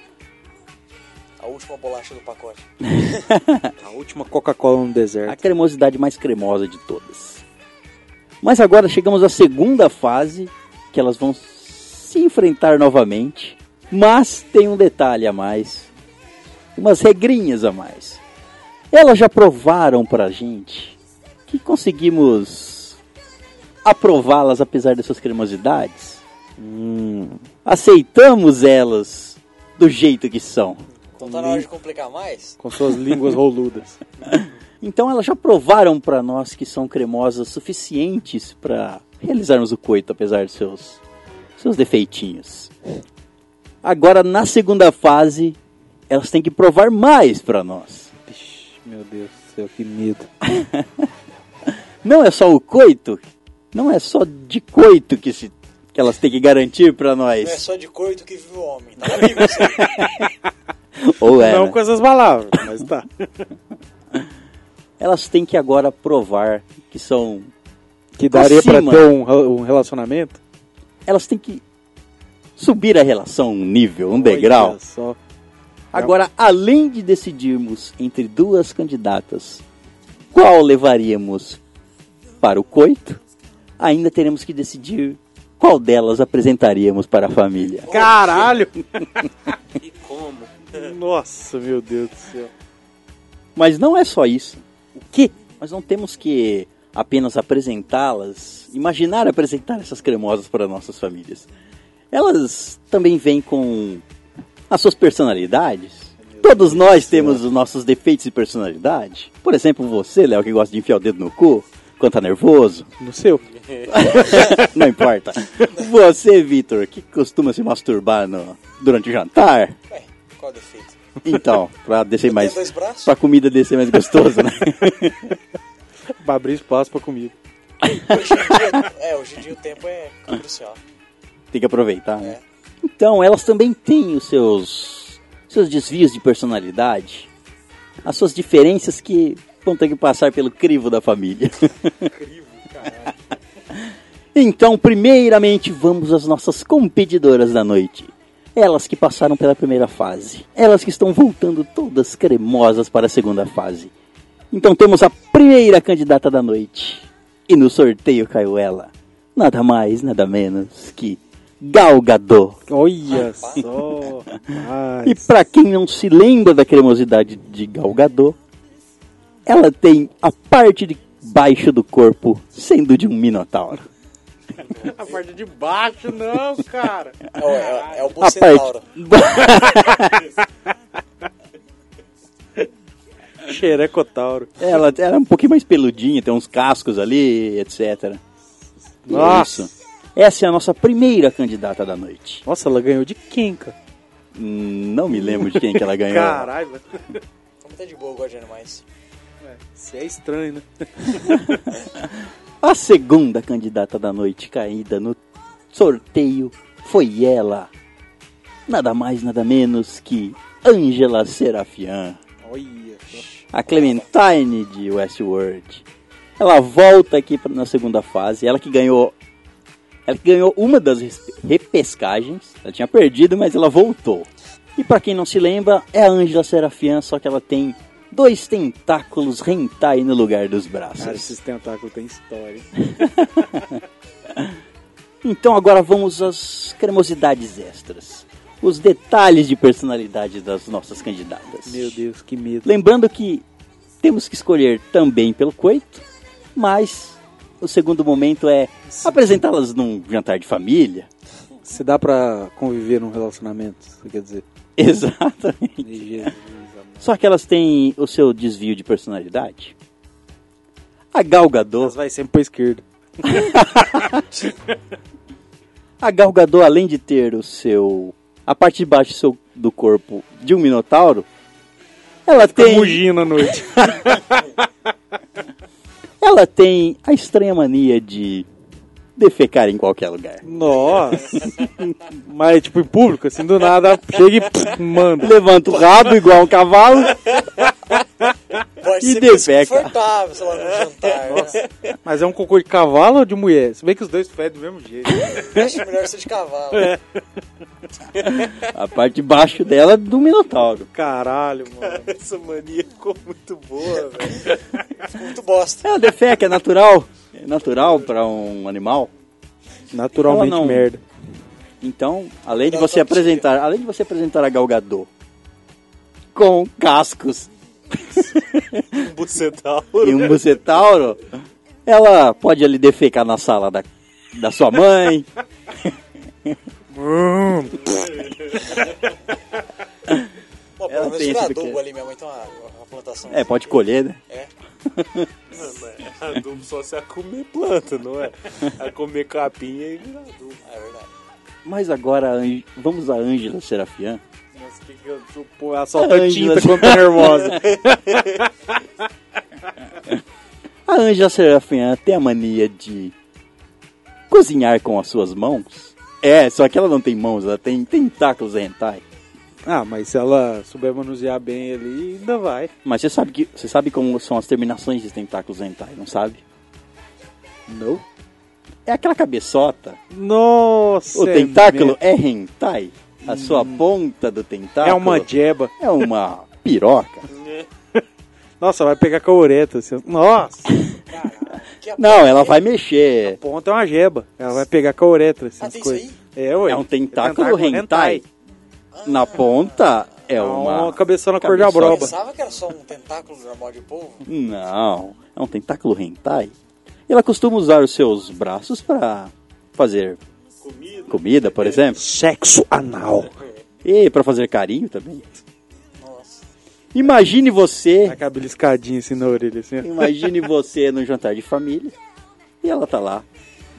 A última bolacha do pacote. A última Coca-Cola no A deserto. cremosidade mais cremosa de todas. Mas agora chegamos à segunda fase, que elas vão se enfrentar novamente. Mas tem um detalhe a mais, umas regrinhas a mais. Elas já provaram pra gente que conseguimos aprová-las apesar das suas cremosidades. Hum, Aceitamos elas do jeito que são. Então tá na hora de complicar mais? com suas línguas roludas. Então elas já provaram pra nós que são cremosas suficientes pra realizarmos o coito, apesar de seus seus defeitinhos. Agora na segunda fase, elas têm que provar mais pra nós. Ixi, meu Deus do céu, que medo. Não é só o coito, não é só de coito que se que elas têm que garantir pra Não é nós. só de coito que vive o homem. Tá aí. Ou é, Não né? com essas palavras, mas tá. Elas têm que agora provar que são Que daria Acima. ter um, um relacionamento? elas têm que subir a relação um nível, um degrau. Só. Agora, além de decidirmos entre duas candidatas qual levaríamos para o coito, ainda teremos que decidir qual delas apresentaríamos para a família. Caralho! Nossa, meu Deus do céu. Mas não é só isso. O quê? Nós não temos que apenas apresentá-las, imaginar apresentar essas cremosas para nossas famílias. Elas também vêm com as suas personalidades. Todos nós temos os nossos defeitos de personalidade. Por exemplo, você, Léo, que gosta de enfiar o dedo no cu quando tá nervoso. No seu? Não importa. Você, Vitor, que costuma se masturbar no- durante o jantar. Qual é o defeito? Então, pra descer mais. dois braços? Pra comida descer mais gostosa, né? Pra abrir espaço pra comida. Hoje em dia, é, hoje em dia o tempo é crucial. Tem que aproveitar, né? É. Então, elas também têm os seus, seus desvios de personalidade, as suas diferenças que vão ter que passar pelo crivo da família. então, primeiramente, vamos às nossas competidoras da noite. Elas que passaram pela primeira fase. Elas que estão voltando todas cremosas para a segunda fase. Então temos a primeira candidata da noite. E no sorteio caiu ela. Nada mais, nada menos que Gal Gadot. Olha só. E pra quem não se lembra da cremosidade de Gal Gadot, ela tem a parte de baixo do corpo sendo de um minotauro. A parte de baixo, não, cara. É, o- é, é o A Bucentauro. Xerecotauro. ela, ela é um pouquinho mais peludinha, tem uns cascos ali, etc. É Nossa. isso. Essa é a nossa primeira candidata da noite. Nossa, ela ganhou de quem, cara? Hum, Não me lembro de quem que ela ganhou. Caralho. Como tá de boa, eu gosto de animais. Isso é estranho, né? A segunda candidata da noite caída no sorteio foi ela. Nada mais, nada menos que Angela Serafian, a Clementine de Westworld. Ela volta aqui na segunda fase, ela que ganhou ela que ganhou uma das repescagens. Ela tinha perdido, mas ela voltou. E pra quem não se lembra, é a Angela Serafian, só que ela tem dois tentáculos hentai no lugar dos braços. Cara, esses tentáculos têm história. Então agora vamos às cremosidades extras. Os detalhes de personalidade das nossas candidatas. Meu Deus, que medo. Lembrando que temos que escolher também pelo coito, mas o segundo momento é apresentá-las num jantar de família. Se dá pra conviver num relacionamento, você quer dizer? Exatamente. Jesus, amor. Só que elas têm o seu desvio de personalidade. A Gal Gadot, Mas vai sempre pra esquerda. a Gal Gadot, além de ter o seu a parte de baixo do, seu, do corpo de um minotauro, ela Fica tem mugindo à noite. ela tem a estranha mania de defecar em qualquer lugar. Nossa. Mas, tipo, em público, assim, do nada, chega e pff, manda. Levanta o rabo igual um cavalo. Pode E ser defeca. desconfortável, sei lá, no jantar. né? Mas é um cocô de cavalo ou de mulher? Se bem que os dois fedem do mesmo jeito. Acho melhor ser de cavalo. A parte de baixo dela é do minotauro. Caralho, mano. Essa mania ficou muito boa, velho. Ficou muito bosta. É, defeca é natural. É natural para um animal. Naturalmente não- merda. Então, além de você apresentar, além de você apresentar a Gal Gadot com cascos Um bucetauro. e um bucetauro, ela pode ali defecar na sala da, da sua mãe. Pô, pelo menos adubo ali, minha mãe uma, uma plantação. É, pode colher, né? É. Adubo só se a comer planta, não é? A comer capinha e virar adubo. É verdade. Mas agora, a vamos a Ângela Serafian. Nossa, que que eu pô, ela solta Ângela. tinta quando tá nervosa. A Ângela Serafian tem a mania de cozinhar com as suas mãos. É, só que ela não tem mãos, ela tem tentáculos hentai. Ah, mas se ela souber manusear bem ali, ainda vai. Mas você sabe que você sabe como são as terminações de tentáculos hentai, não sabe? Não? É aquela cabeçota. Nossa! O é tentáculo mesmo. é hentai. A sua ponta do tentáculo é uma jeba. é uma piroca. Nossa, vai pegar com a ureta. Assim. Nossa! A Não, ela vai mexer. Ponta é uma jeba. Ela vai pegar com a uretra, essas Ah, tem coisas. É, ué. É um tentáculo hentai. Na ponta é É uma uma cabeçona cor de. Eu abroba. pensava que era só um tentáculo normal de polvo. Não, é um tentáculo hentai. E ela costuma usar os seus braços para fazer Comida. comida, por exemplo, Sexo anal. e para fazer carinho também. Nossa. Imagine você, Aquela beliscadinha assim na orelha, assim. imagine você no jantar de família e ela tá lá.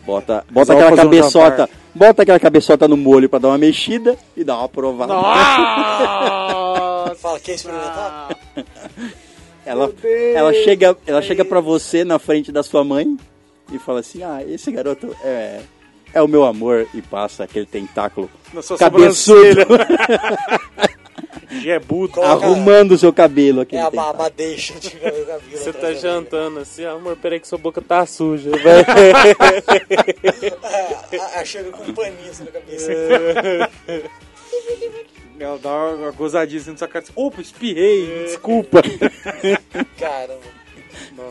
Bota, bota aquela um cabeçota, jantar. Bota aquela cabeçota no molho para dar uma mexida e dar uma provada. Nossa! Fala, quer experimentar? Ela, ela chega, ela chega para você na frente da sua mãe e fala assim: "Ah, esse garoto é é o meu amor" e passa aquele tentáculo Na sua cabeçudo Jebudo. Coloca- arrumando o seu cabelo aquele É a baba deixa de cabelo cabelo Você tá da jantando assim, amor, peraí que sua boca tá suja. Vai. orelha. Ah, ah, chega com um paninho assim na cabeça. Ela dá uma, uma gozadinha assim na sua cara. Opa, espirrei, desculpa. Caramba.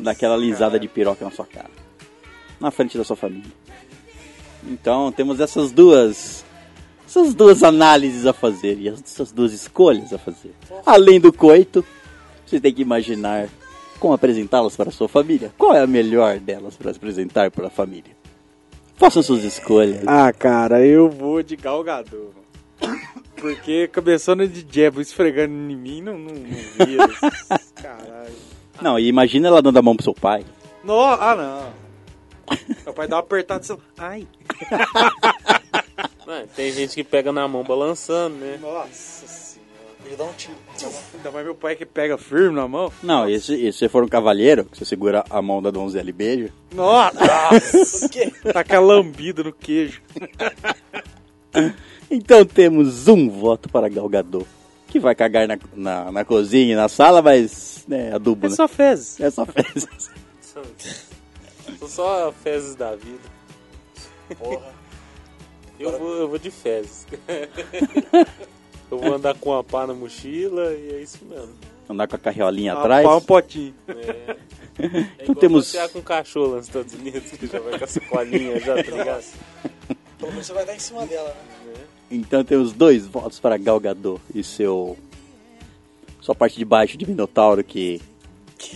daquela lisada de piroca na sua cara. Na frente da sua família. Então temos essas duas. Essas duas análises a fazer e essas duas escolhas a fazer. Além do coito, você tem que imaginar como apresentá-las para a sua família. Qual é a melhor delas para apresentar para a família? Façam suas escolhas. Ah, cara, eu vou de galgador. Porque cabeçona de jebo esfregando em mim não, não, não vira. Caralho. Não, e imagina ela dando a mão pro seu pai. No, ah, não. Meu pai dá uma apertada e você... Ai. Ah, tem gente que pega na mão balançando, né? Nossa senhora. Ele dá um tiro. Ainda mais meu pai que pega firme na mão. Não, e se, e se você for um cavalheiro, que você segura a mão da donzela e beija, Nossa. Por quê? Taca lambida no queijo. Então temos um voto para Galgador, que vai cagar na, na, na cozinha e na sala, mas é adubo, É né? só fezes. É só fezes. São só fezes da vida. Porra. Eu vou, eu vou de fezes. eu vou andar com a pá na mochila e é isso mesmo. Andar com a carriolinha Ah, atrás. pá, um potinho. É, é Então igual temos- com cachorro nos Estados Unidos, que já vai com a sacolinha já, tá ligado? Pelo menos você vai estar em cima dela, né? Então temos dois votos para Galgador e seu. Sua parte de baixo de Minotauro que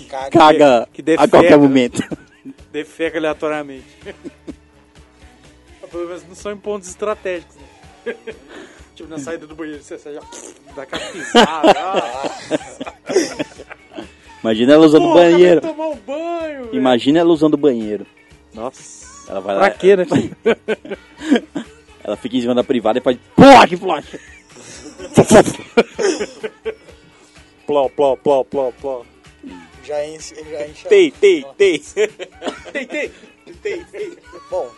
Caga. caga que a defeca. qualquer momento. Defeca aleatoriamente. Pelo menos não são em pontos estratégicos, né? Tipo, na saída do banheiro, você já dá aquela pisada. Ah, Imagina ela usando o banheiro. vai tomar um banho. Imagina ela usando o banheiro. Nossa. Ela vai Pra lá. quê, né? Ela fica em cima da privada e faz. Que flash! Pló, pló, pló, pló, pló. Já enche, já enche. Tei, tei, tei. tem, tem. Tem, tem. Bom,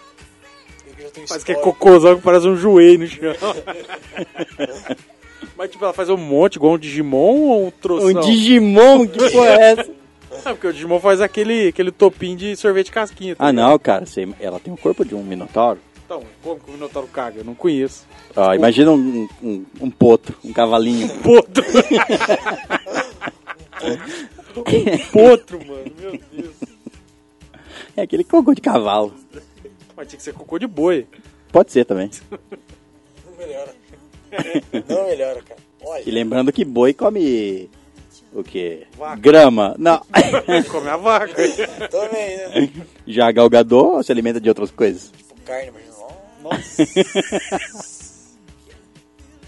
já tenho Faz que é cocôzão que parece um joelho no chão. Mas tipo, ela faz um monte, igual um Digimon ou um troção? Um Digimon, que porra é essa? Ah, porque o Digimon faz aquele, aquele topinho de sorvete casquinha. tá Ah, ligado? não, cara. você- ela tem o corpo de um Minotauro. Então, como que o Minotauro caga? Eu não conheço. Ó, imagina um, um, um potro, um cavalinho. Potro. um potro, mano. Meu Deus. É aquele cocô de cavalo. Mas tinha que ser cocô de boi. Pode ser também. Não melhora. Não melhora, cara. Olha, E lembrando que boi come o quê? Vaca. Grama. Não. Come a vaca. também, né? Já galgador se alimenta de outras coisas. Tipo carne, imagina. ó. Nossa.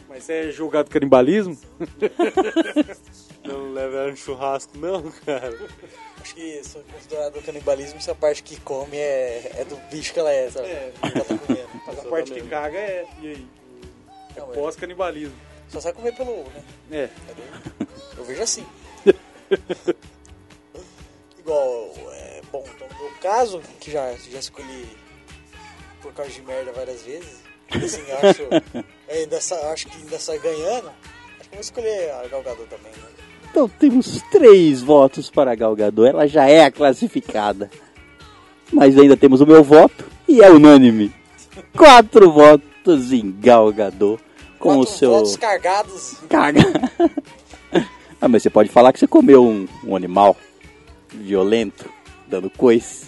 Mas você é julgado canibalismo? Não leva ela no churrasco, não, cara. Acho que for considerado canibalismo, se a parte que come é, é do bicho que ela é, sabe? É. Que ela tá comendo. Mas a parte que caga é. E aí? É é. pós-canibalismo. Só sabe comer pelo ovo, né? É. Entendeu? Eu vejo assim. Igual, é, bom, então no meu caso, que já, já escolhi por causa de merda várias vezes, assim, eu acho, ainda sa- acho que ainda sai ganhando, acho que eu vou escolher a Galgador também, né? Então temos três votos para a Galgador. Ela já é a classificada. Mas ainda temos o meu voto e é unânime. Quatro votos em Galgador com Quatro o seu votos cargados, caga. ah, mas você pode falar que você comeu um, um animal violento, dando coice.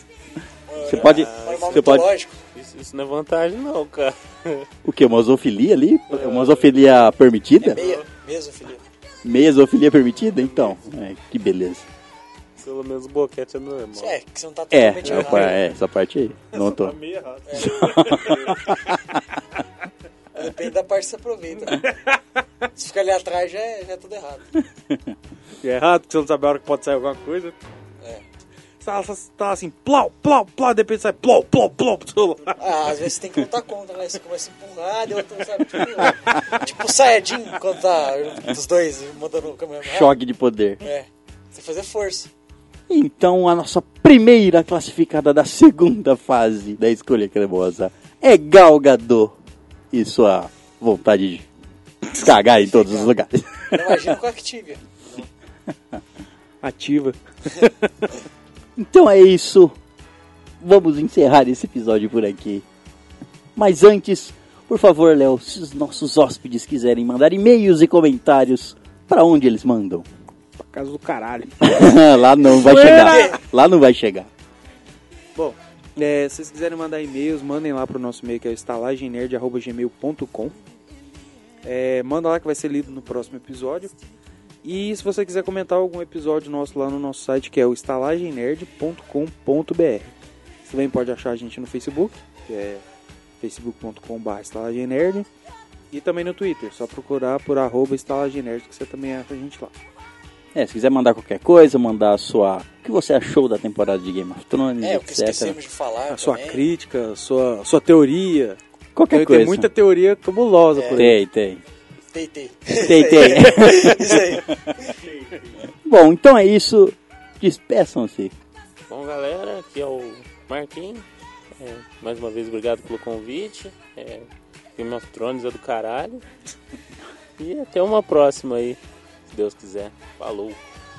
Você pode, um animal você pode. Isso, isso não é vantagem, não, cara. o que? Uma zoofilia ali? Uma zoofilia permitida? Meia, mesmo, filho. Meia zoofilia permitida? Então, é, que beleza. Pelo menos o boquete é normal. É, que você não tá É, totalmente é, errado. é, essa parte aí. Não tô. Tá meio errado. Depende da parte que você aproveita. Se ficar ali atrás, já é, já é tudo errado. E é errado, porque você não sabe a hora que pode sair alguma coisa. Você tá, tá assim, plau, plau, plau, de repente sai plau, plau, plau. Ah, às vezes você tem que lutar contra, né? Você começa a empurrar, e outro, sabe? Tipo, tipo o Saiyajin, quando tá os dois mandando o caminhão. Choque de poder. É. Você fazer força. Então, a nossa primeira classificada da segunda fase da escolha cremosa é Galgador e sua vontade de cagar em todos os lugares. Eu imagino com a Activia. Ativa. Então é isso. Vamos encerrar esse episódio por aqui. Mas antes, por favor, Léo, se os nossos hóspedes quiserem mandar e-mails e comentários, para onde eles mandam? Pra casa do caralho. Lá não vai chegar. Lá não vai chegar. Bom, é, se vocês quiserem mandar e-mails, mandem lá pro nosso e-mail que é o estalagemnerd.gmail.com é, Manda lá que vai ser lido no próximo episódio. E se você quiser comentar algum episódio nosso lá no nosso site, que é o estalagemnerd.com.br Você também pode achar a gente no Facebook, que é facebook.com.br estalagemnerd E também no Twitter, só procurar por arroba estalagemnerd que você também acha a gente lá. É, se quiser mandar qualquer coisa, mandar a sua. O que você achou da temporada de Game of Thrones, É, o que etc. esquecemos de falar. A sua também. crítica, a sua, a sua teoria. Qualquer Tem, coisa. tem muita teoria cabulosa É. por aí. Tem, tem. Tei, tei. Tem, tem. Isso aí. Bom, então é isso. Despeçam-se. Bom, galera, aqui é o Marquinhos. É, mais uma vez, obrigado pelo convite. É, Game of Thrones é do caralho. E até uma próxima aí, se Deus quiser. Falou.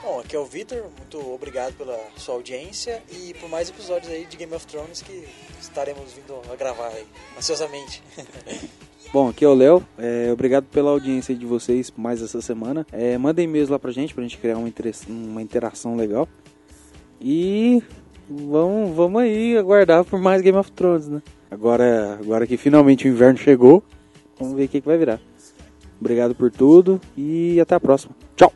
Bom, aqui é o Vitor. Muito obrigado pela sua audiência e por mais episódios aí de Game of Thrones que estaremos vindo a gravar aí, ansiosamente. Bom, aqui é o Léo. É, obrigado pela audiência de vocês mais essa semana. É, mandem e-mails lá pra gente, pra gente criar uma, interess- uma interação legal. E vamos, vamos aí aguardar por mais Game of Thrones, né? Agora, agora que finalmente o inverno chegou, vamos ver o que, que vai virar. Obrigado por tudo e até a próxima. Tchau!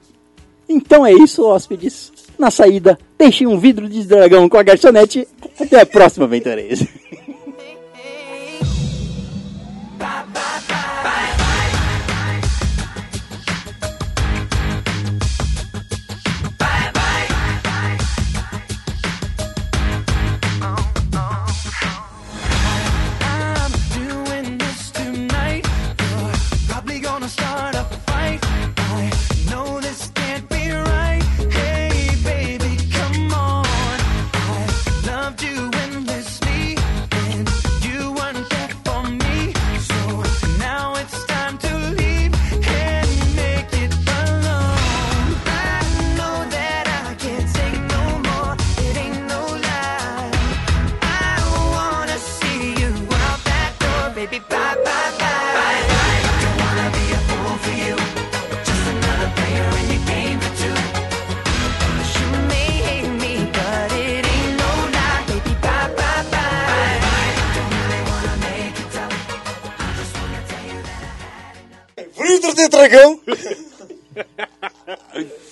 Então é isso, hóspedes. Na saída, deixem um vidro de dragão com a garçonete. Até a próxima, aventureiros. Vidro de dragão!